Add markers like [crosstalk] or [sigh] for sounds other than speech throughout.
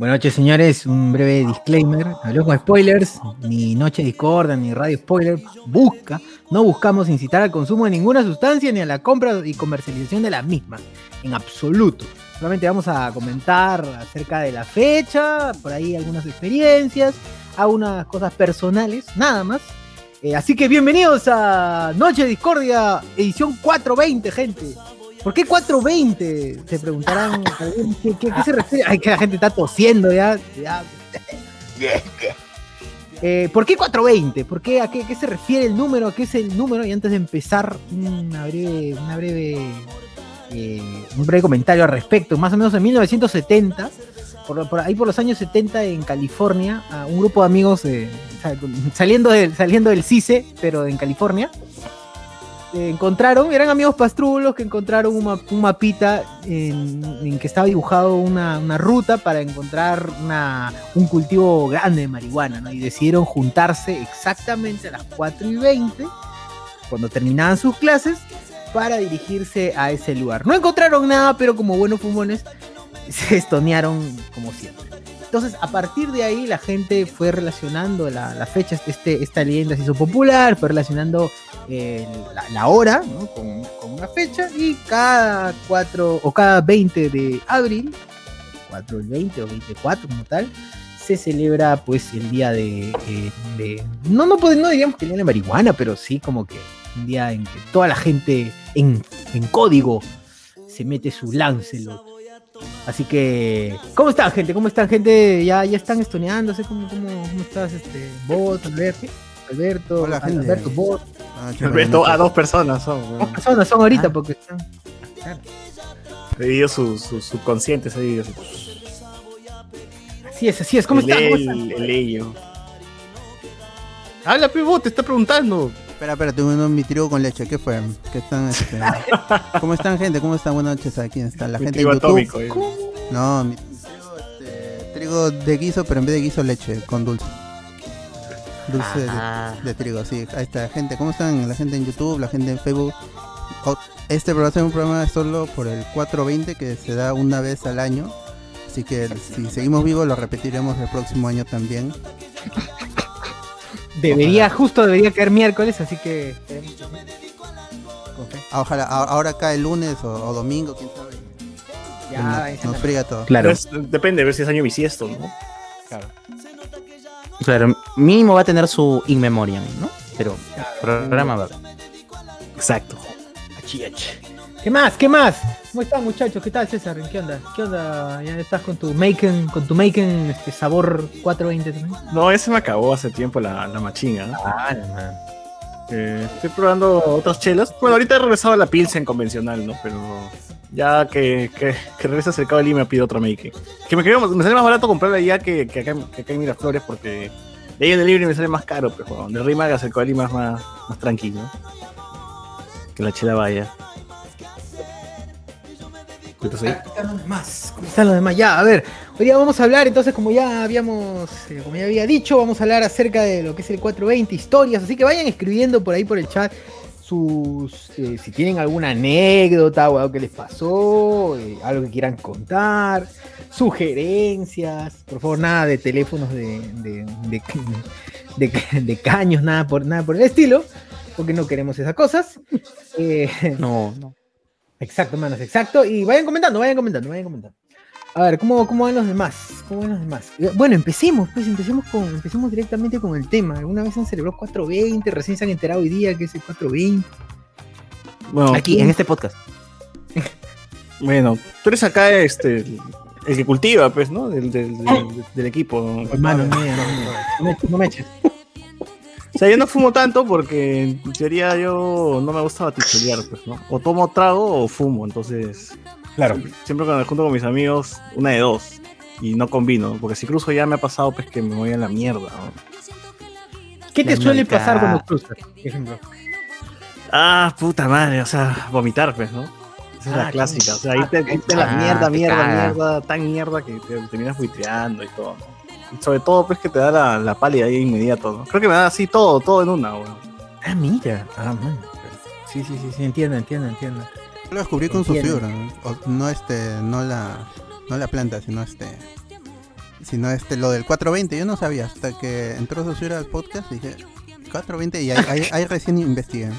Buenas noches, señores. Un breve disclaimer. Hablemos con spoilers. Ni Noche Discorda, ni Radio Spoiler. Busca. No buscamos incitar al consumo de ninguna sustancia ni a la compra y comercialización de las mismas. En absoluto. Solamente vamos a comentar acerca de la fecha, por ahí algunas experiencias, algunas cosas personales, nada más. Eh, así que bienvenidos a Noche Discordia, edición 420, gente. ¿Por qué 420? Se preguntarán. ¿Qué, se refiere? Ay, que la gente está tosiendo ya. Eh, ¿Por qué 420? ¿Por qué, ¿A qué, se refiere el número? ¿A qué es el número? Y antes de empezar, una breve, una breve, eh, un breve comentario al respecto. Más o menos en 1970, por, ahí por los años 70 en California, un grupo de amigos eh, saliendo, de, saliendo del CICE, pero en California, eh, encontraron, eran amigos pastrulos que encontraron un, ma un mapita en, en, que estaba dibujado una, una ruta para encontrar una, un cultivo grande de marihuana, ¿no? Y decidieron juntarse exactamente a las 4 y 20, cuando terminaban sus clases, para dirigirse a ese lugar. No encontraron nada, pero como buenos fumones, [laughs] se estonearon como siempre. Entonces, a partir de ahí, la gente fue relacionando la, la fecha, este, esta leyenda se hizo popular, fue relacionando eh, la, hora con, una fecha, y cada 4 o cada 20 de abril, 4 el 20 o 24 como tal, se celebra pues el día de, eh, no, no, no diríamos que el día de marihuana, pero sí como que un día en que toda la gente en, en código se mete su Lancelot Así que, ¿cómo están, gente? ¿Cómo están, gente? ¿Ya, ya están estoneándose? ¿Cómo, cómo, cómo estás, este, Bot, Alberto? Alberto, Hola, gente. Alberto, Bot. Ah, Alberto, a dos personas son. Bueno. Dos personas son ahorita ah. porque están. Claro. Pedido su, su, subconsciente, así. Así es, así es. ¿Cómo el están? El, ¿Cómo están? el ello. Habla, Pibot, te está preguntando. Espera, espera, tengo un mi trigo con leche. ¿Qué fue? ¿Qué están, este... [laughs] ¿Cómo están, gente? ¿Cómo están? Buenas noches. ¿Quién está? La mi gente trigo en YouTube. atómico. ¿eh? No, mi trigo, este, trigo de guiso, pero en vez de guiso, leche con dulce. Dulce de, de, trigo, sí. Ahí está, gente. ¿Cómo están? La gente en YouTube, la gente en Facebook. Este va a ser un programa solo por el 420 que se da una vez al año. Así que si seguimos vivos lo repetiremos el próximo año también. Debería, ojalá. justo debería caer miércoles, así que. Ojalá, ahora cae lunes o, o domingo, quién sabe. Ya, nos, nos friga todo. Claro. Es, depende, a ver si es año bisiesto, ¿no? Claro. Claro, mínimo va a tener su in memoriam, ¿no? Pero claro. programa va a haber. Exacto. Achi, achi. ¿Qué más? ¿Qué más? ¿Cómo están muchachos? ¿Qué tal César? ¿Qué onda? ¿Qué onda? ¿Ya estás con tu Maken, con tu Maken este sabor 420 también? No, ese me acabó hace tiempo la, la machinga. ¿no? Ah, no, eh, estoy probando otras chelas. Bueno, ahorita he regresado a la Pilsen convencional, ¿no? Pero ya que, que, que regresa cerca de Lima pido otra Maken. Que me, quedo, me sale más barato comprarla ya que, que, acá, que acá en Miraflores porque de ahí en el libre me sale más caro, pero bueno, de Rima a cerca de Lima es más, más tranquilo. Que la chela vaya. Ahí? están los demás? ¿Cómo están los demás? Ya, a ver, hoy día vamos a hablar, entonces, como ya habíamos, eh, como ya había dicho, vamos a hablar acerca de lo que es el 420, historias, así que vayan escribiendo por ahí por el chat sus, eh, si tienen alguna anécdota o algo que les pasó, eh, algo que quieran contar, sugerencias, por favor, nada de teléfonos de, de, de, de, de caños, nada por, nada por el estilo, porque no queremos esas cosas. Eh, no, no. Exacto, manos, exacto. Y vayan comentando, vayan comentando, vayan comentando. A ver, ¿cómo, cómo van los demás? ¿Cómo van los demás? Bueno, empecemos, pues empecemos con, empecemos directamente con el tema. ¿Alguna vez han celebrado 420? Recién se han enterado hoy día que es el 420. Bueno, aquí, en este podcast. [laughs] bueno, tú eres acá este el que cultiva, pues, ¿no? Del, del, del, del equipo. Hermano, no, no, no, no me eches. O sea, yo no fumo tanto porque en teoría yo no me gusta batichulear, pues, ¿no? O tomo trago o fumo, entonces. Claro. Siempre cuando me junto con mis amigos, una de dos. Y no combino, porque si cruzo ya me ha pasado pues que me voy a la mierda, ¿no? ¿Qué te suele pasar cuando cruzas, por ejemplo? Ah, puta madre, o sea, vomitar, pues, ¿no? Esa es ah, la clásica. O sea, ahí te, ahí te la mierda, mierda, mierda, tan mierda que te terminas buitreando y todo, ¿no? Sobre todo pues que te da la, la pálida ahí inmediato, ¿no? Creo que me da así todo, todo en una, weón. Ah, mira. Ah, man. Sí, sí, sí, sí, entiendo, entiendo, entiendo. Yo lo descubrí con su fibra, ¿no? no este, no la, no la planta, sino este, Sino este, lo del 420, yo no sabía hasta que entró Sosura al podcast dije 420 y ahí, ahí, ahí recién investigué.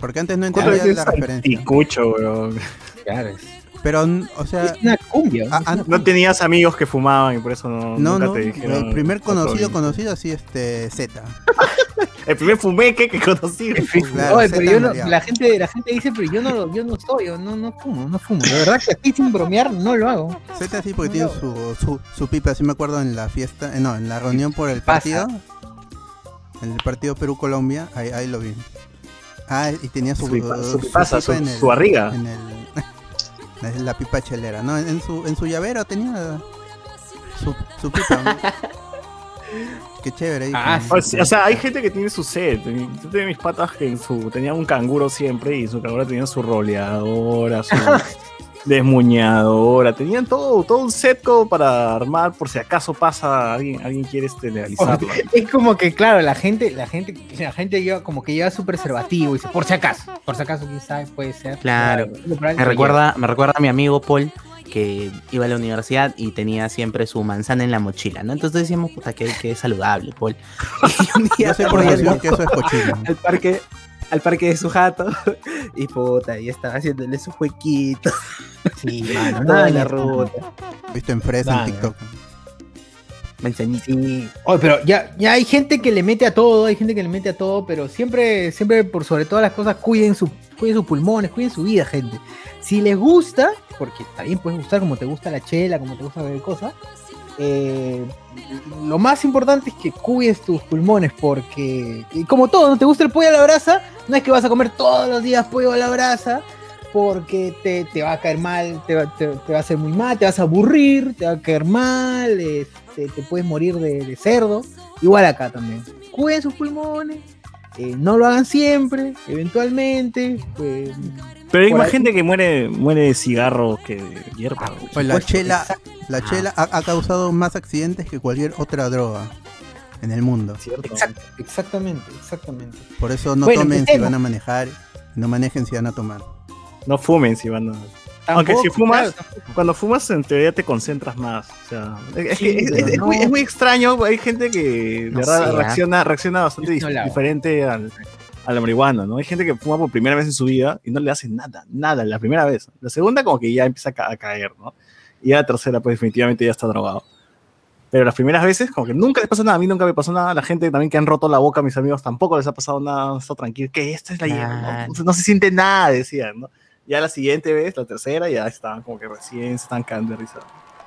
Porque antes no entendía la referencia. Anticucho, weón. Claro, es, Pero, o sea, es una cumbia. a- es a- una No tenías amigos que fumaban y por eso no, no, nunca no, te dijeron. el primer conocido, 420. conocido, así, este, Z. [laughs] El primer fumeque que conocí. Claro, Oye, pero yo no, la gente, la gente dice, pero yo no, yo no soy, yo no, no fumo, no fumo. De verdad que así sin bromear no lo hago. Z sí, porque No, tiene su, su, su pipa, así me acuerdo en la fiesta, eh, no, en la reunión por el Pasa. partido, en el partido Perú-Colombia, ahí, ahí lo vi. Ah, y tenía su, Su pipa- su su- su barriga. En el, [laughs] en la pipa chelera, ¿no? En, su, en su llavero tenía su, su pipa. ¿no? [laughs] Qué chévere. Ah, O sea, o sea, hay gente que tiene su set. Yo tenía mis patas que en su, tenían un canguro siempre y su canguro tenía su roleadora, su [laughs] desmuñadora. Tenían todo, todo un set como para armar por si acaso pasa alguien, alguien quiere este, legalizarlo. [laughs] Es como que, claro, la gente, la gente, la gente lleva como que lleva su preservativo y dice, por si acaso, por si acaso, quién sabe, puede ser. Claro. Me recuerda, me recuerda a mi amigo Paul que iba a la universidad y tenía siempre su manzana en la mochila, ¿no? Entonces decíamos, puta, que, que saludable, Paul. [laughs] Y un día sé por decir que eso es cochino. al parque, al parque de su jato [laughs] y puta, y estaba haciéndole su jueguito Sí, [laughs] mano, toda nada, la ruta. Visto en fresa en TikTok. Manzanita. Sí. Oye, pero ya, ya hay gente que le mete a todo, hay gente que le mete a todo, pero siempre, siempre por sobre todas las cosas, cuiden, su, cuiden sus pulmones, cuiden su vida, gente. Si les gusta, porque también puedes gustar como te gusta la chela, como te gusta beber cosas, eh, lo más importante es que cuides tus pulmones, porque como todo, no te gusta el pollo a la brasa, no es que vas a comer todos los días pollo a la brasa, porque te, te va a caer mal, te va, a hacer muy mal, te vas a aburrir, te va a caer mal, este, te puedes morir de, de cerdo. Igual acá también. Cuiden sus pulmones, eh, no lo hagan siempre, eventualmente. pues, Pero hay más ahí- gente que muere, muere de cigarro que de hierba. güey. Pues la chela, la Ah. chela ha, ha causado más accidentes que cualquier otra droga en el mundo. Exactamente, exactamente. Por eso no Bueno, tomen si van a manejar, no manejen si van a tomar. No fumen si van a... Aunque si fumas- claro. Cuando fumas, en teoría te concentras más. O sea, es, Sí, que es, no. muy, es muy extraño. Hay gente que de No verdad ¿ah? reacciona, reacciona bastante No diferente al, a la marihuana, ¿no? Hay gente que fuma por primera vez en su vida y no le hace nada, nada, la primera vez. La segunda como que ya empieza a, ca- a caer, ¿no? Y ya la tercera, pues definitivamente ya está drogado. Pero las primeras veces, como que nunca les pasa nada. A mí nunca me pasó nada. La gente también que han roto la boca, mis amigos, tampoco les ha pasado nada. Está tranquilo. Que esta es la hierba, Claro. ¿no? no se siente nada, decían, ¿no? Ya la siguiente vez, la tercera, ya estaban como que recién se están cagando de risa.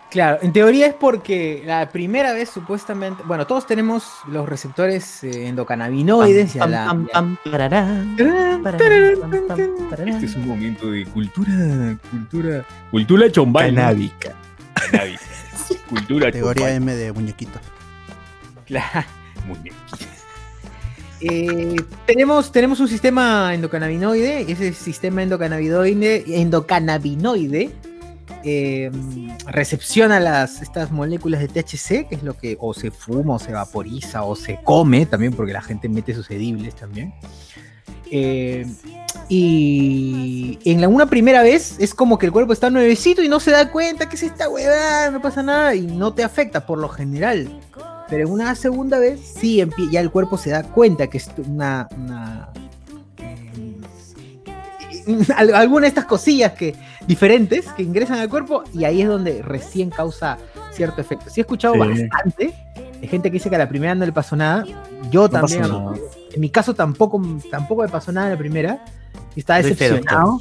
Claro, en teoría es porque la primera vez supuestamente, bueno, todos tenemos los receptores eh, endocannabinoides. Pam, pam, pam. Este es un momento de cultura, cultura, cultura chombay. Canábica. Canábica. [laughs] Cultura Categoría chombay. M de muñequitos. Claro. Muy bien. Eh, tenemos, tenemos un sistema endocannabinoide, ese sistema endocannabinoide, endocannabinoide eh, recepciona las, estas moléculas de THC, que es lo que o se fuma, o se vaporiza, o se come también, porque la gente mete sus edibles también. Eh, y en la una primera vez es como que el cuerpo está nuevecito y no se da cuenta que es esta huevada, no pasa nada y no te afecta por lo general. Pero en una segunda vez, sí, ya el cuerpo se da cuenta que es una. [laughs] alguna de estas cosillas que, diferentes que ingresan al cuerpo y ahí es donde recién causa cierto efecto. Sí, he escuchado Sí. bastante de gente que dice que a la primera no le pasó nada. Yo también. En mi caso tampoco, tampoco me pasó nada en la primera. Y estaba decepcionado.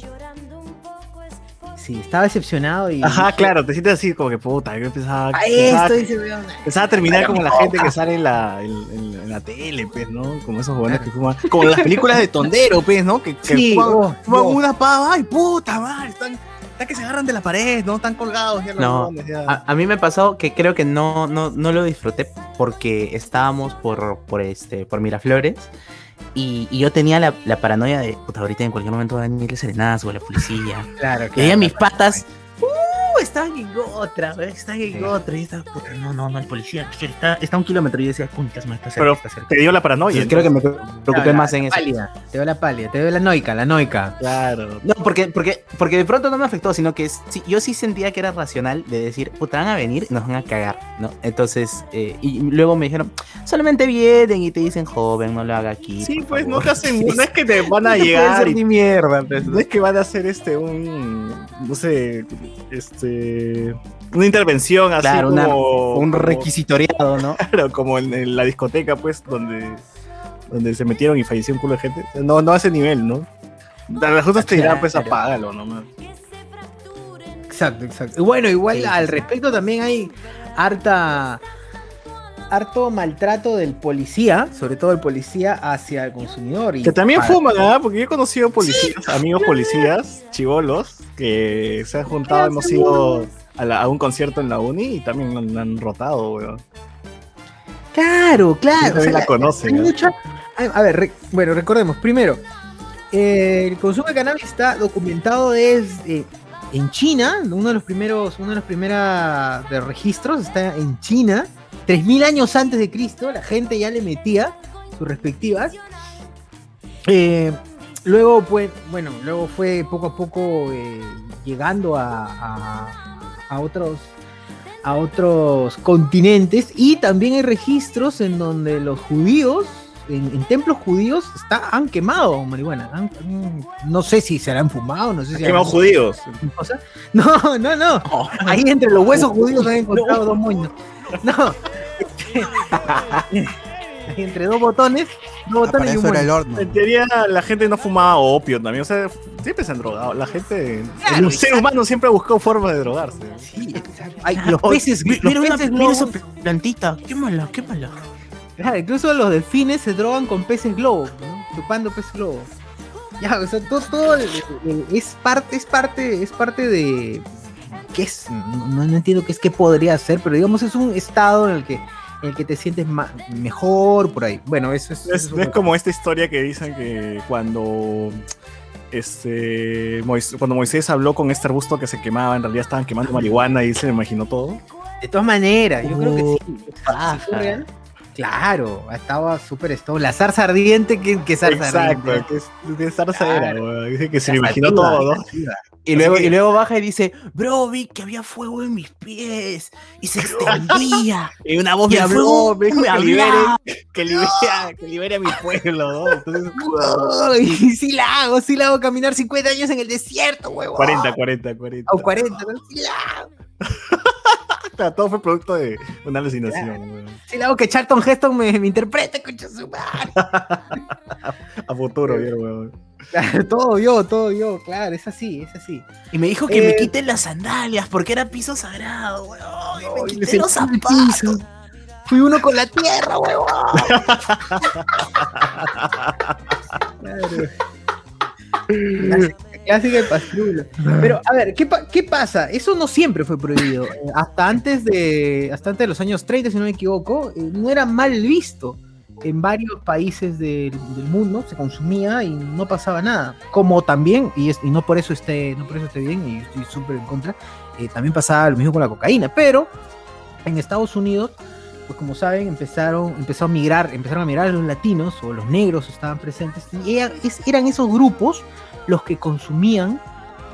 Sí, estaba decepcionado y. Ajá, dije, claro, te sientes así como que puta, yo pensaba, A pensaba, esto, dice, weón. pensaba terminar como la gente que sale en la, en, en- en la tele, pues, ¿no? Como esos jóvenes que fuman, como las películas de Tondero, pues, ¿no? Que, que Sí, fuman, oh, fuman Dios. una pava, ay, puta madre, están, que se agarran de la pared, ¿no? Están colgados ya No, ya. A, a mí me pasó que creo que no, no, no lo disfruté porque estábamos por, por, este, por Miraflores y, y yo tenía la, la paranoia de, puta, ahorita en cualquier momento va a venir el serenazo o la policía. [laughs] Claro, Y veía mis patas, estaban en otra, estaban en otra. Y estaba, puta, no, no, no, el policía está, está a un kilómetro. Y yo decía, puntas, está cerca, Pero está cerca. te dio la paranoia. Entonces, creo que me preocupé La- más en eso. Te veo la pálida, te veo la noica, la noica. Claro. No, porque, porque, porque de pronto no me afectó, sino que es- sí, yo sí sentía que era racional de decir, puta, van a venir y nos van a cagar, ¿no? Entonces, eh, y luego me dijeron, solamente vienen y te dicen, joven, no lo haga aquí. Sí, pues no favor". te hacen. No [laughs] es que te van a [laughs] No llegar hacer y ni mierda, pues. No es que van a hacer este un no sé, este una intervención así Claro, una- como Un requisitoriado, ¿no? [laughs] claro, como en, en la discoteca pues donde donde se metieron y falleció un culo de gente. No no a ese nivel, ¿no? Las justas te dirán pues apágalo nomás. Exacto, exacto. Bueno, igual Sí, al respecto también hay harta harto maltrato del policía, sobre todo el policía hacia el consumidor. Y Que también fuman, ¿ah? Porque yo he conocido policías, amigos policías, chivolos, que se han juntado, hemos ido a, la- a un concierto en la uni y también han, han rotado, weón. Claro, claro. también la conocen, hay mucha- a ver, re- bueno, recordemos, primero, eh, el consumo de cannabis está documentado desde en China, uno de los primeros, uno de los primeros de registros está en China, 3000 años antes de Cristo, la gente ya le metía sus respectivas. Eh, luego, pues, bueno, luego fue poco a poco eh, llegando a, otros a otros continentes y también hay registros en donde los judíos en, en templos judíos está, han quemado marihuana han- han- no sé si se la han fumado no sé si Quemados han- judíos. cosa. [laughs] no no no ahí entre los huesos judíos han encontrado dos moños no [laughs] entre dos botones dos Ah, botones y un era el horno. En teoría la gente no fumaba opio también, o sea, siempre se han drogado. La gente, Claro, el ser humano siempre ha buscado formas de drogarse. Sí, exacto. Ay, los peces los Mira, peces mira esa globos- plantita, quémala, quémala. Claro, incluso los delfines se drogan con peces globo, ¿no? chupando pez globo. Ya, o sea, todo, es parte, es parte, es parte de qué es, no, no entiendo qué es qué podría ser, pero digamos es un estado en el que en el que te sientes mejor por ahí. Bueno, eso es, No es, eso es como esta historia que dicen que cuando este Mois- cuando Moisés habló con este arbusto que se quemaba, en realidad estaban quemando marihuana y se imaginó todo. de todas maneras, yo creo que sí. Claro, estaba súper esto. La zarza ardiente, ¿qué, qué zarza Exacto, ardiente? que es de zarza Claro. era, weón. Dice que se lo imaginó todo, ¿no? Y luego, y luego baja y dice, bro, vi que había fuego en mis pies y se extendía. [laughs] Y una voz Y me habló, me dijo que libere, que libere, a- que libere a mi pueblo, ¿no? Entonces, [laughs] [laughs] Ay, sí la hago, sí la hago caminar 50 años en el desierto, huevón. 40, 40, 40. O 40, ¿no? sí la hago. Claro, todo fue producto de una alucinación, weón. Sí la hago que Charlton Heston me, me interprete, concha su madre. [laughs] A futuro, bien, weón. Claro, todo yo, todo yo, claro, es así, es así. Y me dijo que Eh, me quite las sandalias porque era piso sagrado, weón. Y me quité le los zapatos. piso. Fui uno con la tierra, huevón. Claro. [laughs] [laughs] clásica de pastrulo. Pero, a ver, ¿qué, pa- qué pasa? Eso no siempre fue prohibido. Eh, hasta antes de hasta antes de los años 30, si no me equivoco, eh, no era mal visto. En varios países del, del mundo se consumía y no pasaba nada. Como también, y, es- y no por eso esté, no por eso esté bien, y estoy súper en contra, eh, también pasaba lo mismo con la cocaína. Pero en Estados Unidos, pues como saben, empezaron, empezó a migrar, empezaron a migrar los latinos o los negros estaban presentes y eran esos grupos los que consumían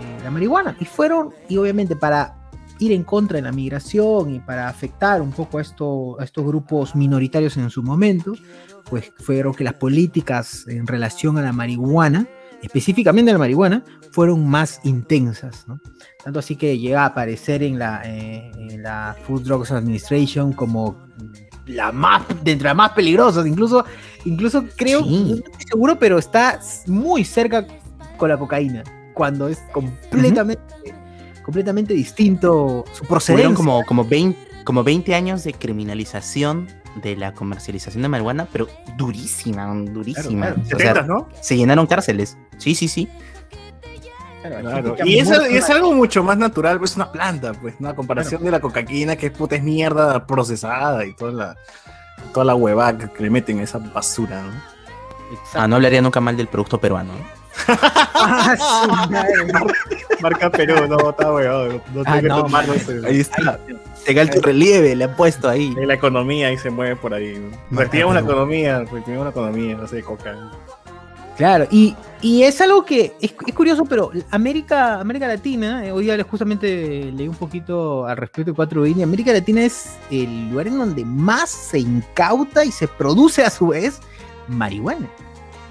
eh, la marihuana y fueron y obviamente para ir en contra de la migración y para afectar un poco a, esto, a estos grupos minoritarios en su momento, pues fueron que las políticas en relación a la marihuana, específicamente a la marihuana, fueron más intensas, ¿no? Tanto así que llega a aparecer en la, eh, en la Food Drugs Administration como la más, de entre las más peligrosas, incluso, incluso creo, Sí. no estoy seguro, pero está muy cerca con la cocaína, cuando es completamente, completamente distinto su procedencia. Fueron como, como, 20, como 20 años de criminalización de la comercialización de marihuana, pero durísima, durísima. Claro, O sea, 70, ¿no? se llenaron cárceles. Sí, sí, sí. Claro, Y es, y es algo mucho más natural, pues una planta, pues, una comparación de la cocaína que es puta es mierda procesada y toda la, toda la huevada que le meten a esa basura, ¿no? Ah, no hablaría nunca mal del producto peruano. ¿no? Ah. Marca Perú, no, está weón. No Ah, tengo que no, man. el- Ahí está. En alto relieve, le han puesto ahí. la economía ahí se mueve por ahí. Reactivamos la economía, reactivamos la economía, no sé, coca. Claro, y, y es algo que es, es curioso, pero América, América Latina, eh, hoy día les justamente leí un poquito al respecto de 4 y América Latina es el lugar en donde más se incauta y se produce a su vez marihuana.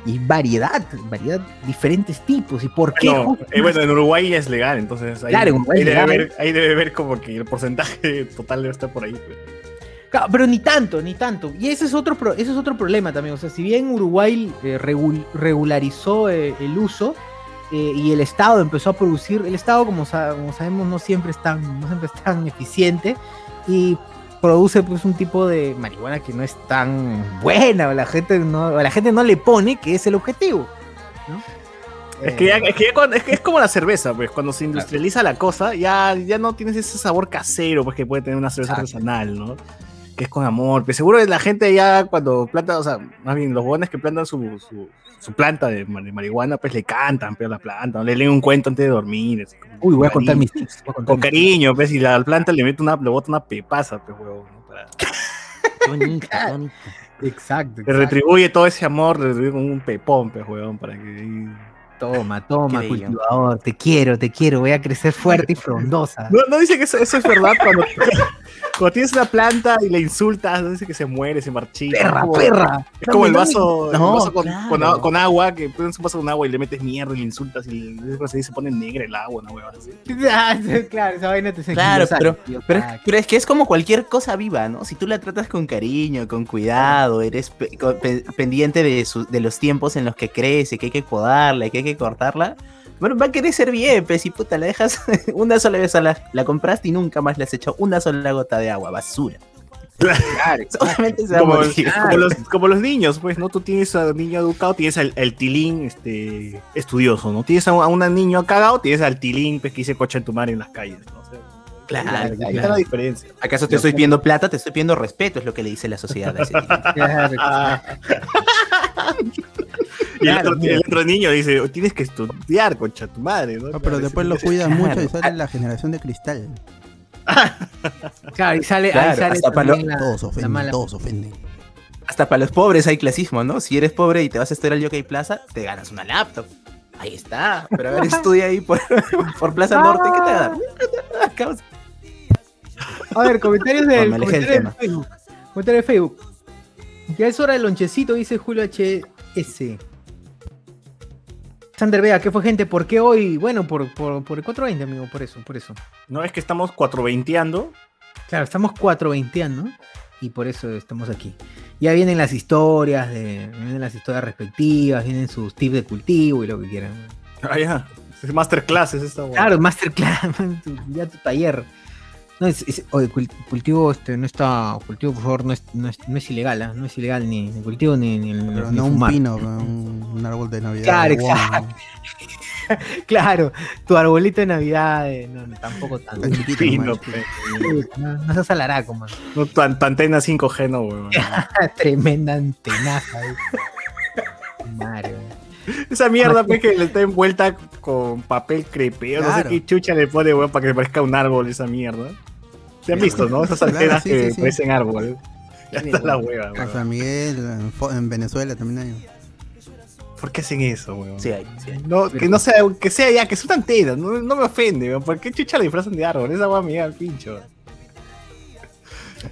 Y variedad, variedad, diferentes tipos. ¿Y por qué? Bueno, justo eh, bueno, en Uruguay es legal, entonces ahí, Claro, en Uruguay ahí es debe, legal. ver, ahí debe ver como que el porcentaje total debe estar por ahí. pues. Claro, pero ni tanto, ni tanto. Y ese es otro, pro- ese es otro problema también. O sea, si bien Uruguay eh, regul- regularizó eh, el uso eh, y el Estado empezó a producir, el Estado, como, sa- como sabemos, no siempre es tan, no siempre es tan eficiente y produce pues un tipo de marihuana que no es tan buena o la gente no, o la gente no le pone que es el objetivo. ¿no? Es que, ya, Eh, es, que ya cuando- es que es como la cerveza, pues cuando se industrializa la cosa, ya, ya no tienes ese sabor casero pues, que puede tener una cerveza Exacto. artesanal, ¿no? Que es con amor. Pero seguro la gente ya cuando planta, o sea, más bien los jóvenes que plantan su, su, su planta de, ma- de marihuana, pues le cantan, pero la planta, ¿no? le leen un cuento antes de dormir. así como Uy, voy a con contar mis tips. voy a contar Con mis cariño, pues, y la planta le mete una, le bota una pepaza, pues, huevón, ¿no? Para- tips. [laughs] Exacto. le exacto. retribuye todo ese amor, le retribuye con un pepón, pues, huevón, para que... Toma, toma, Qué bello. cultivador. Te quiero, te quiero. Voy a crecer fuerte y frondosa. No, no dice que eso, eso es verdad cuando, [laughs] cuando tienes una planta y le insultas, no dice que se muere, se marchita. Perra, como, perra. Es como el vaso, el No, vaso con, claro. con, agua- con agua, que pones un vaso con agua y le metes mierda y le insultas y le- se, pone negra el agua, una hueva así. Ah, claro, esa vaina te Claro, pero, es, pero es que es como cualquier cosa viva, ¿no? Si tú la tratas con cariño, con cuidado, eres pe- co- pe- pendiente de, su- de los tiempos en los que crece, que hay que podarla, que hay que cortarla, va a querer ser bien, pues, y puta, la dejas [laughs] una sola vez, a la, la compraste y nunca más le has echado una sola gota de agua, basura. claro, [laughs] Obviamente se va a Como, morir. como los, como los niños, pues, ¿no? Tú tienes a un niño educado, tienes al, al tilín este, estudioso, ¿no? Tienes a un, a un niño cagado, tienes al tilín pues, que dice coche en tu madre en las calles, ¿no? O sea, Claro, ahí está claro. la diferencia. ¿Acaso te estoy pidiendo plata? Te estoy pidiendo respeto, es lo que le dice la sociedad a ese [laughs] claro. Y el, otro, el otro niño dice, tienes que estudiar, concha tu madre, ¿no? No, pero Claro, después lo cuidan claro. mucho y sale la generación de cristal. [laughs] Claro, y sale, ahí sale hasta para la, Todos ofenden, mala. todos ofenden. Hasta para los pobres hay clasismo, ¿no? Si eres pobre y te vas a estudiar al Yokai Plaza, te ganas una laptop. Ahí está. Pero a ver, [laughs] estudia ahí por, por Plaza Norte, ¿qué te da? A ver, comentarios del, [laughs] comentario de Facebook. Comentario de Facebook. Ya es hora del lonchecito, dice Julio HS. Sander Vega, ¿qué fue gente? ¿Por qué hoy? Bueno, por, por, por el 420, amigo, por eso, por eso. No es que estamos 420ando. Claro, estamos 420 y por eso estamos aquí. Ya vienen las historias, de, vienen las historias respectivas, vienen sus tips de cultivo y lo que quieran. Ah, ya. Es masterclass, es esta hueá. Claro, masterclass, [laughs] ya tu taller. No, es, es- oye, cul- cultivo este, no está, cultivo por favor no es, no es, no es ilegal, ¿ah? no es ilegal ni, ni cultivo ni, ni, Pero ni no un pino, un, un árbol de Navidad. Claro, exacto. [laughs] Claro, tu arbolito de Navidad, eh, no, no, tampoco tanto. Tan Pino. No, no seas alaraco, man. No, tu, an- tu antena 5G, no, weón. [laughs] Tremenda antenaza. eh. Weón. Esa mierda, pues, que le está envuelta con papel crepeo. No sé qué chucha le pone, weón, para que parezca un árbol esa mierda. Se han visto, ¿no? Esas Claro, antenas sí, que sí, sí. parecen árboles. Ya está la hueva. San Miguel, en, Venezuela también hay. ¿Por qué hacen eso, weón? Sí, hay, sí hay. No, que no sea, que sea ya, que son antenas, no, no me ofende, weón. ¿Por qué chucha la disfrazan de árbol? Esa weá me llega al pincho.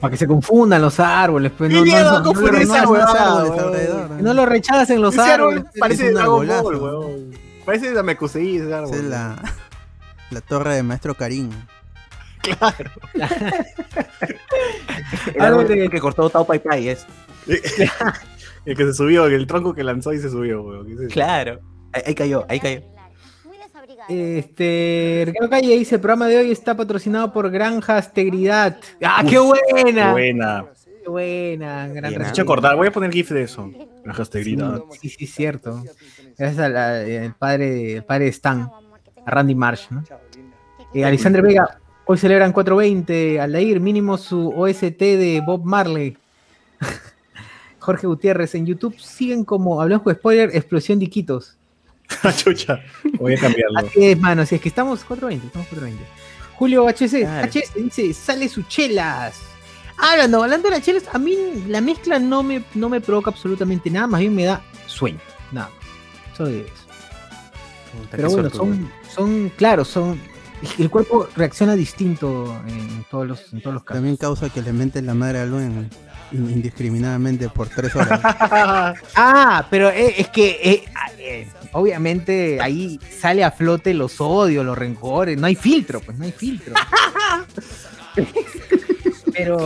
Para que se confundan los árboles, pues no, ¿Qué no, no, no, esa alrededor. lo rechacen los Ese árbol árboles. parece es un Dragon Ball, weón. Parece la Mekusei ese árbol. Esa es la, la torre de Maestro Karim. [laughs] Claro. El árbol que cortó Tao Pai Pai es. [laughs] El que se subió, el tronco que lanzó y se subió. Claro. Ahí, ahí cayó, ahí cayó. Este, Ricardo Calle dice, el programa de hoy está patrocinado por Granjas Tegridad. ¡Ah, qué buena! Buena. ¡Qué buena! Gran Me has hecho acordar, voy a poner GIF de eso. La hashtag Sí, sí, cierto. Gracias al el padre, el padre de Stan, a Randy Marsh, ¿no? Eh, Alexandre Vega, hoy celebran 420, Aldair, mínimo su OST de Bob Marley. [laughs] Jorge Gutiérrez, en YouTube siguen como, hablamos con spoiler, explosión de Iquitos. [laughs] Chucha, voy a cambiarlo. Así es, mano, si es que estamos 420, estamos 420. Julio HC, Claro. HS dice, sale sus chelas. Hablando, hablando de las chelas, a mí la mezcla no me, no me provoca absolutamente nada, más bien me da sueño, nada más. Eso es. Puta, Pero bueno, son, son, claro, son. El cuerpo reacciona distinto en todos los, en todos los casos. También causa que le meten la madre a Luen in- indiscriminadamente por tres horas. [laughs] [laughs] Ah, pero eh, es que eh, eh, obviamente ahí sale a flote los odios, los rencores, no hay filtro, pues no hay filtro. [laughs] pero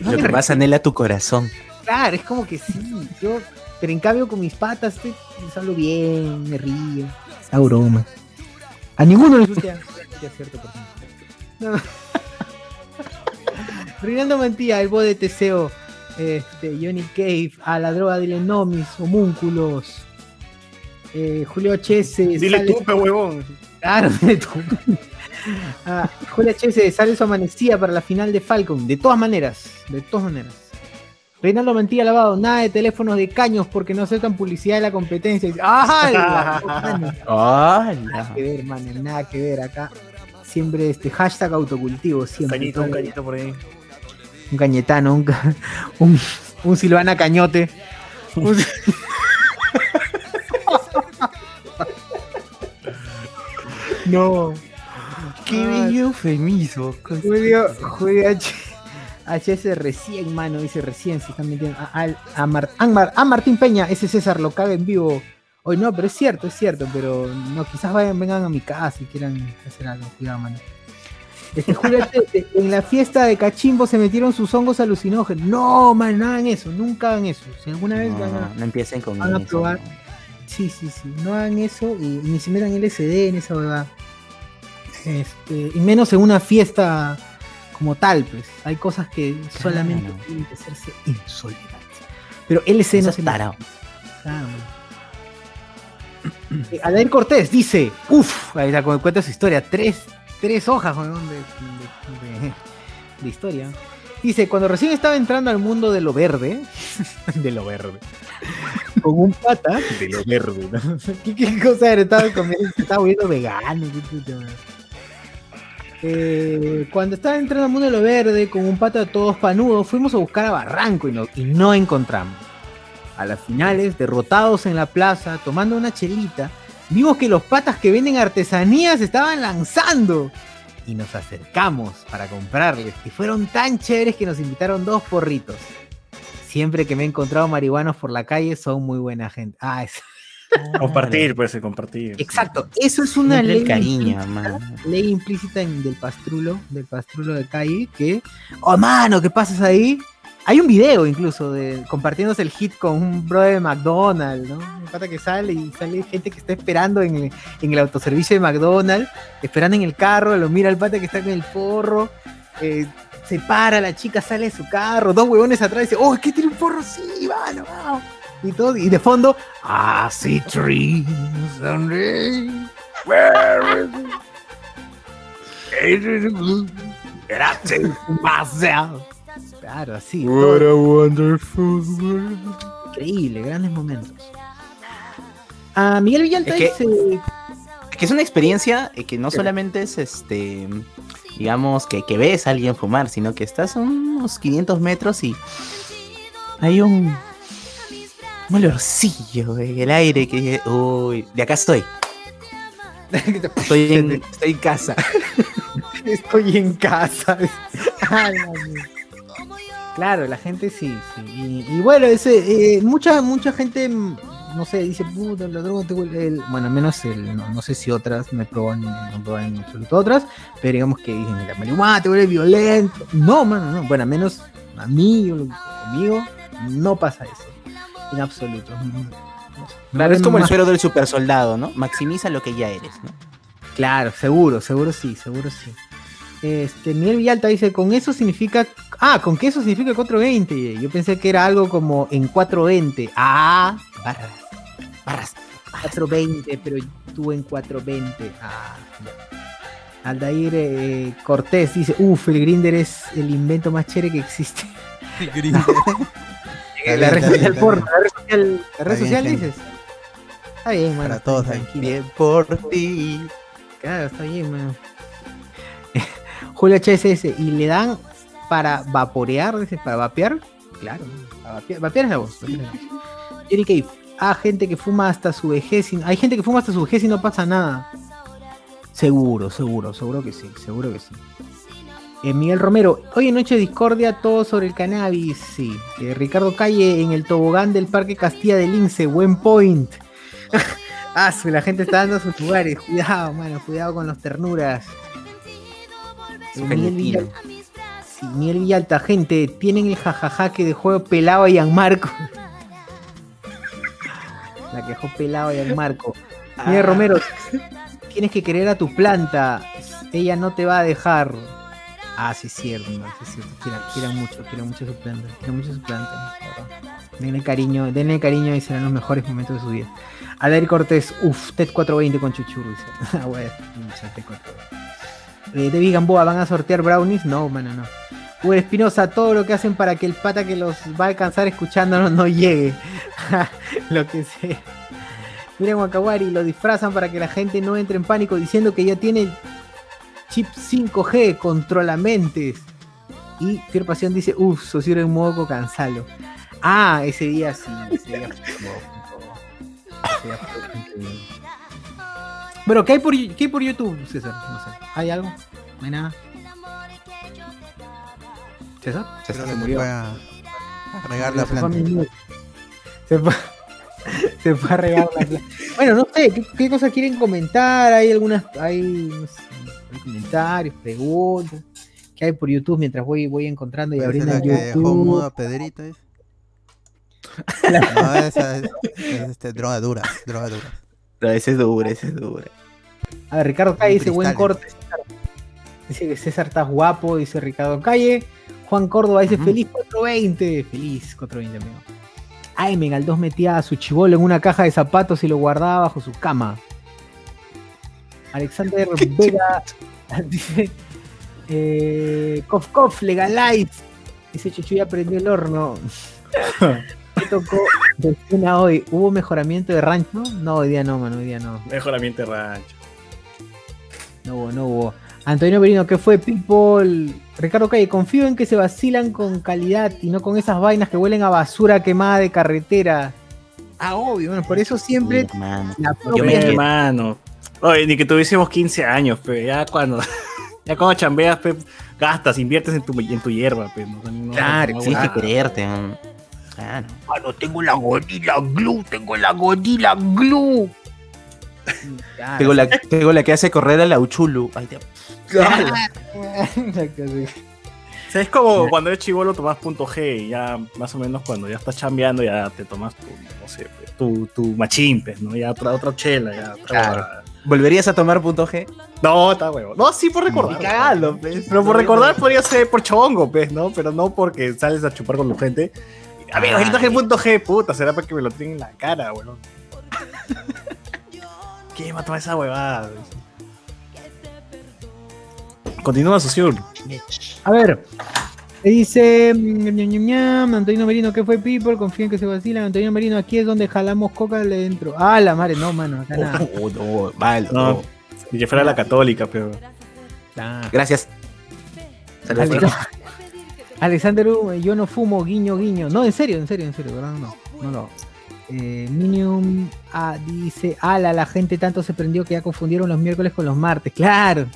no Lo que pasa, anhela tu corazón. Claro, es como que sí, yo, pero en cambio con mis patas estoy, hablo bien, me río, hago broma. A ninguno les gusta. [laughs] No. Reinaldo Mantilla, el bo de Teseo, este, Johnny Cave, a la droga de Lenomis, homúnculos, eh, Julio HS, Dile sale- tú, pe huevón. Claro, dile tú. Ah, Julia HS sale su amanecida para la final de Falcon. De todas maneras, de todas maneras. Reinaldo Mantilla Lavado, nada de teléfonos de caños porque no aceptan publicidad de la competencia. Mano! [laughs] Nada que ver, mano, nada que ver acá. Siempre este hashtag autocultivo, siempre. Cañito, un cañito por ahí. Un cañetano, un, [laughs] un, un Silvana Cañote. Un- [laughs] no. ¡Qué bello eufemismo! Julio, Julio H. HS recién, mano, dice recién se están metiendo. A, a, Mar- a Mar- a Martín Peña, ese César lo caga en vivo. Hoy no, pero es cierto, es cierto, pero no, quizás vayan, vengan a mi casa y quieran hacer algo, cuidado, mano. Este, Julio en la fiesta de Cachimbo se metieron sus hongos alucinógenos. No, man, no hagan eso, nunca hagan eso. Si alguna vez van a, No, no empiecen con van a eso. probar. Sí, sí, sí. No hagan eso y ni se metan LSD en esa verdad. Este, y menos en una fiesta como tal, pues. Hay cosas que solamente Claro. tienen que hacerse en soledad. Pero LSD no Eso se tarao. Claro. Eh, Adair Cortés dice, uff, ahí está, cu- cuenta su historia, tres, tres hojas weón, de, de- de- de historia. Dice, cuando recién estaba entrando al mundo de lo verde, [laughs] de lo verde, con un pata, De lo verde, ¿no? [laughs] ¿Qué, qué cosa era? Estaba comiendo, estaba volviendo vegano. qué man. Eh, cuando estaba entrando al mundo de lo verde, con un pata todos panudos, fuimos a buscar a Barranco y no, y no encontramos. A las finales, derrotados en la plaza, tomando una chelita, vimos que los patas que venden artesanías estaban lanzando. Y nos acercamos para comprarles. Y fueron tan chéveres que nos invitaron dos porritos. Siempre que me he encontrado marihuanos por la calle, son muy buena gente. Ah, es- Compartir, pues, el compartir. Exacto, eso es una ley cariño, implícita, ley implícita en- del pastrulo, del pastrulo de calle, que, oh mano, ¿qué pasas ahí? Hay un video incluso de compartiéndose el hit con un brother de McDonald's, ¿no? Un pata que sale y sale gente que está esperando en el, en el autoservicio de McDonald's, esperando en el carro, lo mira el pata que está con el porro, eh, se para, la chica sale de su carro, dos huevones atrás y dice, oh, es que tiene un porro, sí, mano, vamos. Y todo, y de fondo, I see trees where is it? It is blue, and I take myself. Claro, así. todo a wonderful world. increíble, grandes momentos. A Miguel Villalta Es que- dice, Es que es una experiencia eh, que no solamente es este, digamos, que, que ves a alguien fumar, sino que estás a unos 500 metros y hay un, un olorcillo el aire que uy, de acá estoy. Estoy en, estoy en casa. [laughs] estoy en casa. Claro, la gente sí, sí. Y, bueno, ese, eh, mucha, mucha gente, mm, no sé, dice, puta, la droga te huele". El- bueno, menos el, no, no sé si otras, no proban en absoluto otras, pero digamos que dicen, la marihuana te vuelve violento. No, mano, no. Bueno, menos a mí conmigo no pasa eso. En absoluto. Claro, es como el suero del super soldado, ¿no? Maximiza lo que ya eres, ¿no? Claro, seguro, seguro sí, seguro sí. Este, Miguel Villalta dice, con eso significa... Ah, con que eso significa 420. Yo pensé que era algo como en 420. Ah, barras, barras, 420, pero tú en 420. Ah. Aldair eh, Cortés dice, uff, el Grinder es el invento más chévere que existe. [laughs] la red social porno, la red social, la red dices. Está bien, mano. Para todos tranquilo. Bien por ti. Claro, está bien, mano. [laughs] Julio HSS, ¿y le dan para vaporear? Dice, ¿para vapear? Claro, para vapear, vapear es la voz. vapear es la voz. Jerry Cave, ah, gente que fuma hasta su vejez. y- Hay gente que fuma hasta su vejez y no pasa nada. Seguro, seguro, seguro que sí, seguro que sí. Eh, Miguel Romero, hoy en Noche de Discordia, todo sobre el cannabis, sí. Eh, Ricardo Calle en el tobogán del Parque Castilla del Lince, buen point. [laughs] ah, su, la gente está dando sus lugares. Cuidado, mano, cuidado con los ternuras. Eh, Miguel. Villalta, sí, Miguel Villalta, gente, tienen el jajaja que dejó pelado a Gianmarco. [laughs] La que dejó pelado a Gianmarco. Miguel Romero, tienes que querer a tu planta. Ella no te va a dejar. Ah, sí es cierto, no, sí cierto. Quieran, quieran mucho, quieran mucho su planta. Quieran mucho su planta. Denle cariño, denle cariño y serán los mejores momentos de su vida. Adair Cortés, uff, TED 420 con chuchurro. [laughs] Ah, bueno, mucha TED 420. Eh, Gamboa, ¿van a sortear brownies? No, mano, no. Uber Espinosa, todo lo que hacen para que el pata que los va a alcanzar escuchándonos no llegue. [laughs] lo que sea. Miren Wakawari, lo disfrazan para que la gente no entre en pánico diciendo que ya tiene chip 5G, controlamentes. Y Fier Pasión dice, uff, Sociero en modo cansalo. Ah, ese día sí, ese día Bueno, ¿qué hay, por, qué hay por YouTube, César? No sé. ¿Hay algo? ¿No hay nada? ¿César? Que se murió. fue a, regar la planta. Se fue, [laughs] se fue a regar la planta. Bueno, no sé, ¿qué, qué cosas quieren comentar? Hay algunas, hay, no sé, hay comentarios, preguntas. ¿Qué hay por YouTube mientras voy, voy encontrando y abriendo la que dejó YouTube? mudo a Pedrito. ¿es? [laughs] No, esa es, es, este, droga dura, droga dura. No, ese es duro, ese es duro. A ver, Ricardo Calle dice buen corte. César. Dice que César está guapo, dice Ricardo Calle. Juan Córdoba dice Ujú. feliz 420. Feliz 420, amigo. Aimen al 2 metía a su chivolo en una caja de zapatos y lo guardaba bajo su cama. Alexander [laughs] Vega [laughs] dice eh, Cof Cof, legalize. Dice Chuchu ya prendió el horno. [laughs] ¿Qué tocó de escena hoy? ¿Hubo mejoramiento de rancho? No, hoy día no, mano, hoy día no. Mejoramiento de rancho. No hubo, no hubo. Antonio Merino, ¿qué fue People? Ricardo Calle, confío en que se vacilan con calidad y no con esas vainas que huelen a basura quemada de carretera. Ah, obvio, bueno, por eso siempre Sí, hermano. la Yo me hermano. Oye, ni que tuviésemos 15 años, pero ya cuando [laughs] ya cuando chambeas, pe, gastas, inviertes en tu, en tu hierba, pe, no, no- Claro, no- Tienes que creerte. man. Claro. Mano, tengo la Gorilla Glue, tengo la Gorilla Glue. Claro, [laughs] Tengo la, tengo la que hace correr a la Uchulu. Ay, Dios. Exacto, sí. O sea, es como cuando eres chivolo tomas punto G y ya más o menos cuando ya estás chambeando ya te tomas tu, no sé, tu, tu machín, pues, ¿no? Ya otra, otra chela, ya otra Claro. ¿Volverías a tomar punto G? No, está huevo. No, sí por recordar. Pues. Pero por recordar podría ser por chongo, pues, ¿no? Pero no porque sales a chupar con tu gente. Amigo, Ah, el traje punto G, puta, será para que me lo tienen en la cara, weón. [laughs] ¿Qué mató a esa huevada? Continúa, Susur. A ver, le dice mm, Antonio Merino, ¿qué fue People? Confío en que se vacilan. Antonio Merino, aquí es donde jalamos coca de dentro. Ah, la madre, no, mano, acá nada. [laughs] Oh, no, mal. No. no. Si yo fuera la católica, pero. Claro. Gracias. Saludos. Ale- [laughs] Alexander Hugo, yo no fumo, guiño, guiño. No, en serio, en serio, en serio, ¿verdad? No, no lo. Eh, Minium ah, dice, ala, la gente tanto se prendió que ya confundieron los miércoles con los martes. Claro.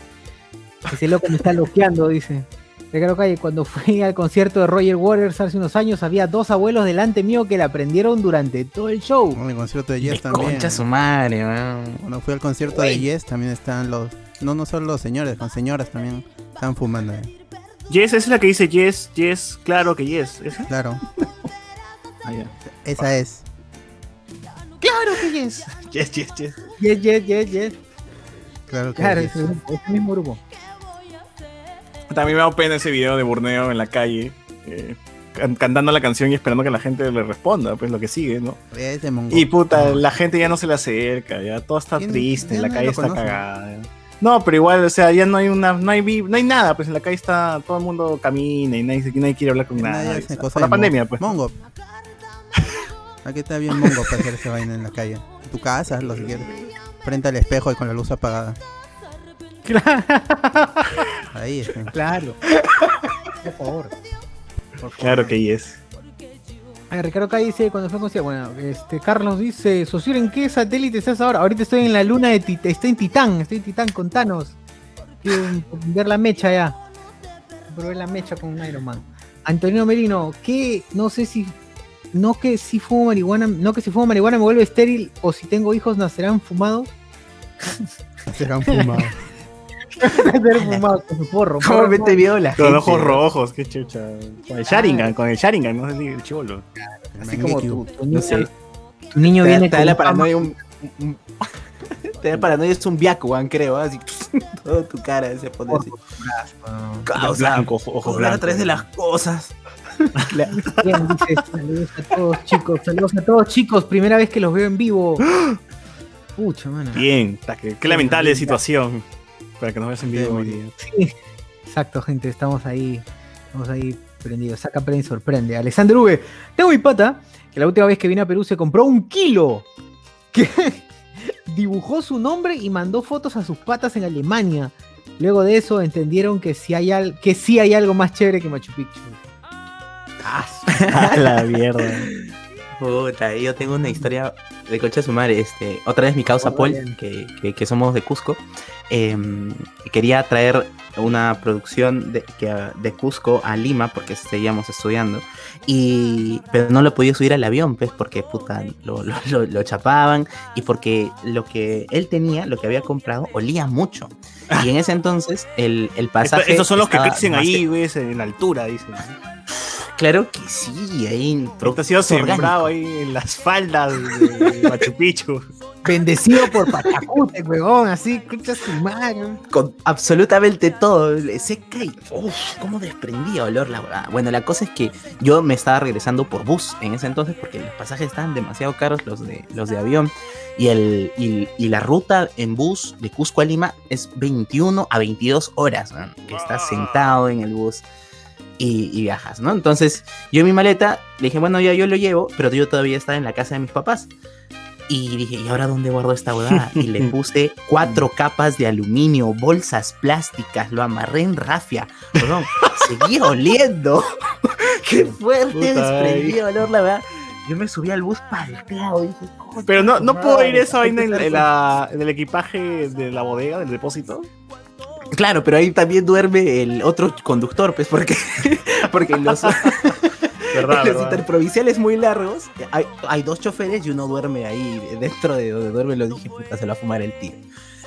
Ese loco me está loqueando, dice. Ricardo Calle, cuando fui al concierto de Roger Waters hace unos años, había dos abuelos delante mío que la aprendieron durante todo el show. En el concierto de Yes también. Concha su madre, man. Cuando fui al concierto de Yes también están los. No, no solo los señores, con señoras también están fumando. eh. Yes, esa es la que dice yes, yes, claro que yes. ¿Esa? Claro, Ah, esa es. Claro que yes. Yes, yes, yes. Yes, yes, yes, yes. Claro que Claro, Yes. grupo, ese mismo grupo. También me da pena ese video de Burneo en la calle, eh, can- cantando la canción y esperando que la gente le responda, pues lo que sigue, ¿no? Y puta, la gente ya no se le acerca, ya todo está ¿Quién- triste, la calle está cagada. No, pero igual, o sea, ya no hay una, no hay, no hay nada, pues en la calle está, todo el mundo camina y nadie, nadie quiere hablar con Nadie por la de pandemia, pues. Mongo. [laughs] Aquí está bien mongo para hacer esa vaina en la calle. En tu casa, lo que. Frente al espejo y con la luz apagada. Ahí está. Claro. Por favor. Por favor. Claro que yes. Ah, Ricardo acá dice, cuando fue conocido, bueno, este, Carlos dice, Socio, ¿en qué satélite estás ahora? Ahorita estoy en la luna de Titán, estoy en Titán, estoy en Titán con Thanos. Quiero ver la mecha ya. Quiero ver la mecha con un Iron Man. Antonio Merino, que no sé si, no que si fumo marihuana, no que si fumo marihuana me vuelve estéril o si tengo hijos nacerán fumados. [laughs] Serán fumados. Nacerán fumados con su porro. ¿Cómo vio la Con gente, ojos ¿no? rojos, qué chucha. Con el Sharingan, con el Sharingan, no sé si el chivolo. Así como tu, tu No niño, sé. tu niño Te da, viene te da la con fama. paranoia un, un- [laughs] te da paranoia es un Byakugan, creo, así [laughs] toda tu cara se pone así. Ojos blancos, ojos Correr a través de las cosas. [laughs] Bien, dice, saludos a todos chicos, saludos a todos chicos, primera vez que los veo en vivo. [gasps] Pucha, mano. Bien, qué lamentable situación. Para que nos veas en vivo hoy día. [laughs] Exacto, gente, estamos ahí, estamos ahí prendidos. Saca, prende y sorprende. Alexander V, tengo mi pata, que la última vez que vino a Perú se compró un kilo. Que [laughs] dibujó su nombre y mandó fotos a sus patas en Alemania. Luego de eso entendieron que sí hay, al- que sí hay algo más chévere que Machu Picchu. [laughs] Ah, la mierda. Puta, yo tengo una historia de concha de su madre. Este, otra vez mi causa Paul, que, que- que somos de Cusco, em, quería traer una producción de, que, de Cusco a Lima porque seguíamos estudiando. Y, pero no lo podía subir al avión, pues, porque puta, lo, lo- lo- lo chapaban y porque lo que él tenía, lo que había comprado, olía mucho. Y en ese entonces el, el Esto- pasaje. estos son los que crecen ahí, güey, en altura, dicen. Claro que sí, ahí en Esto ha sido sembrado ahí en las faldas de Machu Picchu. bendecido por Pachacute, huevón, así, escucha su madre. con absolutamente todo. Seca y uff, cómo desprendía olor la huevada. Bueno, la cosa es que yo me estaba regresando por bus en ese entonces porque los pasajes estaban demasiado caros los de los de avión y el y, y la ruta en bus de Cusco a Lima es 21 a 22 horas, man, que estás sentado en el bus. Y, y viajas, ¿no? Entonces, yo en mi maleta le dije, bueno, ya yo lo llevo, pero yo todavía estaba en la casa de mis papás. Y dije, ¿y ahora dónde guardo esta huevada? [laughs] Y le puse cuatro capas de aluminio, bolsas plásticas, lo amarré en rafia. Perdón, [laughs] seguía oliendo. [laughs] Qué fuerte Puta, desprendía olor, la verdad. Yo me subí al bus palteado. y dije, "Coño, Pero no, no puedo madre, ir esa vaina que en, estar en la- en el equipaje de la bodega, del depósito. Claro, pero ahí también duerme el otro conductor, pues, porque, [laughs] porque los, ¿Verdad? [laughs] los verdad? interprovinciales muy largos, hay, hay dos choferes y uno duerme ahí dentro de donde duerme. Lo dije, puta, se lo va a fumar el tío.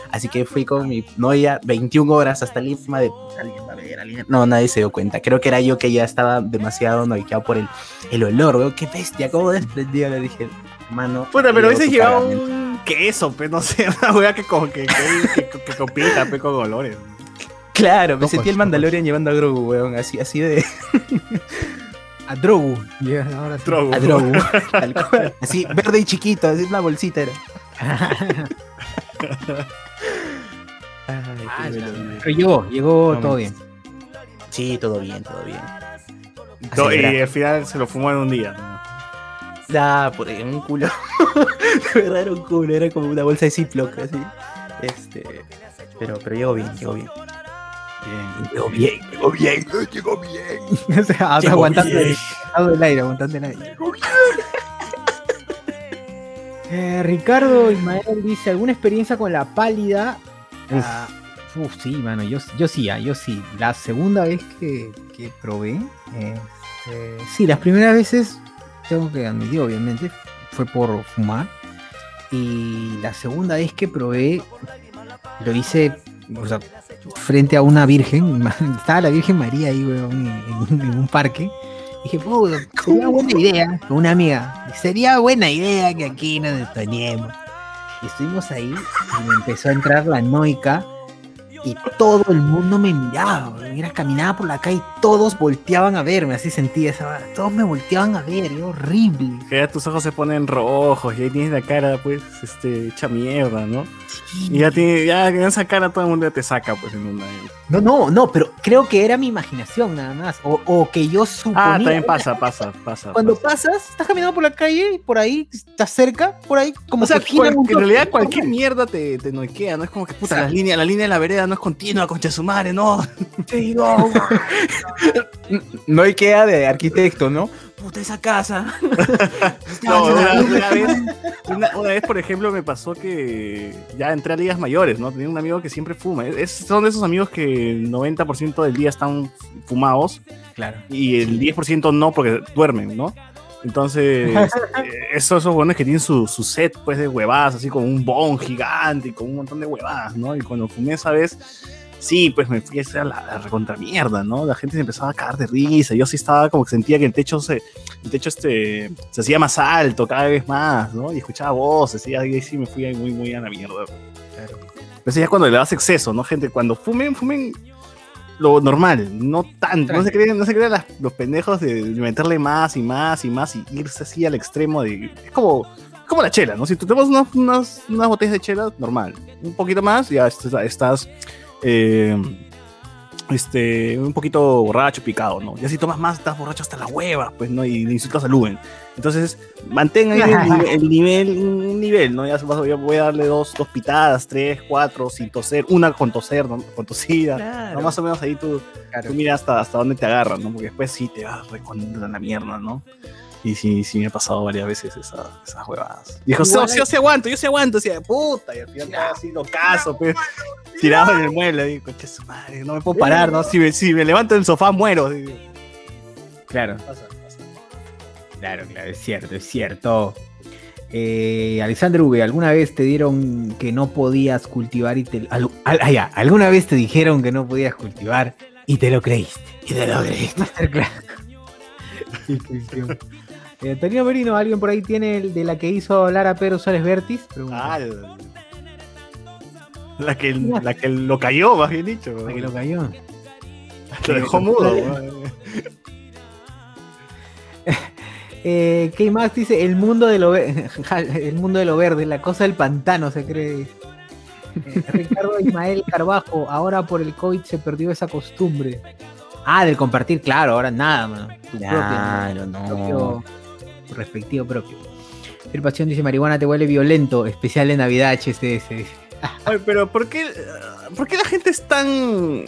Así que fui con mi novia 21 horas hasta Lima de alguien va a ver, alguien- No, nadie se dio cuenta. Creo que era yo que ya estaba demasiado noiqueado por el, el olor, weón. Qué bestia, cómo desprendía. Le dije, mano. Puta, pero a veces tu lleva cargamento". un queso, pues no sé, [laughs] una hueá que, con- que, que, que, que compita pues, con olores. Claro, me sentí el. Mandalorian llevando a Grogu, weón. Así, así de. A Drogu. Ahora sí. Drogo. A [laughs] tal cual. Así, verde y chiquito, así una bolsita era. [laughs] Ay, qué Ah, Pero llegó, llegó No, todo me- bien. Sí, todo bien, todo bien. Y al final se lo fumó en un día. Da, por ahí, un culo. [laughs] De verdad era un culo, era como una bolsa de Ziploc, así. Este. Pero, pero llegó bien, llegó bien. Bien. Llegó bien, llegó bien, llegó bien. [laughs] O sea, Llegó aguantando bien. el, aguantando el aire, aguantando el aire. [laughs] Eh, Ricardo Ismael dice, ¿alguna experiencia con la pálida? Ah, uf, sí, mano, yo, yo sí, ah, yo sí. La segunda vez que, que probé, este, sí, las primeras veces, tengo que admitir, obviamente, fue por fumar. Y la segunda vez que probé, lo hice o sea, frente a una virgen. [laughs] Estaba la Virgen María ahí, weón, en, un parque. Dije, puta, sería buena idea, con una amiga. Sería buena idea que aquí nos detonemos. Y estuvimos ahí y me empezó a entrar la noica. Que todo el mundo me miraba. Mira, caminaba por la calle y todos volteaban a verme, así sentía esa. Todos me volteaban a ver, era horrible. Que ya tus ojos se ponen rojos y ahí tienes la cara, pues, este, hecha mierda, ¿no? Y ya, tiene, ya en esa cara todo el mundo ya te saca, pues, en una. No, no, no, pero creo que era mi imaginación nada más. O, o que yo suponía. Ah, también pasa, pasa, pasa. Cuando pasa. pasas, estás caminando por la calle y por ahí estás cerca, por ahí, como O sea, que cual- en realidad cualquier mierda te, te noquea, ¿no? Es como que, puta, la línea, la línea de la vereda no es continua, concha su madre, no. [laughs] Sí, no, No hay queda de arquitecto, ¿no? Puta, esa casa. [laughs] No, una, una vez, una, una vez, por ejemplo, me pasó que ya entré a ligas mayores, ¿no? Tenía un amigo que siempre fuma. Es, son de esos amigos que el 90% del día están fumados Claro. y el 10% no porque duermen, ¿no? Entonces, [laughs] esos, esos buenos que tienen su, su set pues de huevadas, así con un bon gigante y con un montón de huevadas, ¿no? Y cuando fumé esa vez, sí, pues me fui a hacer la, la recontra mierda, ¿no? La gente se empezaba a cagar de risa, yo sí estaba como que sentía que el techo se, el techo este, se hacía más alto cada vez más, ¿no? Y escuchaba voces, y ahí sí me fui ahí muy, muy a la mierda. Pero eso ya es cuando le das exceso, ¿no, gente? Cuando fumen, fumen lo normal, no tanto. No se crean, no se crean las- los pendejos de, de meterle más y más y más y irse así al extremo de. Es como, es como la chela, ¿no? Si tú tomas unas, unas, unas botellas de chela, normal. Un poquito más, ya estás, estás eh, este, un poquito borracho, picado, ¿no? Ya si tomas más, estás borracho hasta las huevas, pues, ¿no? Y le insultas a Luben. Entonces, mantén ahí el, el nivel, un nivel, ¿no? Ya voy a darle dos, dos pitadas, tres, cuatro, sin toser, una con toser, ¿no? con tosida. ¿no? Más o menos ahí tú, tú miras hasta, hasta dónde te agarran, ¿no? Porque después sí te vas recontra la mierda, ¿no? Y sí, sí me ha pasado varias veces esa- esas huevadas. Dijo, Igual "Sí, sí, yo sí aguanto, yo sí aguanto. Decía, puta, y al final estaba así, lo caso, pues. [laughs] Tirado en el mueble, digo, coche su madre, no me puedo parar, ¿no? Si me, si me levanto del sofá, muero. digo. Claro. Pasa, pasa. Claro, claro, es cierto, es cierto. Eh, Alexander V, ¿alguna vez te dieron que no podías cultivar y te... al- al- ah, ya, ¿Alguna vez te dijeron que no podías cultivar y te lo creíste? Y te lo creíste. claro. [laughs] Qué. Eh, Merino, ¿alguien por ahí tiene el de la que hizo hablar a Pedro Suárez? Pregunta. Ah, la- que, la que lo cayó, más bien dicho. La que lo cayó. [laughs] Lo dejó mudo. weón. [laughs] Eh, ¿Qué más dice? El mundo de lo ve- [laughs] el mundo de lo verde, la cosa del pantano, se cree. Eh, Ricardo Ismael Carbajo, ahora por el COVID se perdió esa costumbre. Ah, del compartir, claro, ahora nada, mano. Tu Claro, propio, no. propio- respectivo propio. Phil Pasión dice, marihuana te huele violento, especial de Navidad HSS. [laughs] Ay, pero ¿por qué, ¿por qué la gente es tan.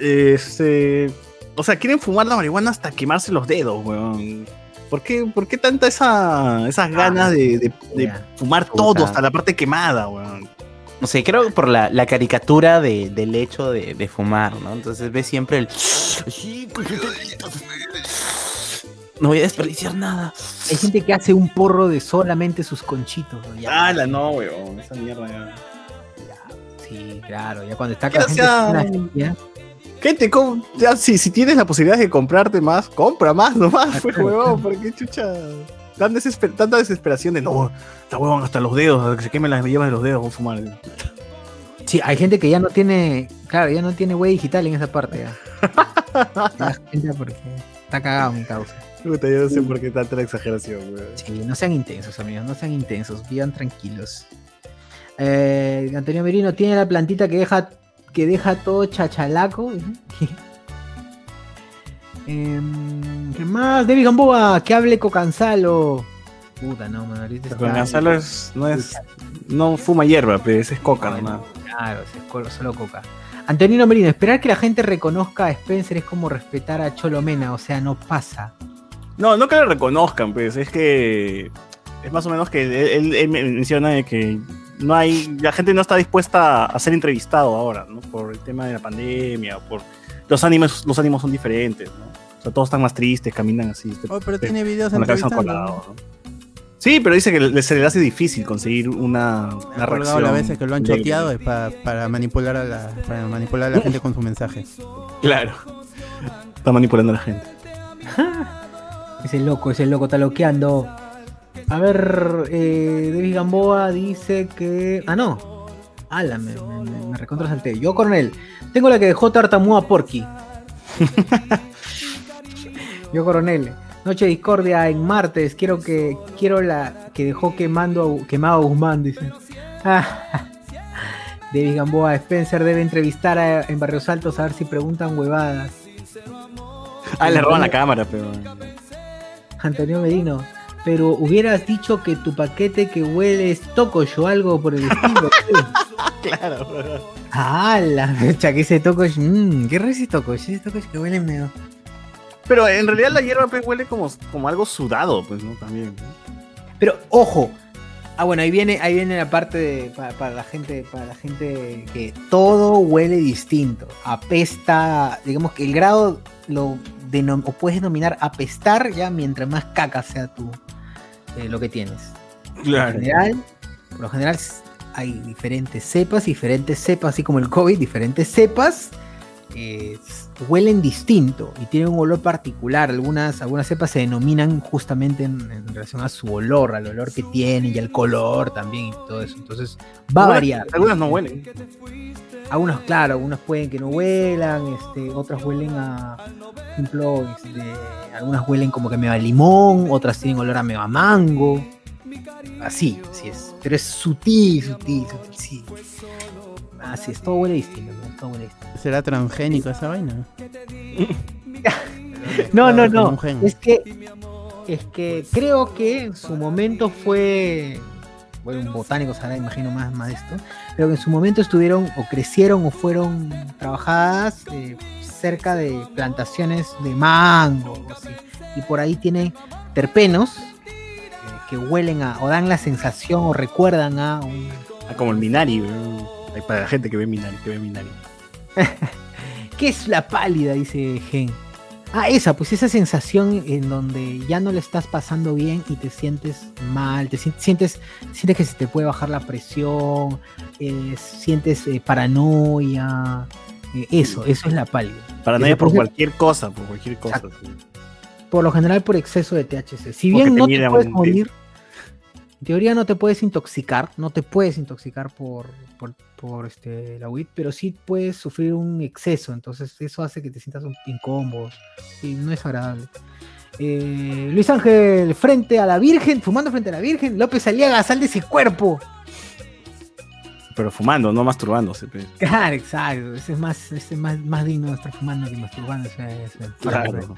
Este. O sea, quieren fumar la marihuana hasta quemarse los dedos, weón? ¿Por qué, por qué tanta esa, esas ganas de, de- de ya. fumar Puta. todo hasta la parte quemada, weón? No sé, creo que por la, la caricatura de- del hecho de, de fumar, ¿no? Entonces ves siempre el. Sí, pues, No voy a desperdiciar nada. Hay gente que hace un porro de solamente sus conchitos. ¿no? Ya, la no, weón. Esa mierda ya. Sí, claro, ya cuando está con la gente Gente, ya, si, si tienes la posibilidad de comprarte más, compra más nomás, [laughs] pues, huevón, porque chucha. Tan desesper- tanta desesperación de no, está huevón hasta los dedos, hasta que se quemen las llevas de los dedos, voy a fumar. Sí, hay gente que ya no tiene, claro, ya no tiene huella digital en esa parte. Ya. [laughs] La gente porque está cagado mi causa. Puta, yo no sé por qué tanta la exageración, weón. Sí, no sean intensos, amigos, no sean intensos, vivan tranquilos. Eh, Antonio Merino tiene la plantita que deja que deja todo chachalaco. [laughs] Em, ¿Qué más? David Gamboa, que hable Cocanzalo. Puta, no, man, ahorita Con está- Gonzalo es, no es, no fuma hierba, pero ese es coca Bueno. nomás. Claro, es solo coca. Antonino Merino, esperar que la gente reconozca a Spencer es como respetar a Cholomena, o sea, no pasa. No, no que lo reconozcan, pues, es que es más o menos que él, él- él menciona de que no hay, la gente no está dispuesta a ser entrevistado ahora, ¿no? Por el tema de la pandemia, por los ánimos, los ánimos son diferentes, ¿no? O sea, todos están más tristes, caminan así, este, Oh, pero este, tiene videos con la cabeza entrevistando. colada, ¿no? Sí, pero dice que le- se le hace difícil conseguir una, una Ha reacción. las veces que lo han choteado es pa- para manipular a la para manipular a la gente con su mensaje. Claro. Está manipulando a la gente. [laughs] Ese loco, ese loco está loqueando. A ver, eh, David Gamboa dice que. Ah, no. Ala, me, me, recontra salté. Yo, coronel, tengo la que dejó tartamúa Porky. [laughs] Yo, coronel, Noche de Discordia en martes. Quiero que quiero la que dejó quemando a- quemado a Guzmán, dice. [laughs] Ah, David Gamboa, Spencer debe entrevistar a- en Barrios Altos a ver si preguntan huevadas. Ah, le roban la cámara, pero. Antonio Medino, pero hubieras dicho que tu paquete que huele es tocosh o algo por el estilo. [laughs] Claro, bro. ah, la fecha que ese tocosh. Mmm, ¿qué es ese tocosh? Ese tocosh que huele medio. Pero en realidad la hierba pues, huele como, como algo sudado, pues, ¿no? También. ¿no? Pero ojo. Ah, bueno, ahí viene, ahí viene la parte de, para, para la gente, para la gente que todo huele distinto. Apesta, digamos que el grado lo denom- o puedes denominar apestar ya mientras más caca sea tu eh, lo que tienes. Por lo general, por lo general hay diferentes cepas, diferentes cepas, así como el COVID, diferentes cepas eh, huelen distinto y tienen un olor particular. Algunas, algunas cepas se denominan justamente en, en relación a su olor, al olor que tienen y al color también y todo eso. Entonces va a variar. Algunas no huelen. Algunas, claro, algunas pueden que no huelan, este, otras huelen a, por ejemplo, este, algunas huelen como que me va limón, otras tienen olor a me va mango. Así, así es. Pero es sutil, sutil, sutil, sí. Así es, todo huele distinto, ¿no? todo huele distinto. ¿Será transgénico esa vaina? No, [laughs] no, no. Es que, es que creo que en su momento fue. Bueno, un botánico sabrá, imagino más, más de esto. Pero que en su momento estuvieron, o crecieron, o fueron trabajadas eh, cerca de plantaciones de mango. Y por ahí tiene terpenos eh, que huelen a, o dan la sensación, o recuerdan a un. Ah, como el Minari, bro. Para la gente que ve Minari, que ve Minari. [laughs] ¿Qué es la pálida? Dice Gen. Ah, esa, pues esa sensación en donde ya no le estás pasando bien y te sientes mal, te sien- sientes, sientes que se te puede bajar la presión, eh, sientes eh, paranoia, eh, eso, eso es la pálida. Para Esa nadie por cualquier cosa, por cualquier cosa. Sí. Por lo general por exceso de THC. Si bien no te puedes morir, en teoría no te puedes intoxicar, no te puedes intoxicar por, por, por, este, la weed, pero sí puedes sufrir un exceso, entonces eso hace que te sientas un incómodo y no es agradable. Eh, Luis Ángel, frente a la Virgen, fumando frente a la Virgen, López Aliaga, sal de ese cuerpo. Pero fumando, no masturbándose. pues. [laughs] Claro, exacto, ese es más, ese es más, más digno de estar fumando que masturbando. Claro.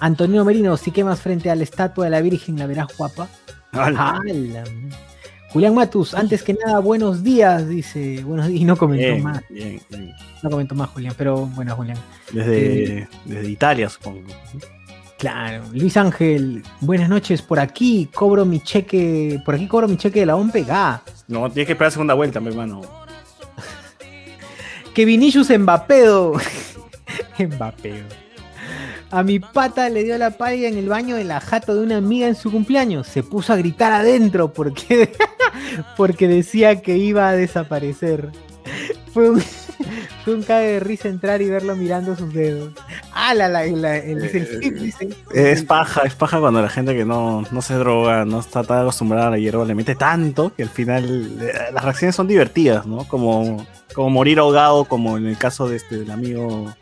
Antonio Merino, si quemas frente a la estatua de la Virgen, la verás guapa. Ala. ¡Hala! Julián Matus, antes que nada, buenos días, dice. Buenos días, y no comentó Bien, más. bien, bien. No comentó más, Julián, pero bueno, Julián. Desde, desde Italia, supongo. Claro. Luis Ángel, buenas noches. Por aquí cobro mi cheque. Por aquí cobro mi cheque de la OMPEGA. No, tienes que esperar segunda vuelta, mi hermano. [laughs] Que Vinicius Mbapedo. [laughs] Mbapedo. A mi pata le dio la pálida en el baño de la jato de una amiga en su cumpleaños. Se puso a gritar adentro porque, [laughs] [laughs] porque decía que iba a desaparecer. Fue un, [laughs] fue un cague de risa entrar y verlo mirando sus dedos. Ah, la, la, la- el, es el flip, dice. Es paja, es paja cuando la gente que no, no se droga, no está tan acostumbrada a la hierba, le mete tanto que al final eh, las reacciones son divertidas, ¿no? Como, como morir ahogado, como en el caso de este, del amigo.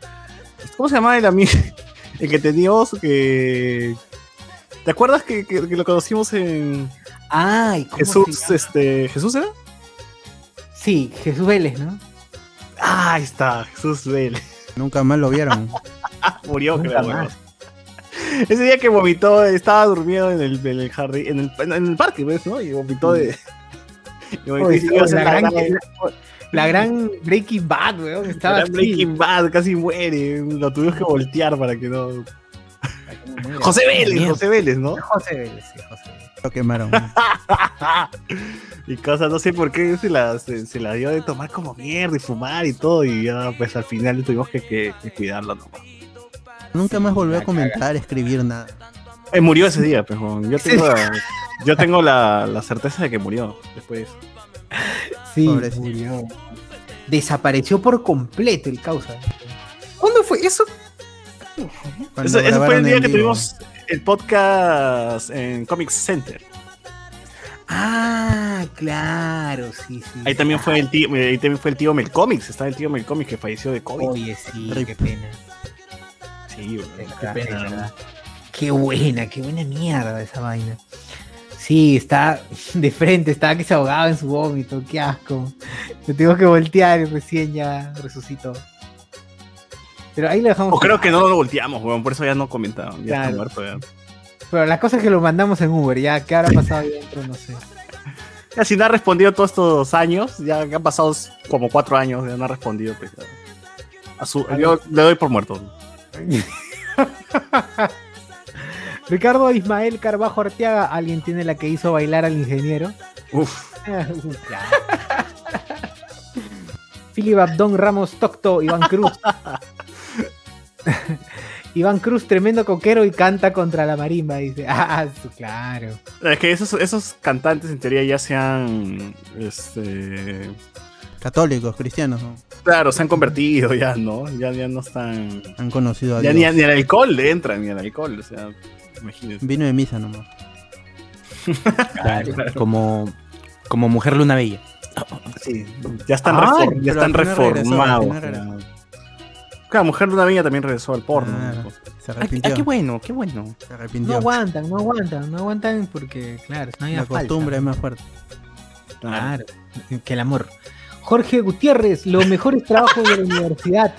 ¿Cómo se llama el amigo? [laughs] El que teníamos que. ¿Te acuerdas que, que- que lo conocimos en Ay, ¿cómo se Jesús? llama? Este, ¿Jesús era? Sí, Jesús Vélez, ¿no? Ah, ahí está, Jesús Vélez. Nunca más lo vieron. [laughs] Murió, Nunca creo. más. Ese día que vomitó, estaba durmiendo en el, en el jardín, en el, en el parque, ¿ves? ¿no? Y vomitó de. [laughs] y vomitó Oye, y la, la gran, gran- la- la gran Breaking Bad, weón. Estaba Era así. Breaking Bad, casi muere. Lo tuvimos que voltear para que no. José Vélez. José Vélez, ¿no? José Vélez, sí, José Vélez. Lo quemaron. [laughs] y cosas, no sé por qué se la, se, se la dio de tomar como mierda y fumar y todo. Y ya, pues al final tuvimos que, que- que cuidarlo nomás. Nunca más volvió a comentar, escribir nada. Eh, murió ese día, pues. Yo tengo, la, yo tengo la, la certeza de que murió después. Sí, Pobrecito. murió. Desapareció por completo el causa. ¿Cuándo fue eso? Ese, ese fue el día que tuvimos el podcast en Comic Center. Ah, claro, sí, sí. Ahí también fue el tío, ahí también fue el tío Melcomics, estaba el tío Melcomics que falleció de COVID. Oye, sí, Rip. qué pena. Sí, qué verdad, pena. verdad. Qué buena, qué buena mierda esa vaina. Sí, está de frente, estaba que se ahogaba en su vómito, qué asco. Lo tengo que voltear y recién ya resucitó. Pero ahí lo dejamos. O creo que no lo volteamos, weón, por eso ya no comentaron. Ya Claro. está muerto ya. Pero la cosa es que lo mandamos en Uber, ya, ¿qué habrá pasado ahí dentro? No sé. Ya si no ha respondido todos estos años, ya han pasado como cuatro años, ya no ha respondido. Pues. A su- yo le doy por muerto. [laughs] Ricardo Ismael Carbajo Arteaga, alguien tiene la que hizo bailar al ingeniero. Uf. [laughs] Claro. Philip Abdón Ramos Tocto, Iván Cruz. [laughs] Iván Cruz, tremendo coquero y canta contra la marimba, dice. Ah, su- claro. Es que esos, esos cantantes en teoría ya se han. Este. Católicos, cristianos, ¿no? Claro, se han convertido ya, ¿no? Ya, ya no están. han conocido a Ya Dios. ni, ni al alcohol le entran, ni al alcohol. O sea, imagínense. Vino de misa nomás. [laughs] Claro, como, como mujer luna bella. Sí, ya están, ya regresó, reformados. regresó. Claro, Mujer Luna Bella también regresó al porno. ¿no? Se Ah, ah, arrepintió. qué bueno, qué bueno. Se No arrepintió. aguantan, no aguantan, no aguantan porque, claro, no hay La costumbre es más fuerte. Claro, que el amor. Jorge Gutiérrez, los mejores trabajos de la [laughs] universidad.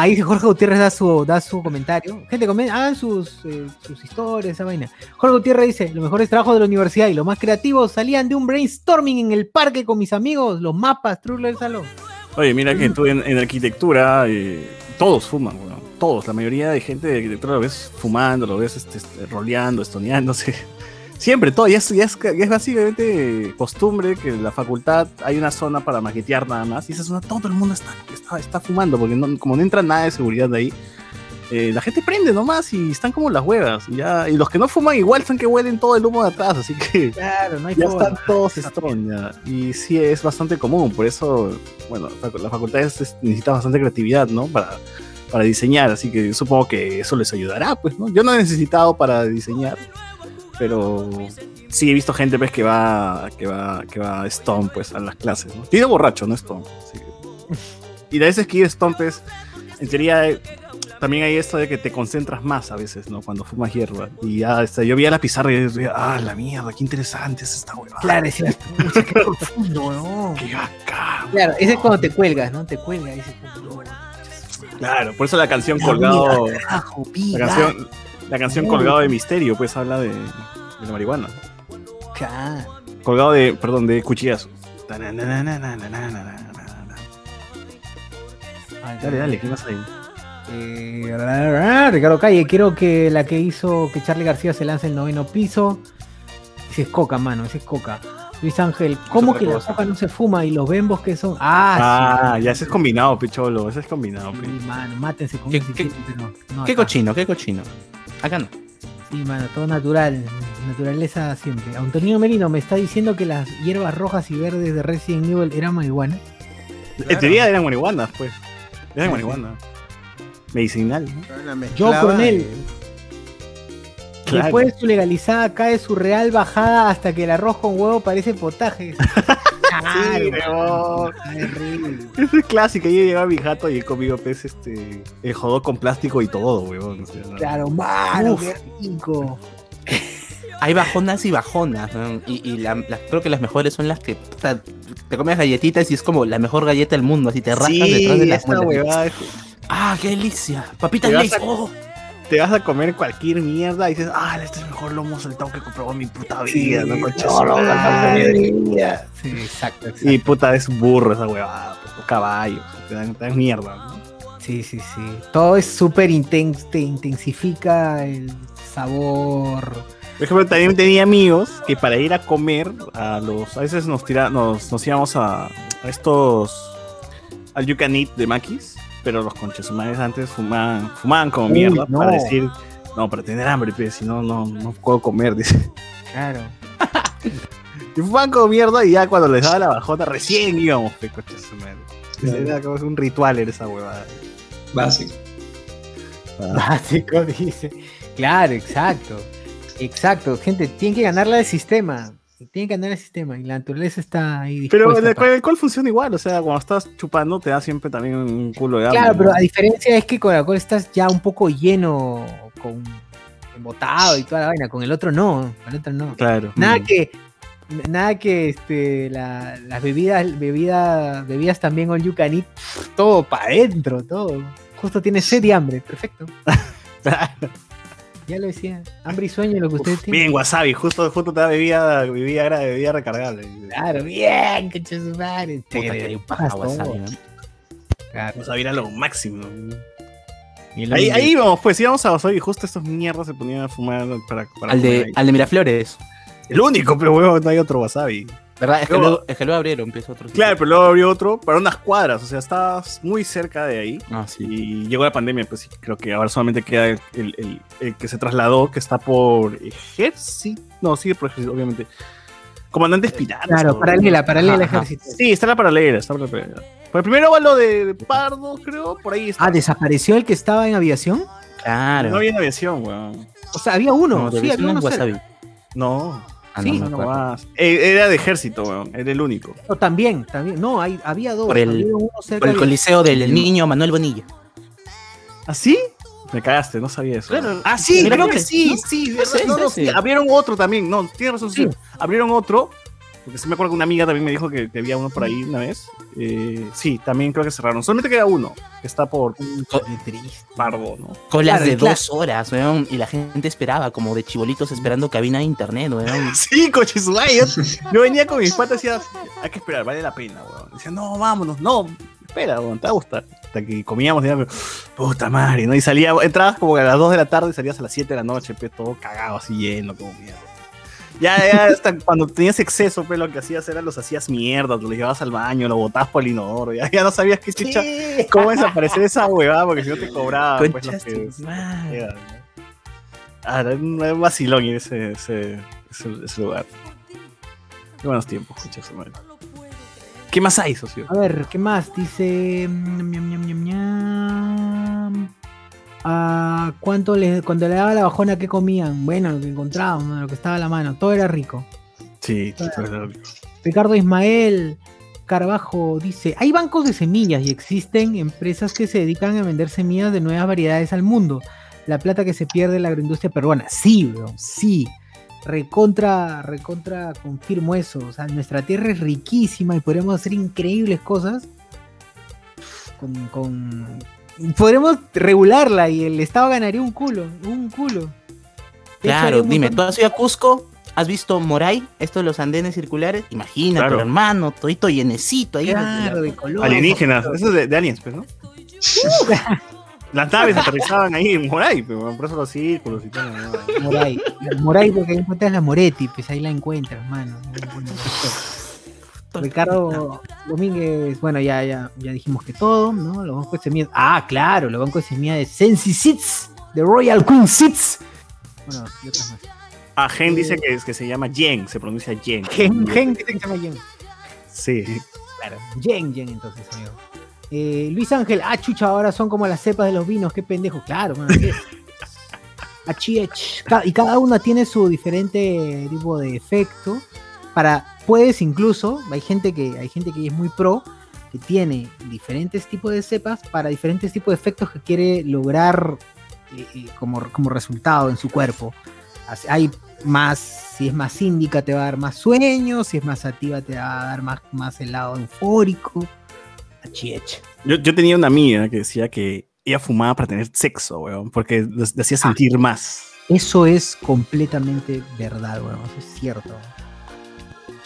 Ahí Jorge Gutiérrez da su, da su comentario. Gente, comen, hagan sus, eh, sus historias, esa vaina. Jorge Gutiérrez dice, los mejores trabajos de la universidad y los más creativos salían de un brainstorming en el parque con mis amigos, los mapas, Trullo del salón. Oye, mira que tú en, arquitectura eh, todos fuman, weón. Todos, la mayoría de gente de arquitectura lo ves fumando, lo ves este, este, roleando, estoneándose. Siempre, todo, ya es, ya, es, ya es básicamente costumbre que en la facultad hay una zona para maquetear nada más, y esa zona todo el mundo está, está, está fumando, porque no- como no entra nada de seguridad de ahí, eh, la gente prende nomás y están como las huevas. Y, ya, y los que no fuman igual son que huelen todo el humo de atrás, así que Claro, no hay ya forma. están todos strong ya. Y sí es bastante común, por eso, bueno, la facultad es- necesita bastante creatividad, ¿no? Para, para diseñar, así que supongo que eso les ayudará, pues, ¿no? Yo no he necesitado para diseñar, pero sí he visto gente pues que va que va que va stone pues a las clases, ¿no? Tiene borracho, no así que- [laughs] Y a veces que ir stone pues en teoría eh, también hay esto de que te concentras más a veces, ¿no? Cuando fumas hierba. Y ya, este, yo veía la pizarra y decía, ah, la mierda, qué interesante es esta huevada. Claro, decías, "Pucha, qué [laughs] profundo, ¿no? Qué bacán. Claro, ese es cuando te cuelgas, ¿no? Te cuelgas, dices, "Oh, Claro, por eso la canción colgado, carajo, la vida". canción, la canción colgado de misterio, pues habla de, de la marihuana. Colgado de, perdón, de cuchillazo. Dale, dale, ¿qué más hay? Eh, Ricardo Calle, quiero que la que hizo que Charlie García se lance el noveno piso. Ese es coca, mano, ese es coca. Luis Ángel, ¿cómo que la coca no se fuma y los bembos que son? Ah, Ah, sí. ya ese es combinado, picholo, ese es combinado. Sí, mano, mátense con ¿Qué- si qué- quieren, pero no Qué acá. cochino, qué cochino. Acá no. Sí, mano, todo natural, naturaleza siempre. Antonio Merino me está diciendo que las hierbas rojas y verdes de Resident Evil eran marihuana. En teoría eran marihuanas, pues. Eran marihuana. Medicinal, ¿no? Yo con él. Claro. Después de su legalizada cae su real bajada hasta que el arroz con huevo parece potaje. [laughs] Sí, Claro, terrible. Esa es clásica. Yo llegaba a mi jato y he comido pues este el jodó con plástico y todo, weón. o sea. Claro, mano, Uf. qué rico. Hay bajonas y bajonas. ¿no? Y, y la- las- creo que las mejores son las que puta, te comes galletitas y es como la mejor galleta del mundo. Así te rascas detrás de las esa muelas. huevada es- Ah, qué delicia. Papitas Lay's. a- Oh. Te vas a comer cualquier mierda y dices, ah, este es el mejor lomo saltado que he comprado en mi puta vida, ¿no? Concha su madre. Sí, exacto, exacto. Y puta, es burro esa huevada, pues, caballos, te dan, te dan mierda, ¿no? Sí, sí, sí. Todo es súper intenso, te intensifica el sabor. Por ejemplo, también tenía amigos que para ir a comer, a los, a veces nos tira, nos, nos íbamos a, a estos al You Can Eat de Maquis, pero los conchesumares antes fumaban, fumaban como Uy, mierda no. para decir, no, para tener hambre, pero si no, no, no puedo comer, [laughs] dice. Claro. Y fumaban como mierda y ya cuando les daba la bajota recién íbamos, pe conchesumares. Era como un ritual era esa huevada. Básico. Básico, [laughs] dice. Claro, exacto. Exacto, gente, tienen que ganarla del sistema. Tiene que andar el sistema y la naturaleza está ahí Pero el para- el alcohol funciona igual, o sea, cuando estás chupando te da siempre también un culo de hambre. Claro, ¿no? pero a diferencia es que con el alcohol estás ya un poco lleno, con embotado y toda la vaina. Con el otro no, con el otro no. Claro. Nada que, nada que este, la- las bebidas, bebidas, bebidas también all you can eat, todo para adentro, todo. Justo tiene sed y hambre, perfecto. [laughs] [laughs] Ya lo decía, hambre y sueño lo que ustedes tienen. Bien, wasabi, justo, justo te da bebida, bebida, recargable. Claro, bien, coche su madre. Te- paja wasabi, todo. ¿no? Claro. Wasabi era lo máximo. Ahí, ahí vamos, pues íbamos a wasabi y justo estos mierdas se ponían a fumar para, para Al de, ahí. al de Miraflores. El único, pero huevo, no hay otro wasabi. ¿Verdad? Es que, Luego- luego, es que luego abrieron, empezó otro. sitio. Claro, pero luego abrió otro para unas cuadras, o sea, estabas muy cerca de ahí. Ah, sí. Y llegó la pandemia, pues sí, creo que ahora solamente queda el, el- el- el que se trasladó, que está por ejército. No, sigue por ejército, obviamente. Comandantes Piratas. Claro, o- paralela, paralela al Ajá. ejército. Sí, está la paralela, está la paralela. Pues primero va lo de Pardo, creo, por ahí está. Ah, ¿desapareció el que estaba en aviación? Claro. No había en aviación, weón. O sea, había uno, No, sí, había uno. No, Ah, Sí, no me no acuerdo. más. Eh, Era de ejército, weón. Era el único. No, también, también. No, hay, había dos. Por el- había uno cerca Por el de- coliseo del niño Manuel Bonilla. ¿Ah, sí? Me cagaste, no sabía eso. Claro. Ah, sí, creo que sí, abrieron otro también. No, tienes razón, sí. Sí. Abrieron otro. Porque sí me acuerdo que una amiga también me dijo que, que había uno por ahí una vez. Eh, sí, también creo que cerraron. Solamente queda uno, que está por triste. Pardo, ¿no? Colas Claro, de claro. dos horas, weón. Y la gente esperaba, como de chibolitos esperando cabina de internet, weón. [laughs] Sí, coche su madre, Yo, venía con mis patas y decía, hay que esperar, vale la pena, weón. Decía, no, vámonos, no, espera, weón, te va a gustar. Hasta que comíamos, y puta madre, ¿no? Y salía, entrabas como a las 2 de la tarde y salías a las 7 de la noche, pues, todo cagado, así lleno, como mierda. Ya, ya, hasta cuando tenías exceso, pues, lo que hacías era los hacías mierda, los llevabas al baño, lo botabas por el inodoro, ya, ya no sabías qué chucha, cómo desaparecer esa huevada, porque si no te cobraban, pues, los que... Ah, un vacilón ir ese, ese, ese, ese lugar. Qué buenos tiempos, escucha su madre. ¿Qué más hay, socio? A ver, ¿qué más? Dice. Ah, ¿cuánto le, cuando le daba la bajona, ¿qué comían? Bueno, lo que encontraban, lo que estaba a la mano. Todo era rico. Sí, todo era- Ricardo Ismael Carbajo dice: Hay bancos de semillas y existen empresas que se dedican a vender semillas de nuevas variedades al mundo. La plata que se pierde en la agroindustria peruana. Sí, bro, sí. Recontra, recontra, confirmo eso. O sea, nuestra tierra es riquísima y podemos hacer increíbles cosas. Con, con- Podremos regularla y el Estado ganaría un culo. Un culo. Claro, dime, ¿tú has ido a Cusco? ¿Has visto Moray? Esto de los andenes circulares. Imagínate, Claro. hermano, todito llenecito ahí. Claro, de color. Alienígenas, eso es de, de aliens, pues, ¿no? [laughs] Las naves aterrizaban ahí en Moray, pero por eso los círculos y todo. ¿no? Moray. Moray porque ahí encuentras la Moretti, pues ahí la encuentras, mano. Ricardo Domínguez, bueno, ya, ya, ya dijimos que todo, ¿no? Los bancos de semillas. Ah, claro, los bancos de semillas de Sensi Seeds, de Royal Queen Seeds. Bueno, y otras más. Ah, Gen dice que, es que se llama Yen, se pronuncia Yen. Gen, Gen, dice que se llama Yen. Sí. Claro, Yen, Yen, entonces, amigo. Eh, Luis Ángel, ah, chucha, ahora son como las cepas de los vinos, qué pendejo, claro, mano, así es. Achiech. Ca- Y cada una tiene su diferente tipo de efecto. Para, puedes incluso, hay gente que, hay gente que es muy pro, que tiene diferentes tipos de cepas para diferentes tipos de efectos que quiere lograr eh, eh, como, como resultado en su cuerpo. Hay más, si es más índica te va a dar más sueño, si es más activa te va a dar más, más el lado eufórico. Yo, yo tenía una amiga que decía que ella fumaba para tener sexo, weón, porque le hacía sentir más. Eso es completamente verdad, weón. Eso es cierto.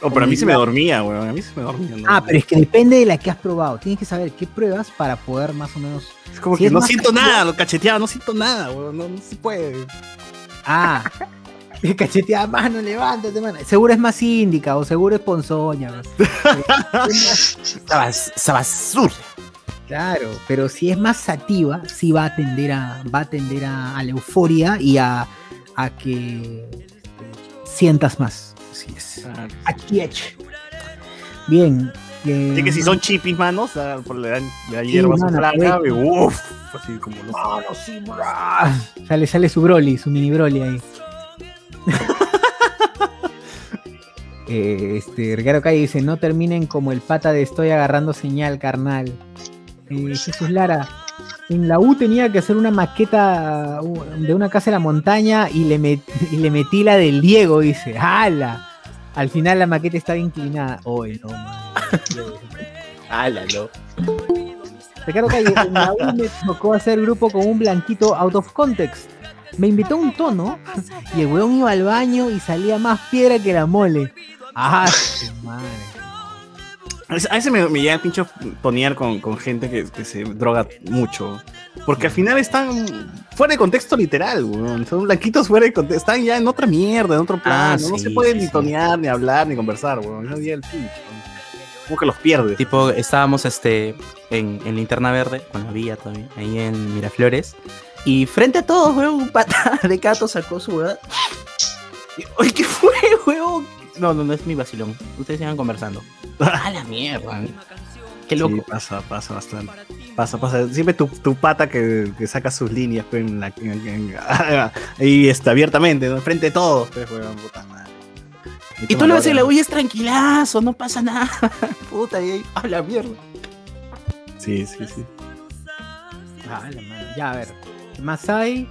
Oh, pero a mí se me dormía, weón, a mí se me dormía. ¿no? Ah, pero es que depende de la que has probado. Tienes que saber qué pruebas para poder más o menos. Es como si que es no siento activo- nada, lo cacheteaba, no siento nada, weón, no, no se puede. Ah, [laughs] cacheteada mano, levántate, mano. Seguro es más índica o seguro es ponzoña. sabasur. Claro, pero si es más sativa, sí va a tender a, va a, tender a, a la euforia y a, a que sientas más. Así es. Achiech. Bien. eh, Así que si son chipis, manos, por le dan, le dan hierba a su mano, flaca, y uff, así como los... Sale, sale su Broly, su mini Broly ahí. [laughs] Eh, este, Ricardo Calle dice, no terminen como el pata de estoy agarrando señal, carnal. Eh, Jesús Lara, en la U tenía que hacer una maqueta de una casa en la montaña y le, met- y le metí la del Diego, dice. ¡Hala! Al final la maqueta estaba inclinada. Oye, [laughs] no. Ricardo Calle, en la U me tocó hacer grupo con un blanquito out of context. Me invitó un tono y el weón iba al baño y salía más piedra que la mole. ¡Ah, madre! A veces, me, me llega el pincho ponear con, con gente que, que se droga mucho. Porque al final están fuera de contexto literal, weón. Son blanquitos fuera de contexto. Están ya en otra mierda, en otro plan. Ah, no, No se sí, puede sí, ni sí. tonear, ni hablar, ni conversar, weón. No día el pincho. Como que los pierdes. Tipo, estábamos este, en, en Linterna Verde, con la villa todavía, ahí en Miraflores. Y frente a todos, weón, un pata [laughs] de gato sacó su weón. Y, Oye, ¿qué fue, weón? No, no, no es mi vacilón. Ustedes sigan conversando. [laughs] A la mierda. Qué loco. Sí, pasa, pasa bastante. Pasa, pasa. Siempre tu, tu pata que, que saca sus líneas pues, en la, en- en- [laughs] ahí está abiertamente, ¿no? Frente todos. Pues, puta madre. Y tú le vas a la es tranquilazo, no pasa nada. [laughs] Puta, y ahí, a la mierda. Sí, sí, sí. Ah, la madre. Ya, a ver. ¿Qué más hay?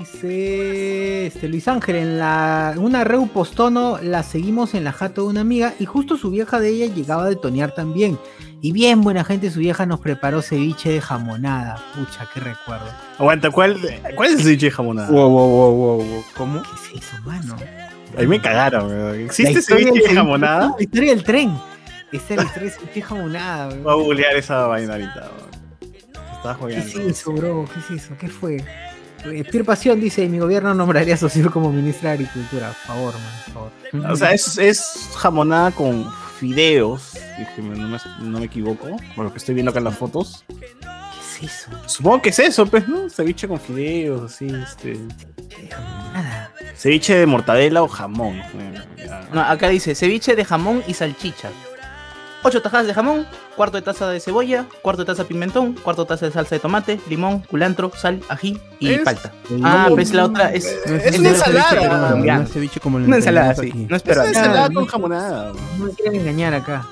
Dice este, Luis Ángel, en la, una reu postono la seguimos en la jato de una amiga y justo su vieja de ella llegaba de tonear también. Y bien buena gente, su vieja nos preparó ceviche de jamonada. Pucha, qué recuerdo. Aguanta, ¿cuál, ¿cuál es el ceviche de jamonada? Wow, wow, wow, wow, wow. ¿Cómo? ¿Qué es eso, mano? Ahí me cagaron, weón. ¿Existe ceviche de jamonada? La historia del tren. Esa es la historia del ceviche de jamonada, weón. Voy a googlear esa vaina ahorita, weón. Estaba ¿Qué es jugando. eso, bro? ¿Qué es eso? ¿Qué fue? Pierre Pasión dice, mi gobierno nombraría a Socio como ministra de Agricultura. Por favor, man, por favor. O sea, es, es jamonada con fideos, si no me, no me equivoco, por lo que estoy viendo acá en las fotos. ¿Qué es eso? Supongo que es eso, pues, ¿no? Ceviche con fideos, así, este... Nada. Ceviche de mortadela o jamón. No, acá dice ceviche de jamón y salchicha. 8 tajadas de jamón, cuarto de taza de cebolla, cuarto de taza de pimentón, cuarto de taza de salsa de tomate, limón, culantro, sal, ají y Es- palta. Ah, no, pues la otra es. No Es es una ceviche ensalada. es ceviche como Una ensalada, sí. aquí. No es Es una ensalada Ah, con jamonada. No me quieren engañar acá.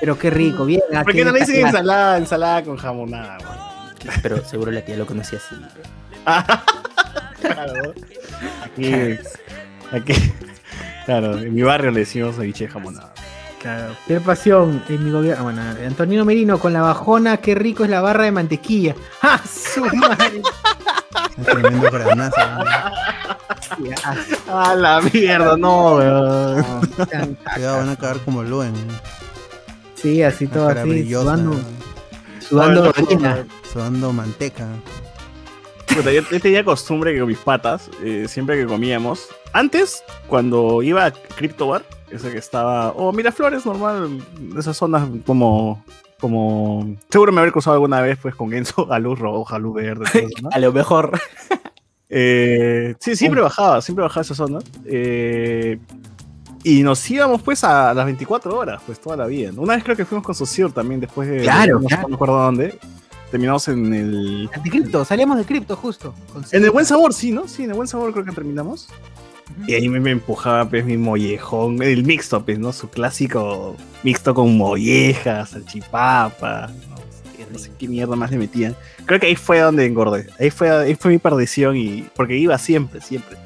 Pero qué rico, bien. ah, ¿Por qué no le dicen ensalada, ensalada con jamonada? weón? Pero seguro la tía lo conocía así. [laughs] Claro. Aquí, aquí, claro, en mi barrio le decimos ceviche de jamonada. Claro. Pierre Pasión, en mi gobierno. Bueno, Antonino Merino con la bajona, qué rico es la barra de mantequilla. [laughs] ¡Ah, su madre! Un tremendo granazo. A la mierda, no, weón. Cuidado, van a acabar como Luen. Sí, así todo así, brillosa, sudando, sudando sudando manteca. Puta, yo, yo tenía costumbre que con mis patas, eh, siempre que comíamos, antes, cuando iba a Crypto Bar, ese que estaba, o Miraflores, normal, de esas zonas como, como, seguro me habré cruzado alguna vez, pues, con Enzo, [laughs] a luz roja, a luz verde, todo eso, ¿no? [laughs] A lo mejor. [laughs] Eh, sí, siempre bajaba, siempre bajaba esa zona. eh, y nos íbamos pues a las 24 horas, pues toda la vida. ¿no? Una vez creo que fuimos con Sociur también, después de... Claro, no, claro. no me acuerdo dónde. Terminamos en el... De cripto, salíamos de cripto justo. En el Buen Sabor, sí, ¿no? Sí, en el Buen Sabor creo que terminamos. Y ahí me, empujaba pues mi mollejón, el mixto, pues, ¿no? Su clásico mixto con molleja, salchipapa, no, no sé qué mierda más le metían. Creo que ahí fue donde engordé. Ahí fue, ahí fue mi perdición y porque iba siempre, siempre.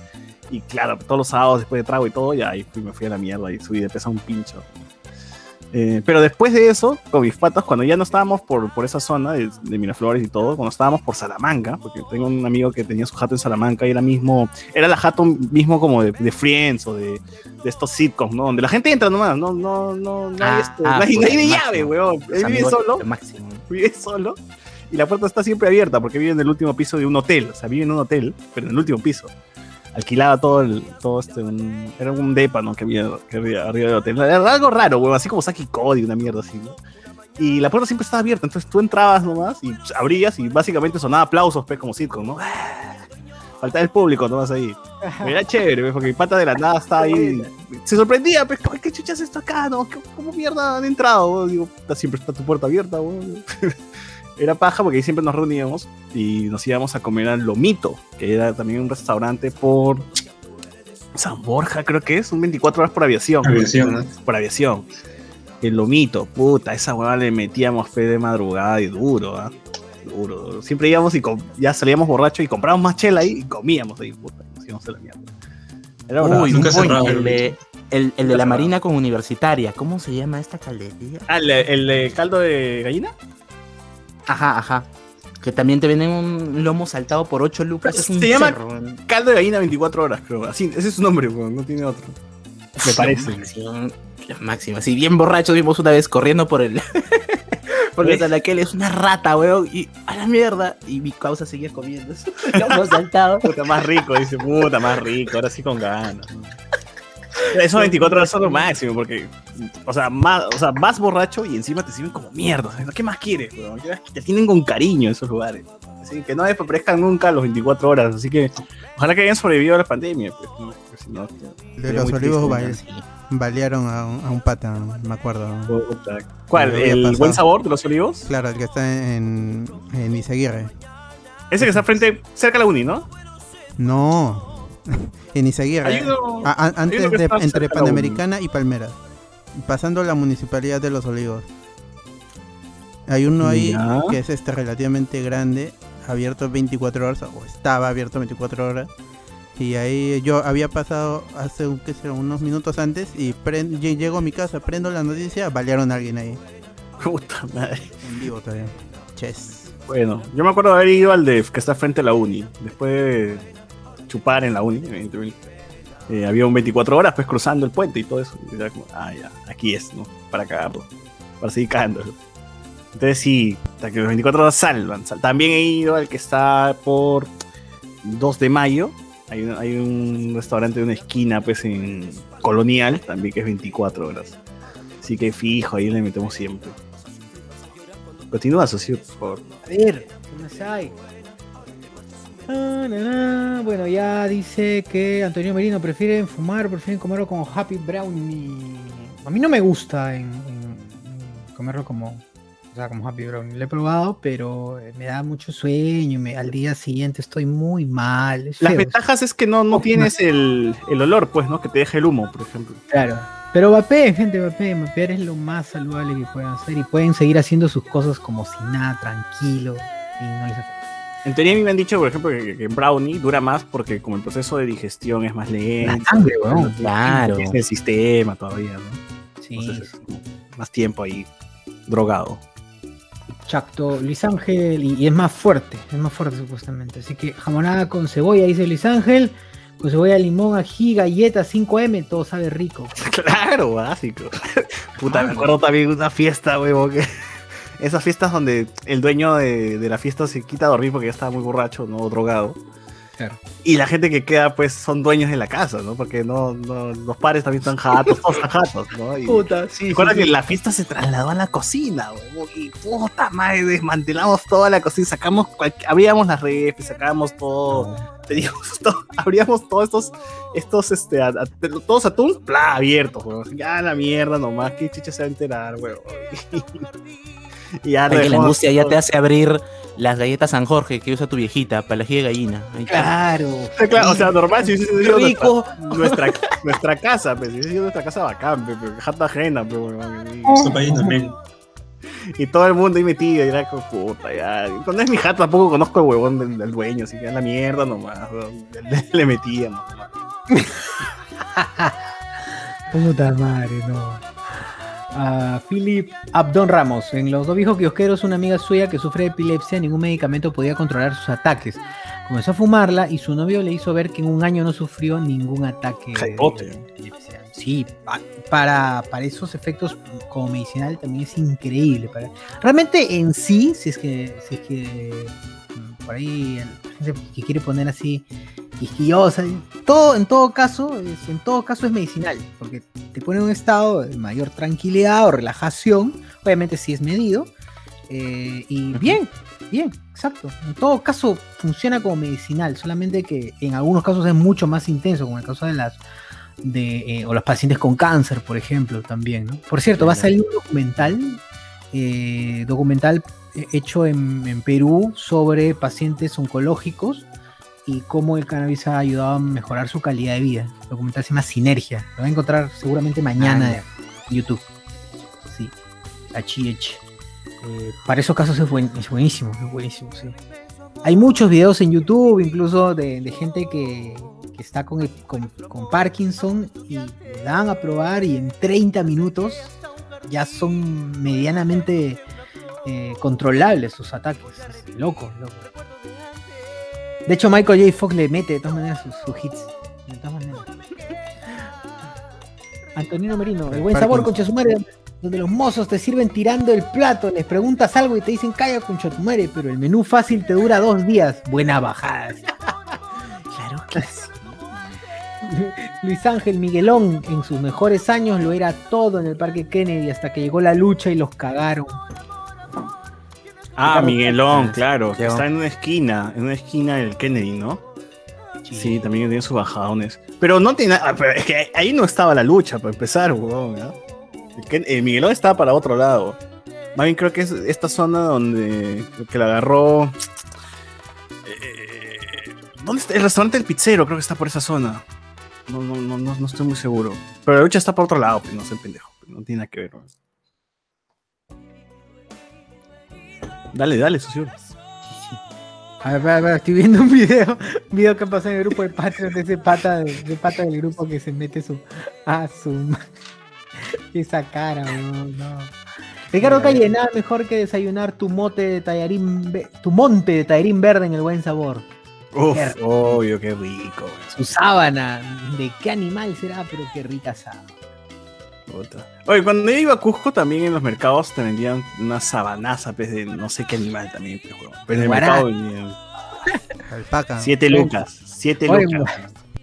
Y claro, todos los sábados después de trago y todo, ya ahí me fui a la mierda y subí de peso un pincho. Eh, pero después de eso, con mis patas, cuando ya no estábamos por, por esa zona de, de Miraflores y todo, cuando estábamos por Salamanca, porque tengo un amigo que tenía su jato en Salamanca y era mismo, era la jato mismo como de, de Friends o de, de estos sitcoms, ¿no? Donde la gente entra nomás, no, no, no, no hay, Ah, este, ah, no hay, no hay pues, llave, weón. Los Él vive solo, [laughs] vive solo y la puerta está siempre abierta porque vive en el último piso de un hotel, o sea, vive en un hotel, pero en el último piso. Alquilaba todo el, todo este, un- era un depa, ¿no? Que había, que había arriba del hotel. Era algo raro, weón, así como Saki Cody, una mierda así, ¿no? Y la puerta siempre estaba abierta, entonces tú entrabas nomás y pues, abrías y básicamente sonaba aplausos, pues, como sitcom, ¿no? [sighs] Faltaba el público nomás ahí. Era chévere, pues, porque mi pata de la nada estaba ahí. Se sorprendía, pues, ¿qué chuchas esto acá? ¿No? ¿Qué- ¿Cómo mierda han entrado? Digo, siempre está tu puerta abierta, weón. [laughs] Era paja porque ahí siempre nos reuníamos y nos íbamos a comer al Lomito, que era también un restaurante por San Borja, creo que es, un 24 horas por aviación. Aviación. Por aviación. El lomito, puta, esa hueá le metíamos fe de madrugada y duro, ¿ah? Duro, duro. Siempre íbamos y com- ya salíamos borrachos y comprábamos más chela ahí y comíamos ahí, puta. nos íbamos a la mierda. Era. Uy, nunca coño, el el- de, el, el de la. Marina con Universitaria. ¿Cómo se llama esta caldería? Ah, ¿el, el de caldo de gallina? Ajá, ajá. Que también te venden un lomo saltado por 8 lucas. Es un Se llama- cerro. Caldo de gallina 24 horas, creo. Así, ese es su nombre, weón, no tiene otro. Me parece. Lo máximo, lo máximo. Así bien borrachos vimos una vez corriendo por el. [laughs] Porque Salaquel es una rata, weón. Y a la mierda. Y mi causa seguía comiendo. [laughs] Lomo saltado. Puta, más rico, dice, puta, más rico, ahora sí con ganas. Esos 24 horas son lo máximo, porque, o sea, más, o sea, más borracho y encima te sirven como mierda. ¿Qué más quieres, más- Te tienen con cariño esos lugares. Así que no desaparezcan nunca los 24 horas. Así que, ojalá que hayan sobrevivido a la pandemia. Pues, ¿no? Porque si no, De sería los muy olivos balearon a un, a un pata, me acuerdo. ¿Cuál? ¿El buen sabor de los olivos? Claro, el que está en, en Izaguirre. Ese que está frente, cerca de la uni, ¿no? No, en Izaguirre. Hay uno- A- a- antes de, entre Panamericana y Palmeras. Pasando la municipalidad de Los Olivos. Hay uno ahí Ya. que es este relativamente grande, abierto 24 horas, o estaba abierto 24 horas. Y ahí yo había pasado hace qué será, unos minutos antes y llego a mi casa, prendo la noticia, balearon a alguien ahí. Puta madre. En vivo todavía. Ches. Bueno, yo me acuerdo de haber ido al de que está frente a la uni. Después de chupar en la uni, eh, había un 24 horas pues cruzando el puente y todo eso. Y era como, ah, ya, aquí es, ¿no? Para cagarlo. Para seguir cagándolo. Entonces sí, hasta que los 24 horas salvan. sal- También he ido al que está por 2 de mayo. Hay un, hay un restaurante de una esquina, pues en Colonial, también que es 24 horas. Así que fijo, ahí le metemos siempre. Continúa, socio, por favor. A ver, ¿qué más hay? Ah. Bueno, ya dice que Antonio Merino prefieren fumar, prefieren comerlo como Happy Brownie. A mí no me gusta en, en- en comerlo como, o sea, como Happy Brownie. Lo he probado, pero eh, me da mucho sueño. me- al día siguiente estoy muy mal. es Las feo. ventajas es que no, no tienes el, el olor, pues, ¿no? Que te deja el humo, por ejemplo. Claro. Pero vapeen, gente, vapeen. Vapear es lo más saludable que pueden hacer y pueden seguir haciendo sus cosas como si nada, tranquilo. Y no les afecta. En teoría a mí me han dicho, por ejemplo, que, que brownie dura más porque como el proceso de digestión es más lento. La sangre, weón. no tiene- Claro. Es el sistema todavía, ¿no? Sí. Entonces más tiempo ahí drogado. Exacto, Luis Ángel, y, y es más fuerte, es más fuerte supuestamente. Así que jamonada con cebolla, dice Luis Ángel, con cebolla, limón, ají, galleta, 5M, todo sabe rico. [laughs] Claro, básico. [laughs] Puta, me acuerdo también de una fiesta, huevo, que... Esas fiestas donde el dueño de, de la fiesta se quita a dormir porque ya estaba muy borracho, no drogado. Claro. Y la gente que queda, pues, son dueños de la casa, ¿no? Porque no, no los padres también están jatos, todos están jatos, ¿no? Y, Puta, sí. Recuerda que la fiesta se trasladó a la cocina, huevón, y puta madre, desmantelamos toda la cocina, sacamos, cual- abríamos las refes, sacábamos todo, teníamos [laughs] todo, abríamos todos estos, estos, este, a- a- todos atún, bla, abiertos, huevón, ya la mierda nomás, qué chicha se va a enterar, huevón. [laughs] [laughs] y ya que la dejamos angustia ya todo. te hace abrir las galletas San Jorge que usa tu viejita para la de gallina. Claro. [laughs] Claro, o sea, normal, si hubiese sido rico. nuestra, nuestra, [laughs] nuestra casa, pues, si hubiese sido nuestra casa bacán, pero jata ajena, Este país también. Y todo el mundo ahí metido, y era como puta, ya. Cuando es mi jato tampoco conozco el huevón del, del dueño, así que es la mierda nomás. weón. Le, le metíamos. Puta madre, no. A Philip Abdon Ramos. En los dos viejos kiosqueros, una amiga suya que sufre de epilepsia, ningún medicamento podía controlar sus ataques. Comenzó a fumarla y su novio le hizo ver que en un año no sufrió ningún ataque de epilepsia. Sí, pa- para, para esos efectos como medicinal también es increíble. Para... Realmente en sí, si es que, si es que mm, por ahí la gente que quiere poner así quisquillosa, todo, en todo caso, es, en todo caso es medicinal, porque te pone en un estado de mayor tranquilidad o relajación, obviamente si es medido, eh, y bien, bien, exacto. En todo caso funciona como medicinal, solamente que en algunos casos es mucho más intenso, como en el caso de las de eh, o los pacientes con cáncer, por ejemplo, también, ¿no? Por cierto, va a salir un documental, eh, documental hecho en, en Perú sobre pacientes oncológicos y cómo el cannabis ha ayudado a mejorar su calidad de vida. El documental se llama Sinergia. Lo va a encontrar seguramente mañana Ah, en YouTube. Sí, HH. Eh, para esos casos es, buen- es buenísimo, es buenísimo, sí. Hay muchos videos en YouTube, incluso de, de gente que, que está con, el- con, con Parkinson y le dan a probar y en 30 minutos ya son medianamente eh, controlables sus ataques. Es loco, loco. De hecho, Michael J. Fox le mete de todas maneras sus, sus hits. De todas maneras. Antonino Merino, el buen sabor, su madre, donde los mozos te sirven tirando el plato, les preguntas algo y te dicen calla, concha tu madre, pero el menú fácil te dura dos días. Buena bajada. Claro que sí. Luis Ángel Miguelón, en sus mejores años, lo era todo en el Parque Kennedy hasta que llegó la lucha y los cagaron. Ah, Miguelón, claro. Llegó. Está en una esquina, en una esquina del Kennedy, ¿no? Sí, también tiene sus bajadones. Pero no tiene nada. pero Es que ahí no estaba la lucha para empezar, weón. ¿no? El Miguelón estaba para otro lado. Más bien creo que es esta zona donde que la agarró. eh, ¿Dónde está? El restaurante del pizzero, creo que está por esa zona. No, no, no, no, no estoy muy seguro. Pero la lucha está por otro lado, pues, no sé, pendejo. No tiene nada que ver. Dale, dale, socio. A ver, a ver, estoy viendo un video, un video que pasó en el grupo de Patreon de ese pata, de, de pata del grupo que se mete su. Ah, su. [laughs] Esa cara, weón, no. Ricardo Calle, nada mejor que desayunar tu mote de tallarín, tu monte de tallarín verde en el buen sabor. Uf, Qué obvio, qué rico. Su sábana, ¿de qué animal será? Pero qué rica sábana. Puta. Oye, cuando yo iba a Cusco también en los mercados te vendían una sabanaza pues, de no sé qué animal también. Pues, weón. Pero en el Guará. mercado vendían Alpaca. siete lucas. Siete Oye, lucas.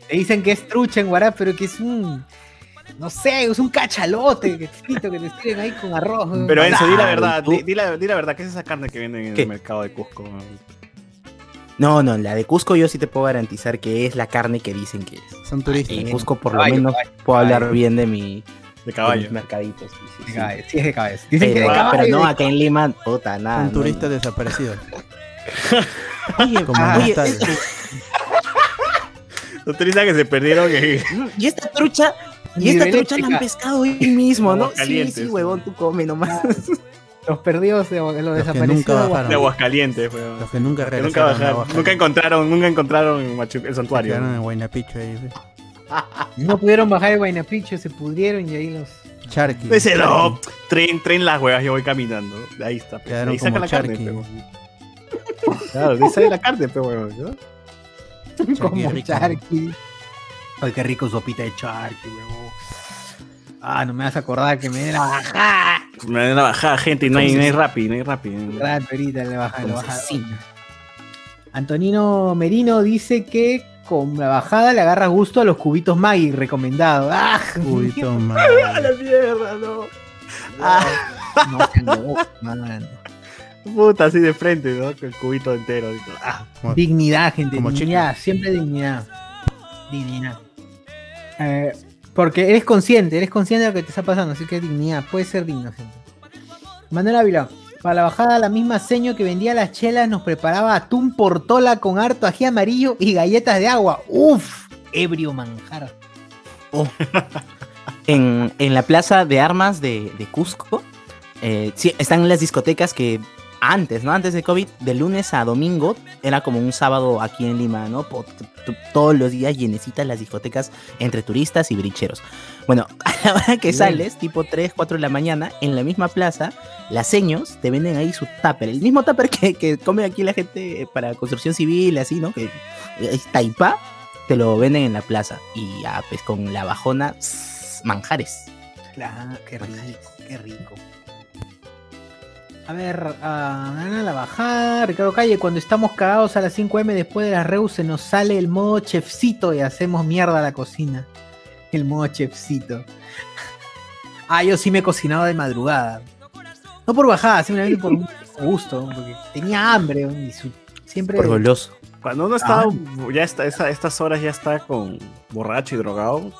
Te dicen que es trucha en Guará, pero que es un. No sé, es un cachalote que, te sirven ahí con arroz. Pero Enzo, di la Ah, verdad, di, di la, di la verdad, ¿qué es esa carne que venden en ¿Qué? el mercado de Cusco? No, no, la de Cusco yo sí te puedo garantizar que es la carne que dicen que es. Son turistas. En Cusco por lo menos puedo hablar bien de, mi, De caballo. mercaditos. sí, sí, De sí. caballo, sí es de caballo. Dicen que Pero, de caballo. pero no, acá en Lima, puta, nada. Son no. turistas desaparecidos. Oye, Como oye, Natal. este, Los turistas que se perdieron que... y esta trucha, y esta trucha la han pescado hoy mismo, ¿no? Sí, sí, huevón, tú come nomás. Los perdidos, de, los que desaparecidos. nunca de Aguascalientes, weón. Los que nunca Que nunca regresaron. a bajaron, nunca encontraron, nunca encontraron Machu- el santuario. Quedaron en Huaynapicho ahí. ¿sí? [laughs] No pudieron bajar el Guaynapicho, se pudrieron y ahí los. Charqui. Ese no, tren, tren las huevas, yo voy caminando. Ahí está, ahí saca la carne, charqui. pe, weón. Claro, de ahí sale la carne, pe, weón, ¿no? [laughs] como rico. charqui. Ay, qué rico sopita de charqui, huevón. Ah, no me vas a acordar que me den la bajada. Me dan la bajada, gente, y no hay, no hay rapi, no hay rapi. Rato ahorita le baja, le Como baja. así. Antonino Merino dice que con la bajada le agarra gusto a los cubitos Maggi recomendados. ¡Ah! Uy, toma. [laughs] A la mierda, no. No, sean locos, mano. Puta, así de frente, ¿no? Con el cubito entero. Ah, Dignidad, gente, Como dignidad, siempre dignidad. Dignidad. Eh, porque eres consciente, eres consciente de lo que te está pasando, así que dignidad, puede ser digno, gente. Manuel Ávila, para la bajada la misma seño que vendía las chelas nos preparaba atún portola con harto ají amarillo y galletas de agua. Uf, ebrio manjar. en, en la plaza de armas de, de Cusco, eh, sí, están las discotecas que antes, ¿no? Antes de COVID, de lunes a domingo, era como un sábado aquí en Lima, ¿no? Todos los días llenecitas las discotecas entre turistas y bricheros. Bueno, [laughs] a la hora que Bien. sales, tipo 3, 4 de la mañana, en la misma plaza, las seños te venden ahí su tupper, el mismo tupper que, que come aquí la gente para construcción civil, así, ¿no? Que es taipa, te lo venden en la plaza. Y ya, pues con la bajona, manjares. Claro, qué rico, qué rico. A ver, ah, a la bajada, Ricardo Calle, cuando estamos cagados a las 5M después de las Reus se nos sale el modo chefcito y hacemos mierda a la cocina. El modo chefcito. [laughs] Ah, yo sí me he cocinado de madrugada. No por bajada, simplemente por [laughs] gusto, porque tenía hambre y su- siempre... Por goloso. Cuando uno está, ya está, esa- estas horas ya está con borracho y drogado,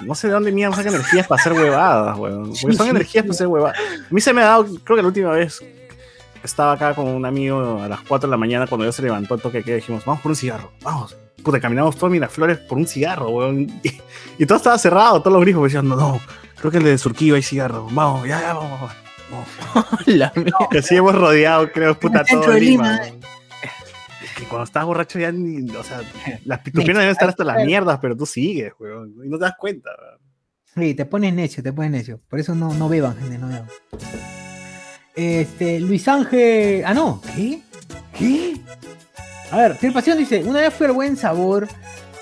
no sé de dónde mierda saca energías para hacer huevadas, weón. [laughs] Porque Sí, son sí, energías sí. para hacer huevadas. A mí se me ha dado, creo que la última vez estaba acá con un amigo a las 4 de la mañana cuando ya se levantó el toque que dijimos, vamos por un cigarro, vamos. puta, caminamos todos Miraflores por un cigarro, weón. [laughs] Y, y todo estaba cerrado, todos los grifos decían, no, no, creo que el de Surquillo hay cigarro. Vamos, ya, ya, vamos, vamos. [laughs] La mierda. Que así hemos rodeado, creo, puta, todo Lima. Lima. Que cuando estás borracho ya ni, o sea, [laughs] las tus piernas deben estar hasta las mierdas, pero tú sigues, weón. Y no te das cuenta, weón. Sí, te pones necio, te pones necio. Por eso no, no beban, gente, no beban. Este, Luis Ángel. Ah, no. ¿Qué? ¿Qué? A ver, Tier Pasión dice: Una vez fui al buen sabor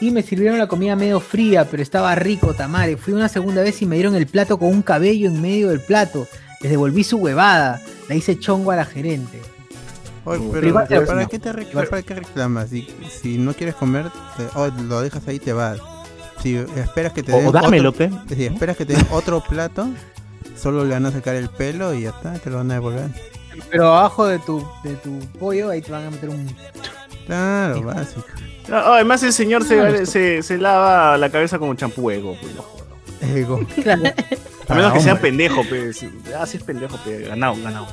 y me sirvieron la comida medio fría, pero estaba rico, tamare. Fui una segunda vez y me dieron el plato con un cabello en medio del plato. Les devolví su huevada. La hice chongo a la gerente. Oye, Pero igual ¿para, qué te reclamas, ¿para qué reclamas? Si, si no quieres comer, te- oh, lo dejas ahí te vas. Si esperas que te den O, o dámelo, otro, si esperas que te den otro plato, solo le van a sacar el pelo y ya está, te lo van a devolver. Pero abajo de tu, de tu pollo, ahí te van a meter un. Claro, básico. No, además el señor se, se, se lava la cabeza con champú ego, pues. Ego. Claro. A menos Ah, que sea pendejo, pues. Ah, sí es pendejo, pues. Ganado, ganado.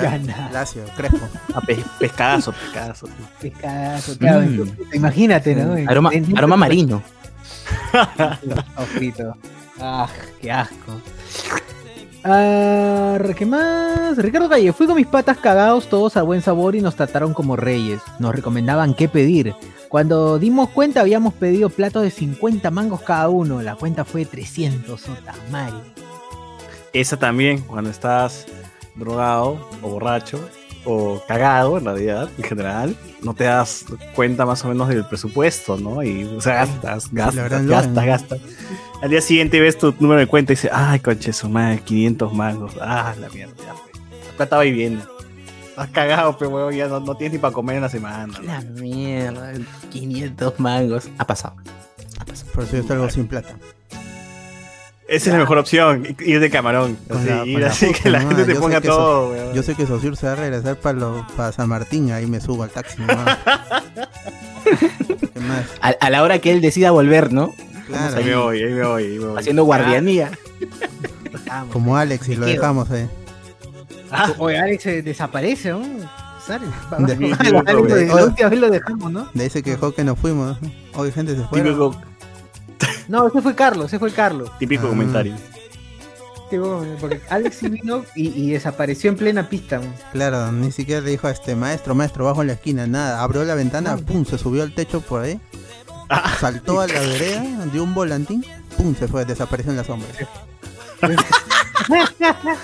Gana. Lacio, crespo. Ah, pe- pescadazo, pescadazo. Pescadazo, claro. Mm. Imagínate, ¿no? Aroma, En- en- aroma marino. Oh, [laughs] frito. Ah, qué asco. Ah, ¿Qué más? Ricardo Calle, fui con mis patas cagados todos a buen sabor y nos trataron como reyes. Nos recomendaban qué pedir. Cuando dimos cuenta habíamos pedido platos de 50 mangos cada uno. La cuenta fue 300, otamari. Esa también, cuando estás drogado o borracho o cagado, en realidad, en general, no te das cuenta más o menos del presupuesto, ¿no? Y, o sea, gastas, gastas, gastas, gastas. Al día siguiente ves tu número de cuenta y dices, ay, conche, su madre, 500 mangos. Ah, la mierda, ya fue. La plata va y viene. Estás cagado, pero huevón, ya no, no tienes ni para comer en la semana. ¿no? La mierda. 500 mangos. Ha pasado. Por eso yo salgo sin plata. Esa es la mejor opción, ir de camarón. Con Así, la- ir así que la gente te ponga todo, weón. Yo sé que Sosur se va a regresar para San Martín, ahí me subo al taxi. nomás. [laughs] ¿Qué más? A, a la hora que él decida volver, ¿no? Claro, Ahí me voy, ahí me voy, ahí me voy. Haciendo guardianía. Vamos. como Alex y lo dejamos ahí. Ah, Oye, Alex se desaparece, ¿no? Sale. [laughs] De- Alex, de- la última vez lo dejamos, ¿no? De ahí se quejó que nos fuimos. Hoy gente se fue. No, ese fue Carlos, ese fue Carlos. típico Ah. comentario. Porque Alex sí vino y, y desapareció en plena pista. Claro, ni siquiera le dijo a este maestro, maestro, bajo en la esquina, nada. Abrió la ventana, pum, se subió al techo por ahí. Ah. Saltó a la vereda, dio un volantín, pum, se fue, desapareció en la sombra. [laughs]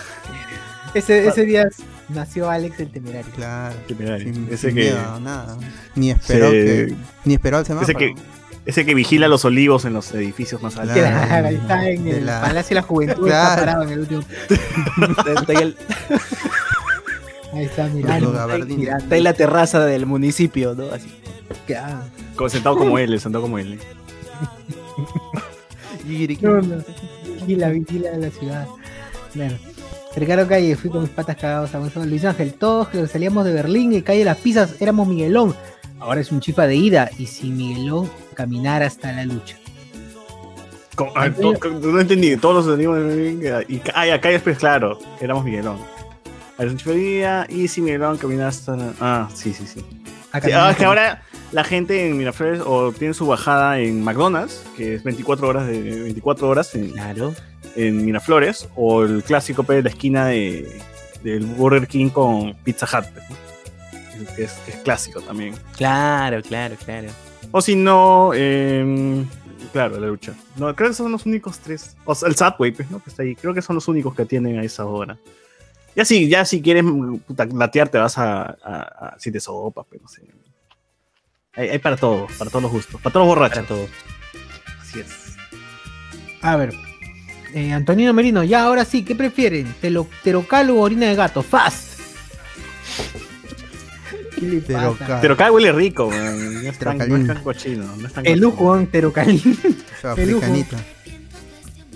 Ese, ese día nació Alex el temerario. Claro. Temerario. Sin, Ese sin que- miedo, nada. Ni esperó Se- que, ni esperó al semáforo. Ese que, ese que vigila los olivos en los edificios más altos. Claro. Está en De el la- Palacio de la Juventud, Claro. está parado en el último. Ahí está mirando. está en la terraza del municipio, ¿no? Así. Claro. Como- sentado como él, sentado como él. No, no. Vigila, vigila la ciudad. Claro. Ricardo Calle, fui con mis patas cagados a Gonzalo Luis Ángel. Todos que salíamos de Berlín y calle Las Pizzas éramos Miguelón. Ahora es un chifa de ida. Y si Miguelón caminara hasta la lucha. Ah, to- no entendí, todos los animos. Y, ah, acá después, claro, éramos Miguelón. A la chifería y si Miguelón caminaba hasta la- Ah, sí, sí, sí. Sí, ah, es que ahora la gente en Miraflores o tiene su bajada en McDonald's, que es 24 horas de 24 horas en, Claro. en Miraflores, o el clásico pe, de la esquina de, del Burger King con Pizza Hut, pues, ¿no? Que, es, que es clásico también. Claro, claro, claro. O si no, em, claro, la lucha. No, creo que son los únicos tres. O sea, el Subway, pues, ¿no? Que está ahí. Creo que son los únicos que tienen a esa hora. Ya si, ya si quieres puta, latear, te vas a, a, a Siete Sopas, pero no sé. Hay, hay para todos, para todos los gustos. Para todos los borrachos. Para todos. Así es. A ver. Eh, Antonino Merino, ya ahora sí, ¿qué prefieren? ¿Telo- ¿Terocal o orina de gato? ¡Fast! ¿Qué le pasa? Terocal. Huele rico, man. No es tan, no es tan cochino. No es tan El cochino. lujo, ¿eh? Terocalín.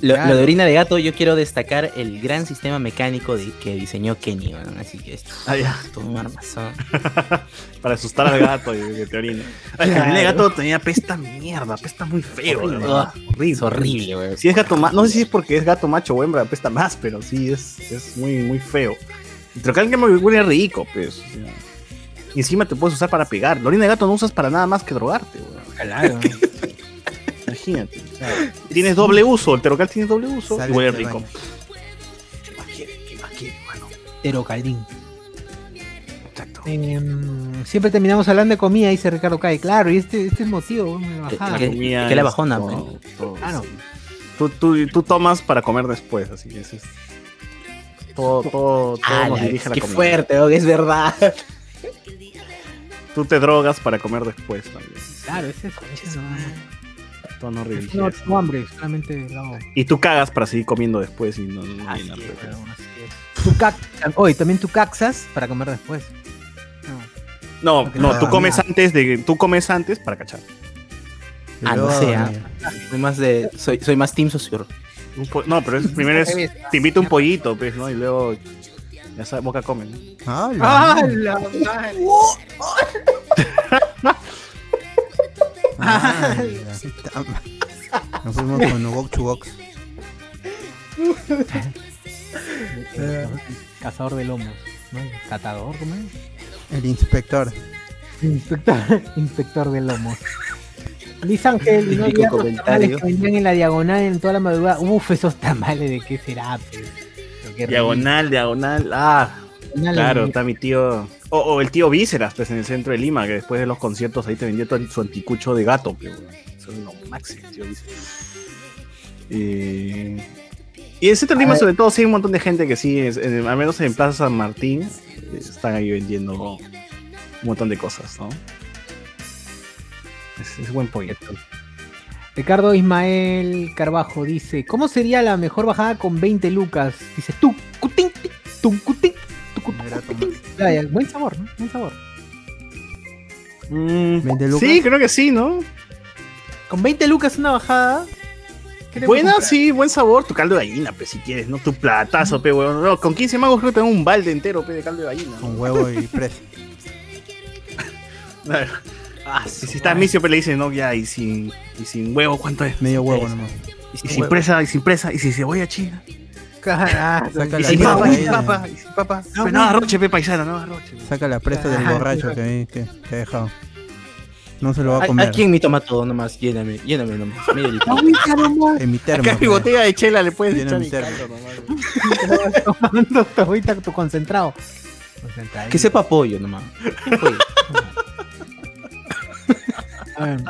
Lo, Claro. lo de orina de gato, yo quiero destacar el gran sistema mecánico de, que diseñó Kenny, ¿no? Así que es Ah, ya. [laughs] todo un armazón. [laughs] Para asustar al gato y que te orine. Claro. El orina de gato tenía pesta mierda, pesta muy feo. Horrible. verdad. Horrible, Es horrible, güey. Si es gato macho, no sé si es porque es gato macho o hembra, apesta más, pero sí es, es muy, muy feo. Y trocal que me huele rico, pues. o sea. Y encima te puedes usar para pegar. La orina de gato no usas para nada más que drogarte, weón. Claro. [laughs] Imagínate. o sea, tienes doble uso, el terocal tiene doble uso Sale y huele rico. baño. ¿Qué más quiere? ¿Qué más quiere, mano? Terocaldín. Exacto. Em, siempre terminamos hablando de comida, dice Ricardo Cae. Claro, y este, este es motivo, me bajaba. ¿Qué- comida qué la bajona, todo- todo, Claro. sí. Tú, tú, tú tomas para comer después, así que es. Todo, [laughs] todo, todo Ah, nos dirige a la qué comida. fuerte, oh, es verdad. Tú te drogas para comer después también. Claro, ese es ese no, Todo no a eso. tengo hambre, solamente hago. Y tú cagas para seguir comiendo después y no, no Así llenarte. es, weón, así es. Tú también tú caxas para comer después. No. No, no, no tú comes antes de tú comes antes para cachar. Ah, no sé, ah. Soy más de. Soy, soy más Team po- no, pero es, primero es te invito un pollito, pues, ¿no? Y luego ya sabes, boca come. ¿no? ¡Hala! [laughs] ¡Ah, la madre! ¡Hala! Nos fuimos con Wok Chugox. Eh, [laughs] Cazador de lomos. ¿no? Catador, ¿cómo es? El inspector. Inspector, inspector de lomos. Liz Ángel, no olvidar los tamales comentario. que vendían en la diagonal en toda la madrugada. Uf, esos tamales de qué será, pues? Pero. Diagonal, diagonal. Ah, Diagonal, claro, está mi tío. O, o el tío Vísceras, pues en el centro de Lima, que después de los conciertos ahí te vendió su anticucho de gato. pues, weón. Eso es lo máximo, tío Vísceras. Eh, Y en el centro de Lima, sobre todo, sí hay un montón de gente que sí, es- en- al menos en Plaza San Martín, están ahí vendiendo un montón de cosas, ¿no? Es, es buen proyecto. Ricardo Ismael Carbajo dice: ¿Cómo sería la mejor bajada con 20 lucas? Dice: tú, cutín, tum, cutín, Era cutín. Buen sabor, ¿no? Buen sabor. Mm, 20 lucas. sí, creo que sí, ¿no? Con 20 lucas una bajada. ¿qué te Buena, sí, buen sabor. Tu caldo de gallina, pues, si quieres, ¿no? Tu platazo, pe, weón. No, con 15 magos creo que tengo un balde entero, pe, de caldo de gallina. ¿no? Con huevo y presa. [laughs] Y si estás misio, pues le dices, no, ya, y sin, y sin huevo, ¿cuánto es? Medio huevo Es. nomás. Y sin presa, y sin presa, y sin cebolla china. Carajo, Saca Y la sin presa papa, de y sin papa, y sin papa. No, Pues no, no, no. arroche, pe, paisana, no, arroche. Saca la presa del Ah, borracho que, que, que ha dejado. No se lo va a comer. Aquí en mi toma todo nomás. Lléname, lléname nomás. [laughs] En mi termo. Acá mi pues. botella de chela le puedes echar mi termo. [laughs] tomando tu. Concentrado. Que sepa pollo nomás. [laughs] Pollo. A ver,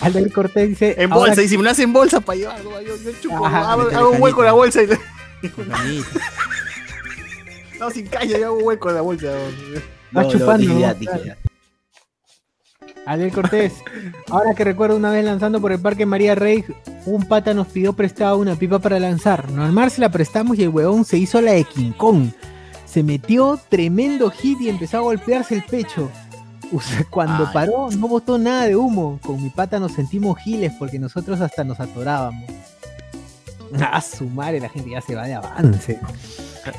Aldair Cortés dice. En ahora bolsa, y si me lo hacen en bolsa para llevar, ¿no? yo, yo chupo, Ajá, hago, un hueco en la bolsa y le- [laughs] no, sin caña, yo hago un hueco en la bolsa. ¿no? Va chupando, ¿no? dignidad. Aldair Cortés. Ahora que recuerdo una vez lanzando por el Parque María Rey, un pata nos pidió prestado una pipa para lanzar. Normal se la prestamos y el huevón se hizo la de King Kong. Se metió tremendo hit y empezó a golpearse el pecho. Cuando Ay. paró no botó nada de humo. Con mi pata nos sentimos giles porque nosotros hasta nos atorábamos. A su madre, la gente ya se va de avance.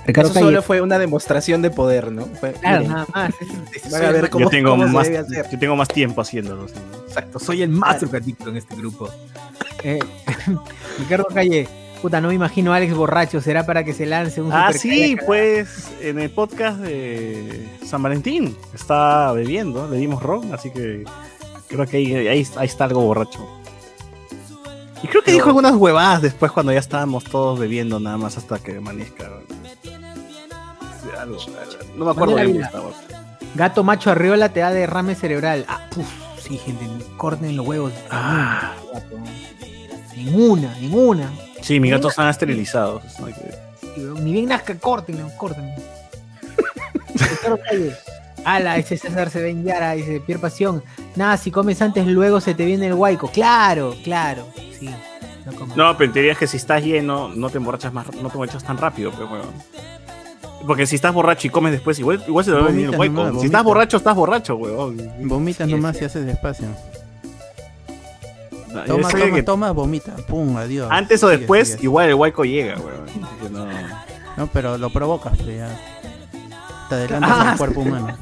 Ricardo Eso Calle, solo fue una demostración de poder, ¿no? Fue, claro, miren, nada más. [laughs] van a ver Soy- cómo, yo, tengo cómo más, debe hacer. yo tengo más tiempo haciéndolo. Exacto, soy el más drogadicto en este grupo. Eh, [laughs] Ricardo Calle, puta, no me imagino a Alex borracho, será para que se lance un Ah, sí, pues en el podcast de San Valentín está bebiendo, le dimos ron, así que creo que ahí, ahí, ahí está algo borracho. Y creo que dijo algunas huevadas después cuando ya estábamos todos bebiendo nada más hasta que amanezca. Algo, no me acuerdo bien. Estaba. Gato macho arriola te da derrame cerebral. Ah, puf, sí, gente, corten los huevos. Ah. Gato. Ninguna, ninguna. Sí, mis gatos están esterilizados. no Sí, Ni bien nazca, córtenlo, córtenlo. Ala, ese César se ven Yara, dice Pierre Pasión. Nada, si comes antes, luego se te viene el guayco. Claro, claro. Sí, no pero te dirías que si estás lleno, no te emborrachas más, no te emborrachas tan rápido, pero bueno. Porque si estás borracho y comes después, igual, igual se te va a venir el nomás, si estás borracho, estás borracho, weón. Vomitas Sí, nomás sí. si haces despacio. Toma, toma, que toma, vomita. Pum, adiós. Antes o después, sigue. igual el hueco llega, weón. No. No, pero lo provocas, ya. Te adelantas Ah, al cuerpo humano.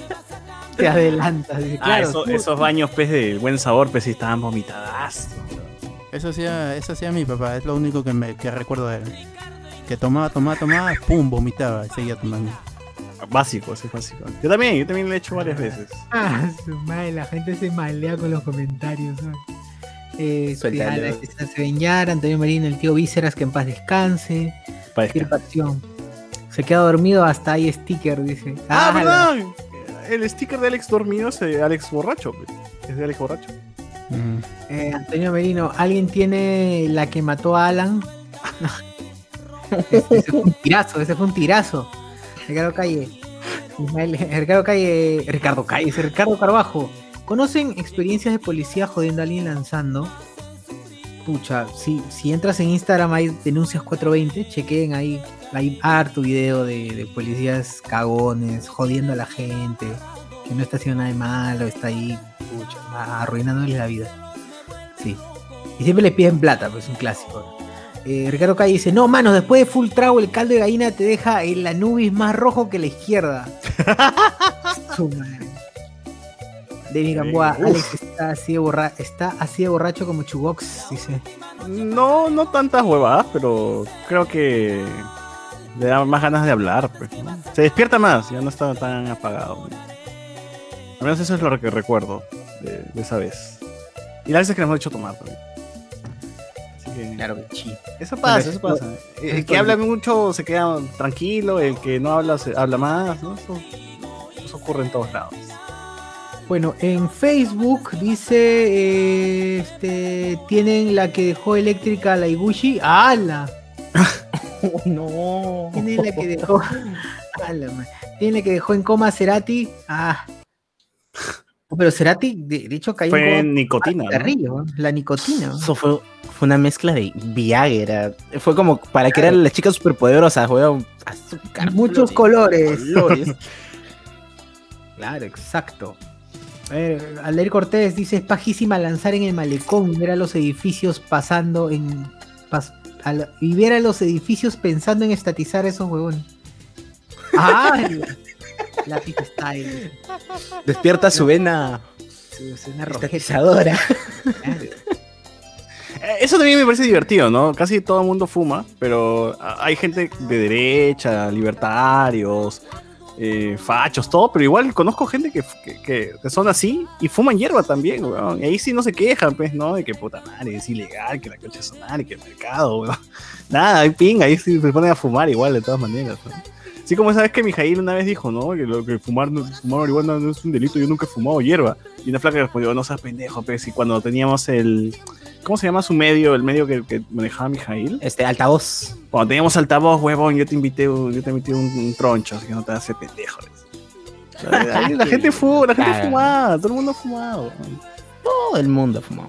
[laughs] te adelantas. Ah, claro, eso- tú- esos baños, pues, de buen sabor, pues, sí estaban vomitadas. Eso hacía, eso hacía mi papá, es lo único que, me, que recuerdo de él. Que tomaba, tomaba, tomaba, pum, vomitaba y seguía tomando. Básico, ese es básico. Yo también, yo también lo he hecho varias veces. Ah, su madre, la gente se malea con los comentarios. Eh, este, Sebeñar, Antonio Merino, el tío Vísceras, que en paz descanse. Pasión. Se queda dormido hasta ahí sticker, dice. Ah, la- ¿verdad? El sticker de Alex dormido es de Alex borracho. pues. Es de Alex borracho. Eh, Antonio Merino, ¿alguien tiene la que mató a Alan? [laughs] ese, ese fue un tirazo, ese fue un tirazo. Ricardo Calle. Ricardo Calle. Ricardo Calle, Ricardo Carbajo. ¿Conocen experiencias de policía jodiendo a alguien lanzando? Pucha, si, si entras en Instagram hay denuncias 420, chequen ahí. Hay harto video de, de policías cagones, jodiendo a la gente, que no está haciendo nada de malo, está ahí, pucha, arruinándoles la vida. Sí. Y siempre les piden plata, pues es un clásico. Eh, Ricardo Calle dice, no, manos, después de full trago el caldo de gallina te deja el Anubis más rojo que la izquierda. [laughs] Su madre. David Gamboa. Alex está así, de borra está así de borracho como Chubox, dice. No, no tantas huevadas, pero creo que le da más ganas de hablar. pues, ¿no? Se despierta más, ya no está tan apagado. Al menos eso es lo que recuerdo de, de esa vez. Y las veces que nos hemos hecho tomar también. Que, Claro que sí. Eso pasa, eso pasa. El que habla mucho se queda tranquilo, el que no habla se habla más, ¿no? Eso, eso ocurre en todos lados. Bueno, en Facebook dice, eh, este, tienen la que dejó eléctrica a la Iguchi. ¡Hala! [laughs] no. Tienen la que dejó. ¡Hala, man! Tienen la que dejó en coma a Cerati. ¡Ah! Oh, Pero Cerati, de, de hecho, cayó Fue en coma nicotina. ¿no? la nicotina. Eso fue, fue una mezcla de Viagra. Fue como para crear a las chicas superpoderosas, weón. Azúcar. Muchos colores. colores. [laughs] Claro, exacto. A ver, Aldair Cortés dice, es pajísima lanzar en el malecón y ver a los edificios pasando en... pas- la- y ver a los edificios pensando en estatizar esos huevones. ¡Ah! Lápiz style. Despierta su vena es una rojeta. estatizadora. Claro. Eso también me parece divertido, ¿no? Casi todo el mundo fuma, pero a- hay gente de derecha, libertarios, eh, fachos, todo, pero igual conozco gente que, que- que- son así y fuman hierba también, weón. Y ahí sí no se quejan, pues, ¿no? De que puta madre, es ilegal, que la cocha es sonar, que el mercado, weón. [laughs] Nada, hay pinga, ahí sí se ponen a fumar igual, de todas maneras, ¿no? Así como sabes que Mijail una vez dijo, ¿no? Que, lo, que fumar, no- fumar marihuana no es un delito, yo nunca he fumado hierba. Y una flaca respondió, no seas pendejo, pues, y cuando teníamos el... ¿Cómo se llama su medio? El medio que, que manejaba Mijail. Este, altavoz. Cuando teníamos altavoz, huevón, yo te invité, un- yo te invité un, un troncho, así que no te hagas pendejo. Ahí la [laughs] gente fuma, la gente fumaba, todo el mundo fumado. Todo el mundo fumó.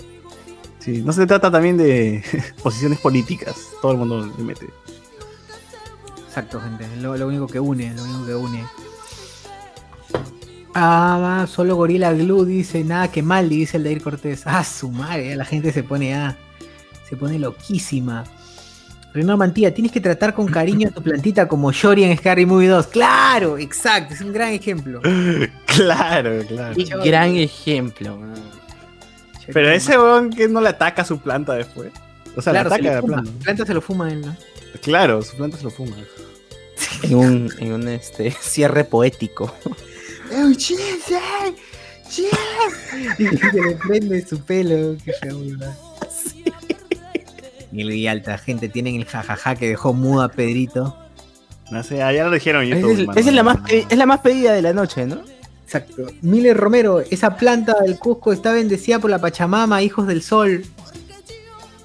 Sí, no se trata también de [laughs] posiciones políticas, todo el mundo le mete. Exacto, gente. Lo, lo único que une, lo único que une. Ah, solo Gorila Glue dice, nada que mal, dice el Dair Cortés. Ah, su madre, la gente se pone ah, se pone loquísima. Renato Mantilla, tienes que tratar con cariño a tu plantita como Shory en Scary Movie 2. Claro, exacto, es un gran ejemplo. [laughs] Claro, claro. Y gran ejemplo. man. Pero ese huevón que no le ataca a su planta después. O sea, claro, le ataca a la fuma. planta. La planta se lo fuma él, ¿no? Claro, su planta se lo fuma. En un, en un este, [laughs] cierre poético. Y se le prende su pelo. Qué feo, ¿verdad? Y el alta gente tienen el jajaja que dejó mudo a Pedrito. No sé, ah, ya lo dijeron YouTube. es, es la más, es la más pedida de la noche, ¿no? Exacto. Miller Romero, esa planta del Cusco está bendecida por la Pachamama, hijos del sol.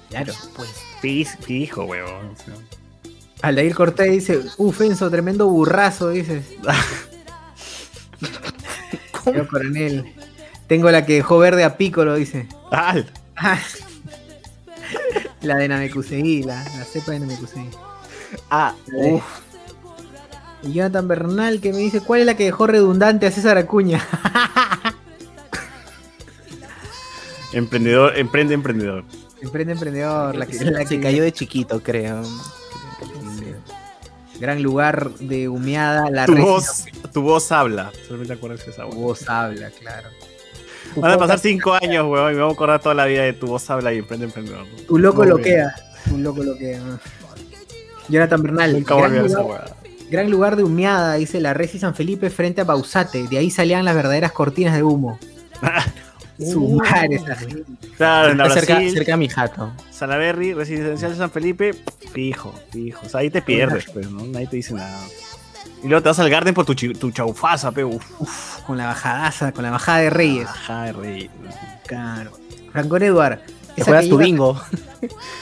Claro, pues. Fis- Fijo, huevón. Aldair Cortés dice, uf, Enzo, tremendo burrazo, dices. [laughs] [laughs] Yo, coronel. Tengo la que dejó verde a Piccolo, dice. Ah, [laughs] Ah. la de Namekusei, la, la cepa de Namekusei. Ah. Y Jonathan Bernal que me dice, ¿cuál es la que dejó redundante a César Acuña? emprendedor, emprende, emprendedor. Emprende emprendedor, la que, la se que- cayó de chiquito, creo. Gran lugar de humeada, la Tu res- voz, tu voz habla. Solamente acuerdas de esa Tu voz. habla, claro. Tu Van a pasar cinco años, huevón, y me voy a acordar toda la vida de tu voz habla y emprende, emprendedor. ¿no? Tu loco Muy lo bien. queda. Tu loco lo queda. Jonathan Bernal. Nunca voy a gran olvidar esa lugar, hueá. Gran lugar de humeada, dice la Resi San Felipe frente a Bausate. De ahí salían las verdaderas cortinas de humo. [laughs] Su madre, esa gente. Claro, en la Está cerca, Brasil, cerca de mi jato. Salaberry, Residencial de San Felipe, fijo, fijo. O sea, ahí te pierdes, pues, ¿no? Nadie te dice nada. Y luego te vas al Garden por tu, tu chaufaza, pe. Uf, Uf, con la bajadaza, con la bajada de Reyes. ajá, de rey. Claro. Francón Eduard. Juegas tu bingo.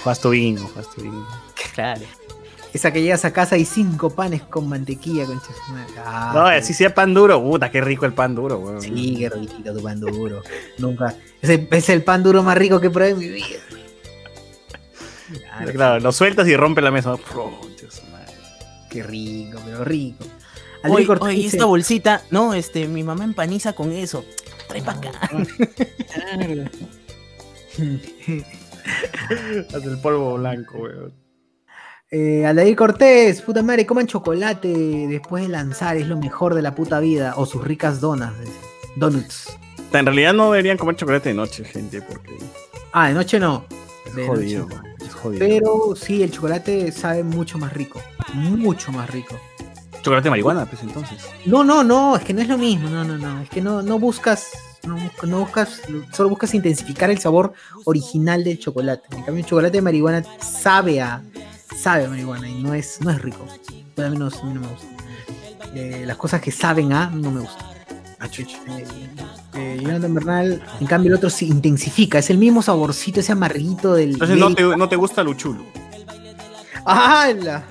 Juegas tu bingo, juegas tu bingo. Claro. Esa que llegas a casa y cinco panes con mantequilla, concha. madre. Ah, No, así sea pan duro, puta, qué rico el pan duro, weón. Sí, qué riquito tu pan duro. Nunca. Ese es el pan duro más rico que probé en mi vida. Claro, Claro, lo sueltas y rompe la mesa. Su madre. Qué rico, pero rico. Oye, oye, esta bolsita, no, este, mi mamá empaniza con eso. Trae para acá. [laughs] Hasta el polvo blanco, weón. Eh, Aldair Cortés, puta madre, coman chocolate después de lanzar, es lo mejor de la puta vida. O sus ricas donas. Donuts. En realidad no deberían comer chocolate de noche, gente, porque Ah, de noche no. es De jodido. noche Es jodido. Pero sí, el chocolate sabe mucho más rico. Mucho más rico. Chocolate de marihuana, pues entonces. No, no, no, es que no es lo mismo. No, no, no. Es que no, no buscas. No, no buscas. Solo buscas intensificar el sabor original del chocolate. En cambio, el chocolate de marihuana sabe a. Sabe a marihuana y no es, no es rico. Bueno, a mí no, a mí no me gusta. Eh, las cosas que saben a no me gustan. Ah. Eh, eh, Jonathan Bernal, en cambio, el otro se intensifica. Es el mismo saborcito, ese amarguito del. Entonces no te, no te gusta Luchulo. ¡Hala!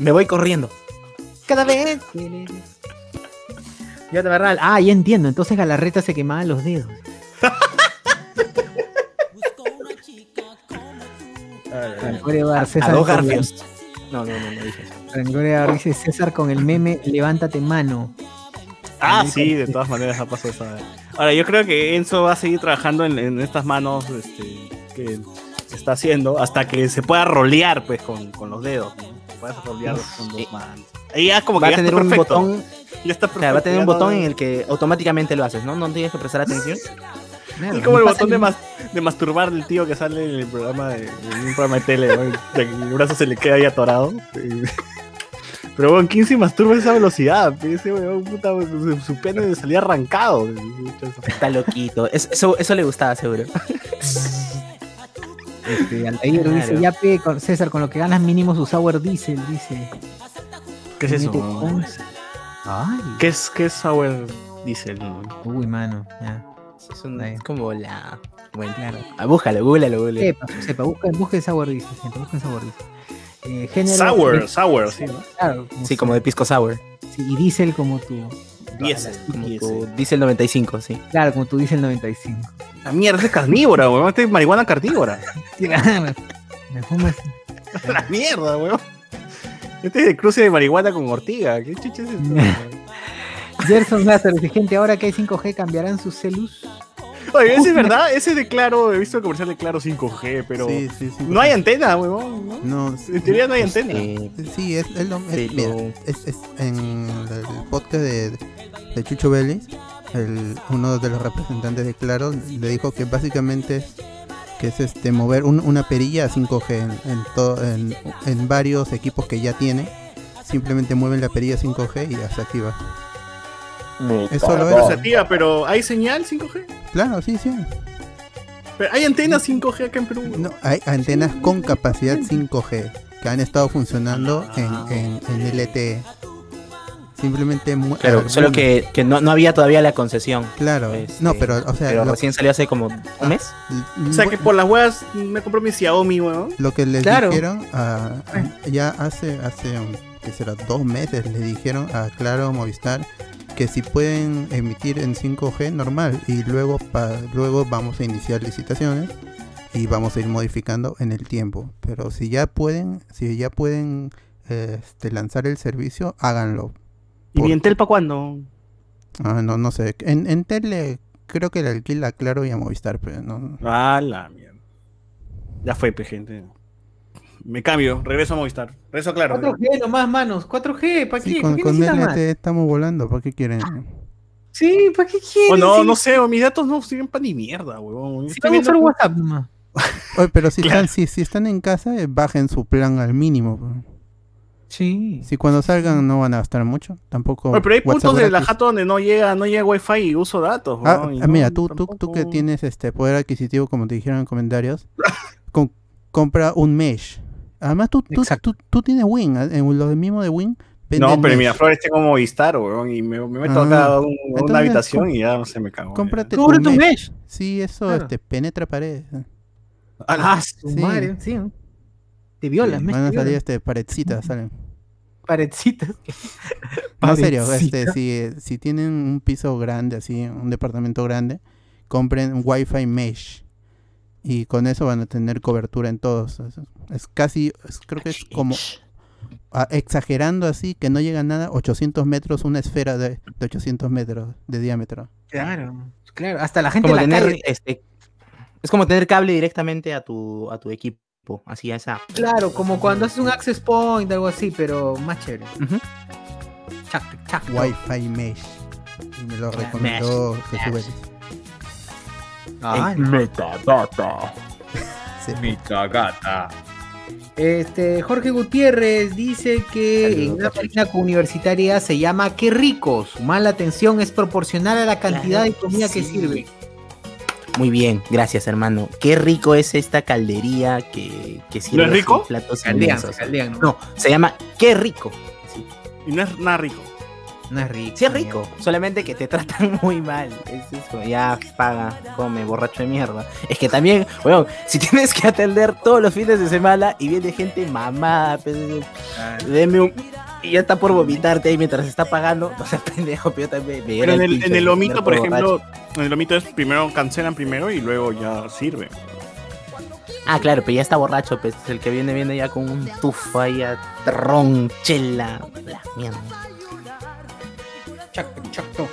Me voy corriendo. Cada vez. Jonathan Bernal, ah, ya entiendo. Entonces Galarreta se quemaba los dedos. [laughs] Evar, A dos garfios. No, no, no, no dije eso. Evar dice César con el meme Levántate mano. Ah, sí, de todas maneras ha pasado esa. Ahora, yo creo que Enzo va a seguir trabajando en, en estas manos este, que está haciendo hasta que se pueda rolear pues con, con los dedos. ¿no? Puedas rolear con dos sí. manos. Ahí ya como que Va a tener un perfecto. botón, Ya está perfecto. claro, va a tener un no- botón en el que automáticamente lo haces, ¿no? No tienes que prestar atención. Es como el botón de, mas- de masturbar del tío que sale en el programa de, en un programa de tele, ¿no? Que el brazo se le queda ahí atorado. [laughs] Pero bueno, ¿quién se masturba a esa velocidad? Ese weón, puta, su, su pene salía arrancado. Está loquito. Es- Eso, eso le gustaba, seguro. [laughs] Este, Claro. dice, ya pe, con César, con lo que ganas mínimo su sour diesel, dice. ¿Qué es eso? Ay. ¿Qué es, qué es Sour Diesel? Uy, mano, ya. Es, un- es como la. Bueno, Claro. ah, búscalo, googlalo, googlalo. Sepa, sepa, busquen, busquen sour diesel, gente, busquen sour diesel. Eh, género, Sour, sour, sí, ¿no? claro, Sí, como de pisco sour. sí, y diesel como tu, Diesel, Como diesel. tu Diesel 95, sí. claro, como tu diesel 95. La mierda, este es carnívora, weón. Este es marihuana carnívora. [laughs] Me fumas. [laughs] La mierda, weón. Este es el cruce de marihuana con ortiga. ¿Qué chucha es esto? [laughs] Gerson Lázaro dice, gente, ahora que hay 5G cambiarán sus celus. Oye, ese es verdad, ese de Claro, he visto el comercial de Claro 5G, pero Sí, sí, sí. no hay antena, weón. ¿no? No, En teoría no hay antena. Eh, Sí, es, es lo es- mira, es- es en el podcast de, de Chucho Vélez, el- uno de los representantes de Claro le dijo que básicamente es que es este mover un- una perilla a 5G en, en, to- en, en varios equipos que ya tiene. Simplemente mueven la perilla 5G y ya se activa. Es solo eso. activa, pero ¿hay señal 5G? Claro, sí, sí. Pero ¿Hay antenas 5G acá en Perú? No, hay antenas con capacidad 5G que han estado funcionando en, en, en LTE. Simplemente mu- claro, algunas- solo que, que no, no había todavía la concesión. Claro, Este, no, pero o sea, Pero lo, recién salió hace como un mes. O sea que por las huevas me compró mi Xiaomi, weón. lo que les Claro. dijeron ah, ya hace hace um, que será dos meses le dijeron a Claro Movistar que si pueden emitir en 5G normal y luego pa- luego vamos a iniciar licitaciones y vamos a ir modificando en el tiempo, pero si ya pueden si ya pueden este, lanzar el servicio háganlo. ¿Y Por- mi Entel para cuándo? Ah, no no sé, en, en tele creo que le alquila Claro y a Movistar, pero no Ah, la mierda. Ya fue, gente. Me cambio, regreso a Movistar. Regreso Claro. 4G nomás, manos. 4G, ¿para Sí, qué? con, ¿Para qué con LTE más? estamos volando, ¿para qué quieren? Sí, ¿para qué quieres? Oh, no, Sí, no sé, o mis datos no sirven para ni mierda, van a usar viendo- WhatsApp nomás. [laughs] Oye, pero si, Claro. están, si, si están en casa, eh, bajen su plan al mínimo. Sí. Si cuando salgan no van a gastar mucho, tampoco. Oye, pero hay WhatsApp puntos de la jato donde no llega, no llega wifi y uso datos. Ah, weón, y ah, no, mira, tú, tú, tú que tienes este poder adquisitivo, como te dijeron en comentarios, com- compra un mesh. Además, tú, tú, tú, tú tienes Win, ¿eh? en los de mismo de Win. No, pero mesh. mira, Flores tengo Movistar, weón, y me, me meto Ah, acá a un- una habitación y ya se me cago. Cómprate tu tu mesh. mesh. Sí, eso Claro. este, penetra paredes. Ah, su Sí. madre, sí. Te violas, Sí, mesh. van a salir este, paredcitas, salen. Paredcitas. [laughs] No, en serio, este, si, eh, si tienen un piso grande, así, un departamento grande, compren un Wi-Fi mesh. Y con eso van a tener cobertura en todos. Es casi, es- creo que es como, ah, exagerando así, que no llega a nada, 800 metros, una esfera de, de 800 metros de diámetro. Claro, claro. Hasta la gente Como en la tener, calle. este, es como tener cable directamente a tu, a tu equipo. Así a esa. Claro, como cuando haces un access point, algo así, pero más chévere. Ujú. Chac, chac, Wi-Fi mesh. Y me lo Ya, recomendó Jesús. Ah, Metadata. [laughs] Metagata. Este, Jorge Gutiérrez dice que Saludos, en una página universitaria se llama Qué rico. Su mala atención es proporcional a la cantidad Claro de comida que sirve. Muy bien, gracias hermano. Qué rico es esta caldería que, que sirve es así rico? platos Caldean, ¿no? No, se llama Qué rico. Sí, Y no es nada rico. No es rico. Sí es rico, solamente que te tratan [laughs] muy mal. Es eso, ya paga, come, borracho de mierda. Es que también, weón, si tienes que atender todos los fines de semana y viene gente mamada, pues, deme un... Y ya está por vomitarte ahí mientras está pagando. No seas pendejo, pero yo también me Pero en el, pincho en el lomito, por borracho. ejemplo, en el lomito es primero cancelan primero y luego ya sirve. Ah, claro, pero ya está borracho, pues el que viene viene ya con un tufo ahí a ron, chela, la mierda. Chac, chac, no.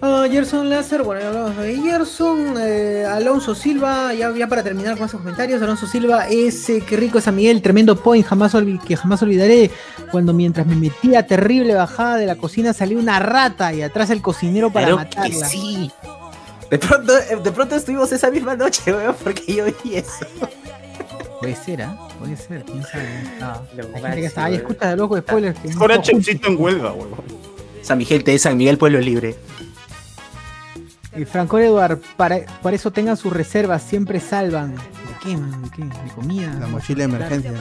Ah, Gerson Láser, bueno, ya hablamos de Gerson, eh, Alonso Silva, ya, ya para terminar con esos comentarios, Alonso Silva, ese qué rico es San Miguel, tremendo point, jamás que jamás olvidaré, cuando mientras me metía terrible bajada de la cocina salió una rata y atrás el cocinero para Claro que matarla. sí. De pronto, eh, de pronto estuvimos esa misma noche, weón, porque yo vi eso. Puede ser, ¿ah? Puede ser, quién sabe. [laughs] Ah, que está ahí, eh. escucha de loco spoilers. que Ahora Chepsito en huelga, huevón. San Miguel te San Miguel Pueblo Libre. Y Franco Eduard, para, para eso tengan sus reservas, siempre salvan. ¿De qué, man? ¿De qué? ¿De comida? La mochila de emergencia.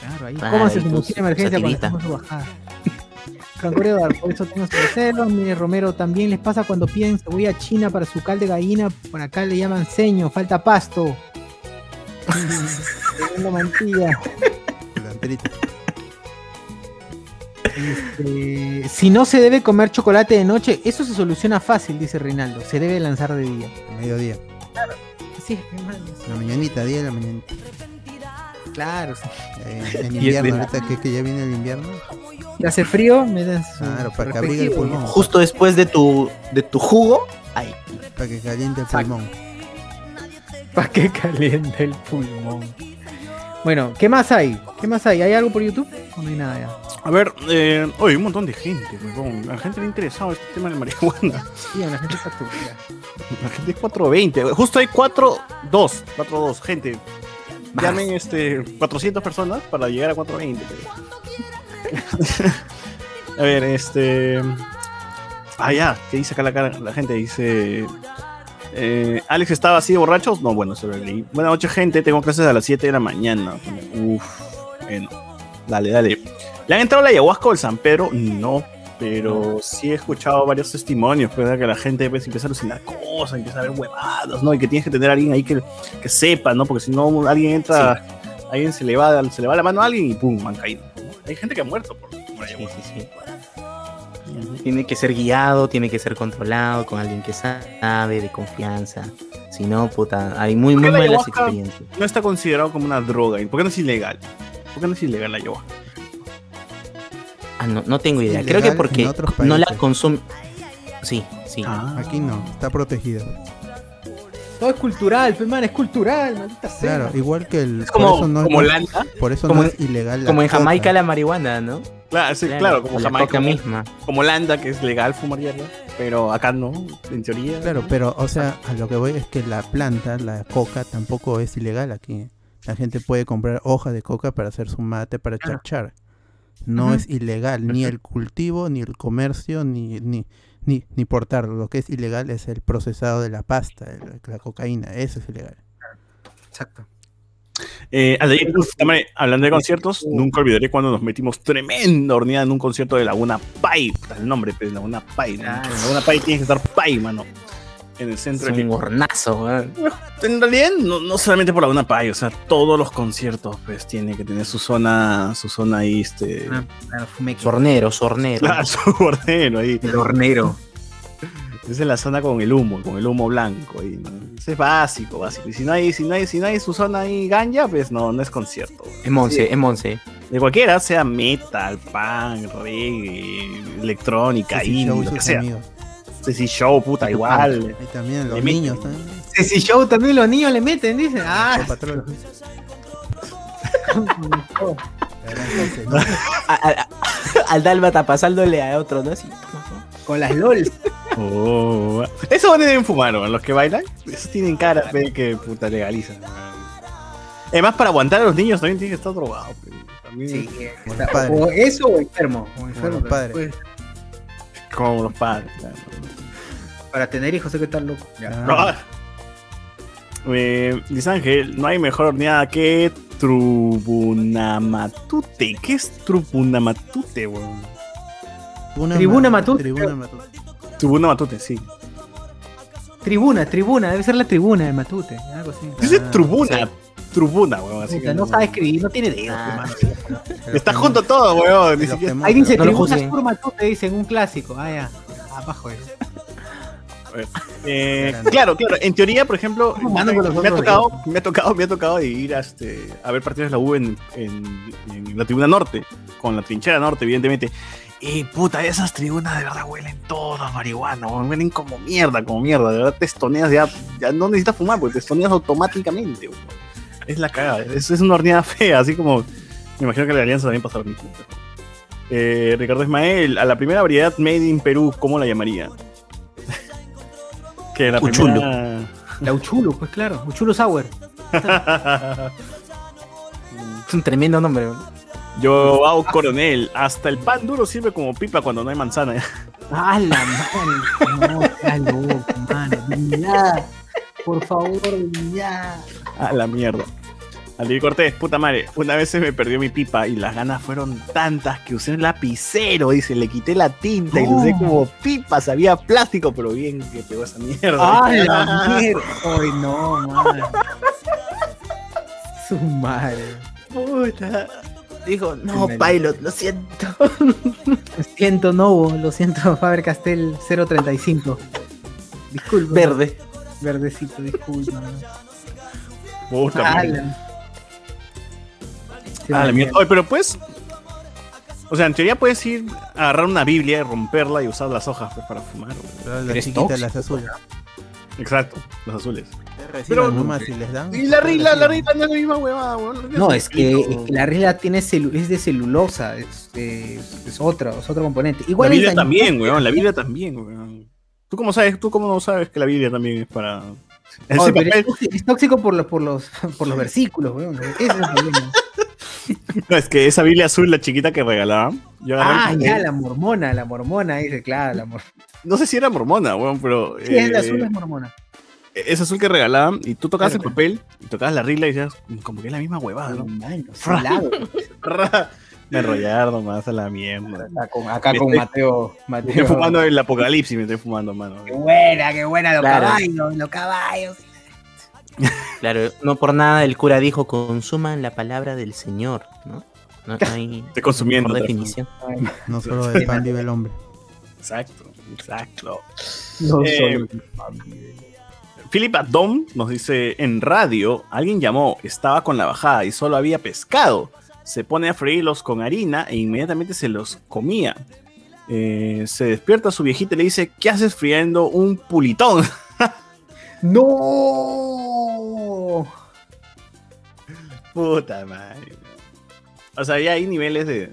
Claro, ahí. ¿Cómo hace su mochila de emergencia cuando satirita. hacemos su bajada? [laughs] Franco Eduard, por eso tengan sus reservas. Mire, Romero, también les pasa cuando piden cebolla china para su cal de gallina. Por acá le llaman ceño, falta pasto. Tremenda mantilla. [laughs] Culantrita. Este, si no se debe comer chocolate de noche, eso se soluciona fácil, dice Reinaldo. Se debe lanzar de día. a mediodía. Es, hermano. La mañanita, día de la mañanita. Claro, sí. Eh, en [laughs] invierno, ahorita que, que ya viene el invierno. Si hace frío, me das su Claro, para que abrigue el pulmón. Justo después de tu, de tu jugo, ahí. Para que caliente el Exacto. pulmón. Para que caliente el pulmón. Bueno, ¿qué más hay? ¿Qué más hay? ¿Hay algo por YouTube? O no hay nada ya. A ver, eh, oye, un montón de gente, huevón. La gente le ha interesado este tema de marihuana. Sí, la gente está. La gente es 420. Justo hay 4-2. 4-2, gente. Llamen este 400 personas para llegar a 420. [laughs] a ver, este. Ah, ya. ¿Qué dice acá la, cara- la gente? Dice. Eh, Alex estaba así de borracho. No, bueno, eso lo leí. Buenas noches, gente. Tengo clases a las 7 de la mañana. Uf. Bueno. Dale, dale. ¿Le han entrado la ayahuasca o el San Pedro? No. Pero sí he escuchado varios testimonios, pues, de que la gente pues, empieza a alucinar cosas, empieza a ver huevadas, ¿no? Y que tienes que tener a alguien ahí que, que sepa, ¿no? Porque si no, alguien entra, alguien se le, va, se le va la mano a alguien y pum, han caído. Hay gente que ha muerto por, por sí, sí. Tiene que ser guiado, tiene que ser controlado con alguien que sabe, de confianza. Si no, puta, hay muy, ¿Por muy malas experiencias. No está considerado como una droga. ¿y ¿Por qué no es ilegal? ¿Por qué no es ilegal la ayahuasca? Ah, no, no tengo idea. Creo que porque no la consume. Sí, sí. Ah. Aquí no, está protegido. Todo es cultural, pues, man, es cultural, maldita sea. Claro, igual que el. Es como, por eso no, como es, Holanda. por eso como no en- es ilegal. la Como en. Jamaica la marihuana, ¿no? Claro, sí, claro, como Jamaica, como, misma. como Holanda, que es legal fumar hierba. Pero acá no, en teoría. Claro, pero, o sea, a lo que voy es que la planta, la coca, tampoco es ilegal aquí. La gente puede comprar hojas de coca para hacer su mate, para Claro. chachar. No es ilegal ni el cultivo, ni el comercio, ni, ni, ni, ni portarlo. Lo que es ilegal es el procesado de la pasta, el- la cocaína. Eso es ilegal. Exacto. Eh, hablando de conciertos, nunca olvidaré cuando nos metimos tremenda horneada en un concierto de Laguna Pai. El nombre, pues, Laguna Pai. En Laguna Pai tiene que estar Pai, mano. En el Es centro de un hornazo. En realidad, no, no solamente por Laguna Pai, o sea, todos los conciertos, pues, tienen que tener su zona, su zona ahí, este. Ah, claro, su bordero [laughs] ahí. El hornero. Esa es la zona con el humo, con el humo blanco. ahí, ¿no? Ese es básico, básico. Y si no hay, si no hay, si no hay su zona ahí ganja, pues no, no es concierto. Es Monse, es Monse. De cualquiera, sea metal, punk, reggae, electrónica, Ceci indie, Show y lo que sea. amigos. Ceci Show, puta, igual. Ahí también los Le meten. niños también. Ceci Show también los niños le meten, dice. Ah, Los patrones. [laughs] A- a- a- al Dálmata pasándole a otro, ¿no? Así. con las LOLs. [laughs] Oh, eso deben fumar, ¿no? los que bailan. Eso tienen cara de que puta legalizan. Además, para aguantar a los niños también tienen que estar drogados. También, Sí, Como o, sea, los padres. o eso o enfermo. O enfermo los padres. pues, Como los padres. claro. para tener hijos hay que estar loco. Ya. Ah. Ah. [laughs] Eh, dice Ángel, no hay mejor horneada que Trubunamatute. ¿Qué es Trubunamatute, weón? Tribuna Matute. Tribuna Matute. Trubunamatute, sí. Tribuna, tribuna, debe ser la tribuna de Matute, algo así. Dice Ah, Tribuna. Tribuna, weón. Así Puta, que no sabe escribir, no tiene dedos. Ah. Está junto todo, weón. Ni siquiera- Ahí dice No tribuna sur Matute, dice en un clásico. Ah, ya. Abajo eso. Eh, claro, claro. En teoría, por ejemplo, me ha tocado, me ha tocado, me ha tocado de ir a, este, a ver partidos de la U en, en- en la tribuna norte, con la trinchera norte, evidentemente. Y puta, esas tribunas de verdad huelen todas marihuana, huelen como mierda, como mierda. De verdad te estoneas ya, ya no necesitas fumar, porque te estoneas automáticamente. Es la cagada, es, es una horneada [laughs] fea, así como me imagino que la alianza también pasa lo mismo. Eh, Ricardo Ismael, a la primera variedad made in Perú, ¿cómo la llamaría? [laughs] que la Uchulo. primera... La Uchulo, pues claro. Uchulo Sour. [laughs] Es un tremendo nombre. Yo, Au Coronel, hasta el pan duro sirve como pipa cuando no hay manzana. Ah, la madre. No, seas loco, mano. Por favor, dignidad. A la mierda. Aldir Cortés, puta madre, una vez se me perdió mi pipa y las ganas fueron tantas que usé un lapicero, dice, le quité la tinta y lo usé No. como pipa, sabía plástico, pero bien que pegó esa mierda. Ah, la [laughs] mierda. Ay, no, mano. Su madre. puta. Dijo, no, Pilot, lo siento. [laughs] Lo siento, Novo. Lo siento, [laughs] Faber Castell 035. Disculpa. Verde. Verdecito, disculpa. Puta Ah, Ah. Oye, pero pues. O sea, en teoría puedes ir a agarrar una Biblia y romperla y usar las hojas pues, para fumar. Pero Las chiquitas, las azules. Exacto, los azules. Pero nomás si les dan. Y la regla, la regla no es la misma huevada, weón. No, es que, es que la regla tiene celu- es de celulosa, es, es, es otra, es otro componente. La Igual Biblia el también, weón. La Biblia también, weón. ¿Tú cómo sabes? ¿Tú cómo no sabes que la Biblia también es para. Ese Oh, pero papel, es, tóxico, por los, por los, por los versículos, weón. Ese es el problema. [laughs] no, es que esa Biblia azul, la chiquita que regalaban. Yo Ah, ya, la mormona, la mormona, dice, claro, la mormona. No sé si era mormona, weón, pero. Sí, es de eh, azul, es mormona. Es azul que regalaban y tú tocabas el papel y tocabas la regla y decías, "Mm, como que es la misma huevada, ¿no? [laughs] Me enrollar nomás a la mierda. Acá con, acá Me con estoy- Mateo. Me estoy fumando el apocalipsis, me estoy fumando, mano. Qué buena, qué buena, los Claro. caballos, los caballos. Claro, no por nada el cura dijo, consuman la palabra del Señor, ¿no? No hay [laughs] Estoy consumiendo. por definición. No solo de pan vive el hombre. Exacto, exacto. No Eh, solo. Philip Adom nos dice, en radio, alguien llamó, estaba con la bajada y solo había pescado. Se pone a freírlos con harina e inmediatamente se los comía. Eh, se despierta su viejita y le dice, ¿qué haces friendo un pulitón? [laughs] ¡No! Puta madre. O sea, ya hay niveles de,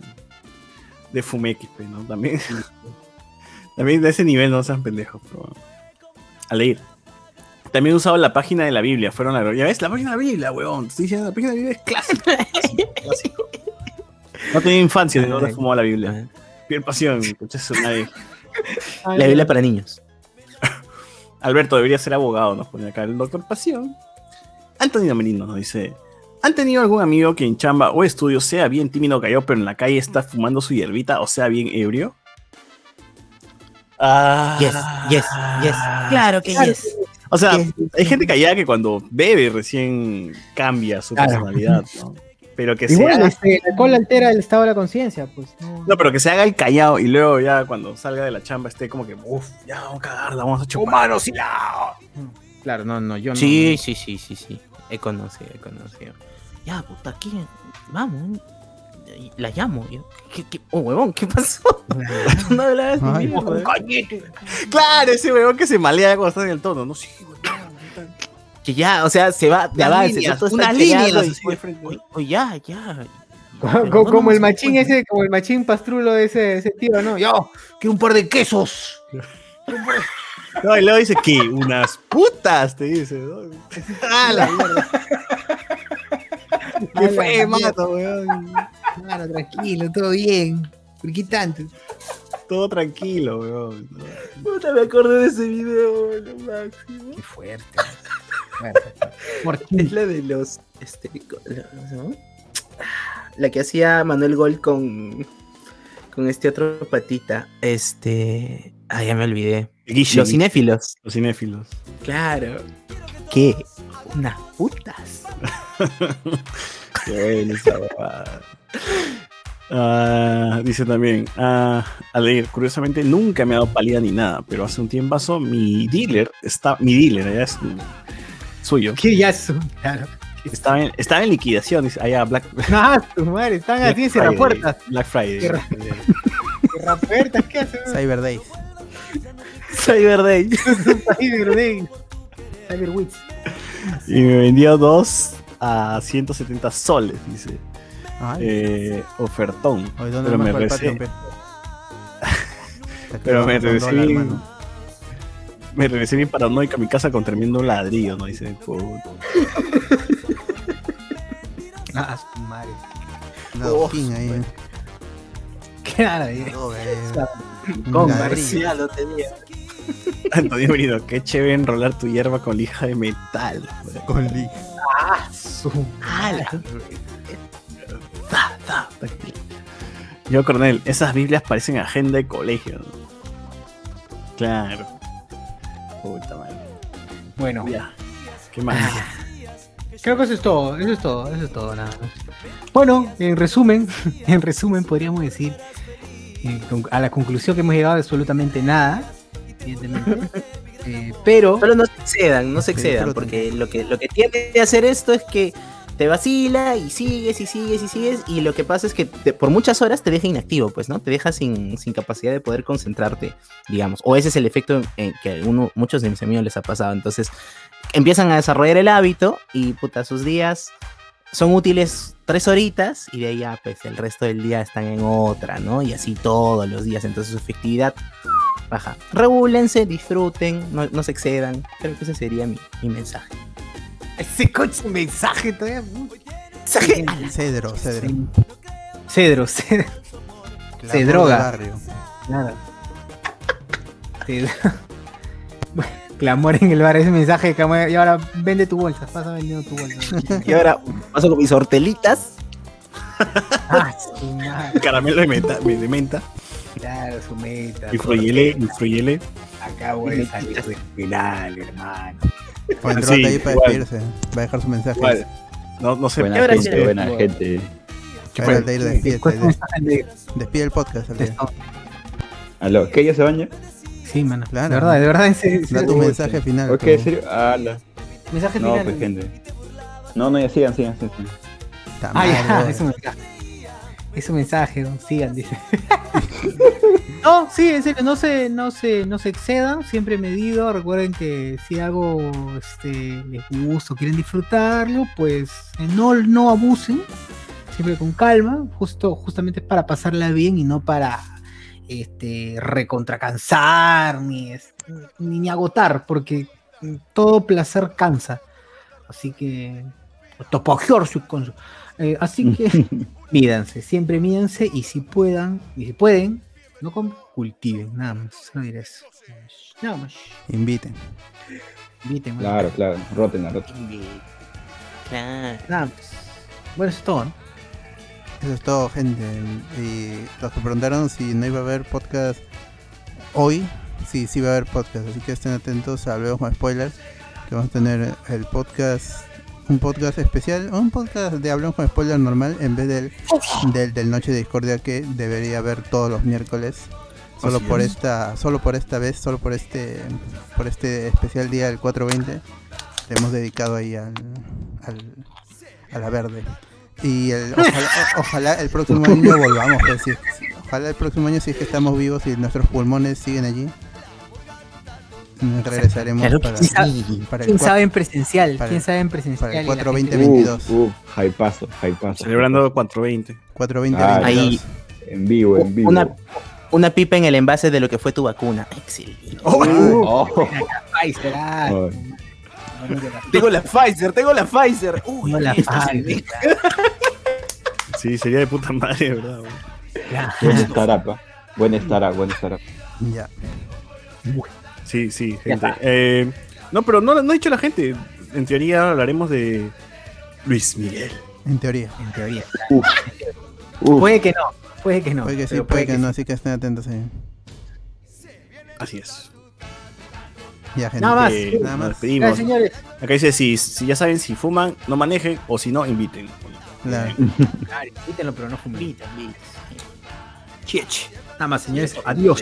de fumeque, pues, ¿no? También, [laughs] también de ese nivel no sean pendejos. Pero, a leer. También usaba la página de la Biblia. Fueron a Ya ves, la página de la Biblia, weón. Estoy diciendo, la página de la Biblia es clásico. [laughs] clásico. No tenía infancia de dónde fumaba la Biblia. Piel pasión, escuchas nadie. La Biblia para niños. [laughs] Alberto debería ser abogado, nos pone acá el doctor Pasión. Antonio Merino nos dice: ¿Han tenido algún amigo que en chamba o estudio sea bien tímido cayó, pero en la calle está fumando su hierbita o sea bien ebrio? Ah, Yes, yes, yes. Claro que yes. O sea, hay gente callada que cuando bebe recién cambia su Claro. personalidad, ¿no? Pero que se Igual, haga, este, el alcohol altera el estado de la conciencia, pues. No, no, pero que se haga el callado y luego ya cuando salga de la chamba esté como que, uff, ya vamos a cagarla, vamos a chupar. ¡Humanos Claro, no, no, yo no. Sí, sí, sí, sí, sí. He conocido, he conocido. Ya, puta, aquí, vamos. La llamo. Yo, ¿qué, qué? Oh, huevón, ¿qué pasó? [laughs] no hablabas Ay, huevón. Claro, ese weón que se malea cuando está en el tono, ¿no? Sí, weón, puta. Que ya, o sea, se va de avance. Oye, oye, ya, ya. Como, como el machín ese, como el machín pastrulo de ese, ese tío, ¿no? Yo, quiero un par de quesos. No, y luego dice que unas putas, te dice, ¿no? [laughs] ¡Ah, la mierda! [laughs] ¡Qué mierda. mato, weón! Claro, tranquilo, todo bien. ¿Por qué tanto? Todo tranquilo, weón. Puta, me acordé de ese video, lo máximo. Qué fuerte. Es la de los. Este, la, que hacía Manuel Gol con. Con este otro patita. Este. Ah, ya me olvidé. Guille, Los cinéfilos. los cinéfilos. Claro. ¿Qué? Unas putas. [laughs] Qué. Ah, dice también, ah, a leer, curiosamente nunca me ha dado palida ni nada, pero hace un tiempo mi dealer, está, mi dealer, ya es suyo, ¿Qué ya es? Claro. estaba en, estaba en liquidación, dice, allá Black, [laughs] Ah, tu madre, están así en Friday, puertas. Black Friday. Cierra- puertas, ¿qué hacen? Cyber Days. Cyber Day. [laughs] Cyber Day. Cyber Wits. y me vendió dos a 170 soles, dice, Ay, eh, ofertón, pero me recibí, pero me recibí, me regresé bien paranoica a mi casa con tremendo ladrillo, ¿no? Dice. [laughs] Ah, su madre. Una Oh, ahí. eh. Claro, eh. Ladrillo. Ya lo tenía. [laughs] Antonio Merino, qué chévere enrolar tu hierba con lija de metal. Con li- Ah, su Ala. Yo, Cornel, esas Biblias parecen agenda de colegio. ¿no? Claro. Puta madre. Bueno, Ya. ¿Qué más? creo que eso es todo, eso es todo, eso es todo, nada más. Bueno, en resumen, [laughs] en resumen podríamos decir eh, a la conclusión que hemos llegado absolutamente nada, evidentemente. [laughs] Eh, pero Solo no se excedan, no se excedan, porque lo que, lo que tiene de hacer esto es que te vacila y sigues y sigues y sigues, y lo que pasa es que te- por muchas horas te deja inactivo, pues, ¿no? Te deja sin, sin capacidad de poder concentrarte, digamos. O ese es el efecto en que a muchos de mis amigos les ha pasado. Entonces, empiezan a desarrollar el hábito y, puta, sus días son útiles tres horitas y de ahí ya, pues, el resto del día están en otra, ¿no? Y así todos los días. Entonces, su efectividad baja. Regúlense, disfruten, no, no se excedan. Creo que ese sería mi, mi mensaje. ese coche mensaje todavía. ¿Mensaje? Cedro, cedro. Cedro, cedro. Clamor Se droga. barrio. Nada. Cedro. Clamor [laughs] en el bar, ese mensaje. Y ahora vende tu bolsa, pasa vendiendo tu bolsa. [laughs] Y ahora paso con mis hortelitas. [laughs] ah. Caramelo de menta. De menta. Claro, su meta. Mi fruyele. Acá voy a salir del final, hermano. O entró Sí, ahí para igual. despedirse. Va a dejar su mensaje. Igual. No, no sé. Buena gente, sí. buena gente. El de ir despide, Después un mensaje de despide el podcast. Texto. Aló, ¿qué ya se baña? Sí, mano. Claro. De verdad, de verdad. En serio, Da tu mensaje final. ¿Por por qué? ¿En serio? Ala. Mensaje No, final. pues gente. No, no, ya sigan, sigan, sigan. sigan. Ah, ya, weón. es un mensaje. Es un mensaje, ¿no? sigan, dice. [laughs] no, sí, en serio, no se, no se, no se excedan, siempre medido. Recuerden que si algo este, les gusta o quieren disfrutarlo, pues eh, no, no abusen, siempre con calma, justo, justamente para pasarla bien y no para este recontracansar ni, ni, ni agotar, porque todo placer cansa. Así que. Topogior eh, así que [laughs] mídanse, siempre mídanse y si puedan, y si pueden, no cultiven, nada más. Solo diré eso. Nada más. Inviten. Inviten, Claro, claro. Roten, roten. Claro. Nada más. Bueno, eso es todo, ¿no? Eso es todo, gente. Y los que preguntaron si no iba a haber podcast hoy, sí, sí va a haber podcast. Así que estén atentos a Luego con Spoilers. Que vamos a tener el podcast, un podcast especial, un podcast de Hablamos con Spoilers normal en vez del, del, del Noche de Discordia que debería haber todos los miércoles. Solo Así por es. esta, solo por esta vez, solo por este, por este especial día del 420, le hemos dedicado ahí al, al- a la verde. Y el- [laughs] ojalá, o- ojalá el próximo año volvamos, pues, si- ojalá el próximo año si es que estamos vivos y nuestros pulmones siguen allí. Regresaremos Claro para, sí. para el ¿Quién sabe en presencial? para ¿Quién sabe en presencial? para el Y la 420 gente- 22. Uh, uh, hypazo, hypazo. Celebrando 420. 420 Ah, 22. Ahí, En vivo, en vivo. una, una pipa en el envase de lo que fue tu vacuna. Excelente. Oh. Pfizer, ah, Oh. Tengo la Pfizer, tengo la Pfizer. Uy, no, la Pfizer. Sí, sería de puta madre, ¿verdad? Buen startup, ¿ah? Buen startup, buen startup. Ya. Sí, sí, gente. Eh, no, pero no, no ha dicho la gente. En teoría hablaremos de Luis Miguel. En teoría. En teoría. Uf. Puede que no, puede que no. puede que sí, puede que no, así que estén atentos ahí. Así es. Ya, gente. Nada más. Eh, Nada nos más. despedimos. Gracias, señores. Acá dice, si, si ya saben, si fuman, no manejen, o si no, inviten. Claro. Claro, invítenlo, pero no fumen. Chiech. Nada más, señores. Adiós.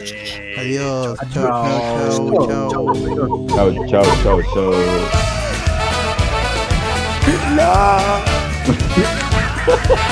Adiós. Chao, chao, chao, chao. Les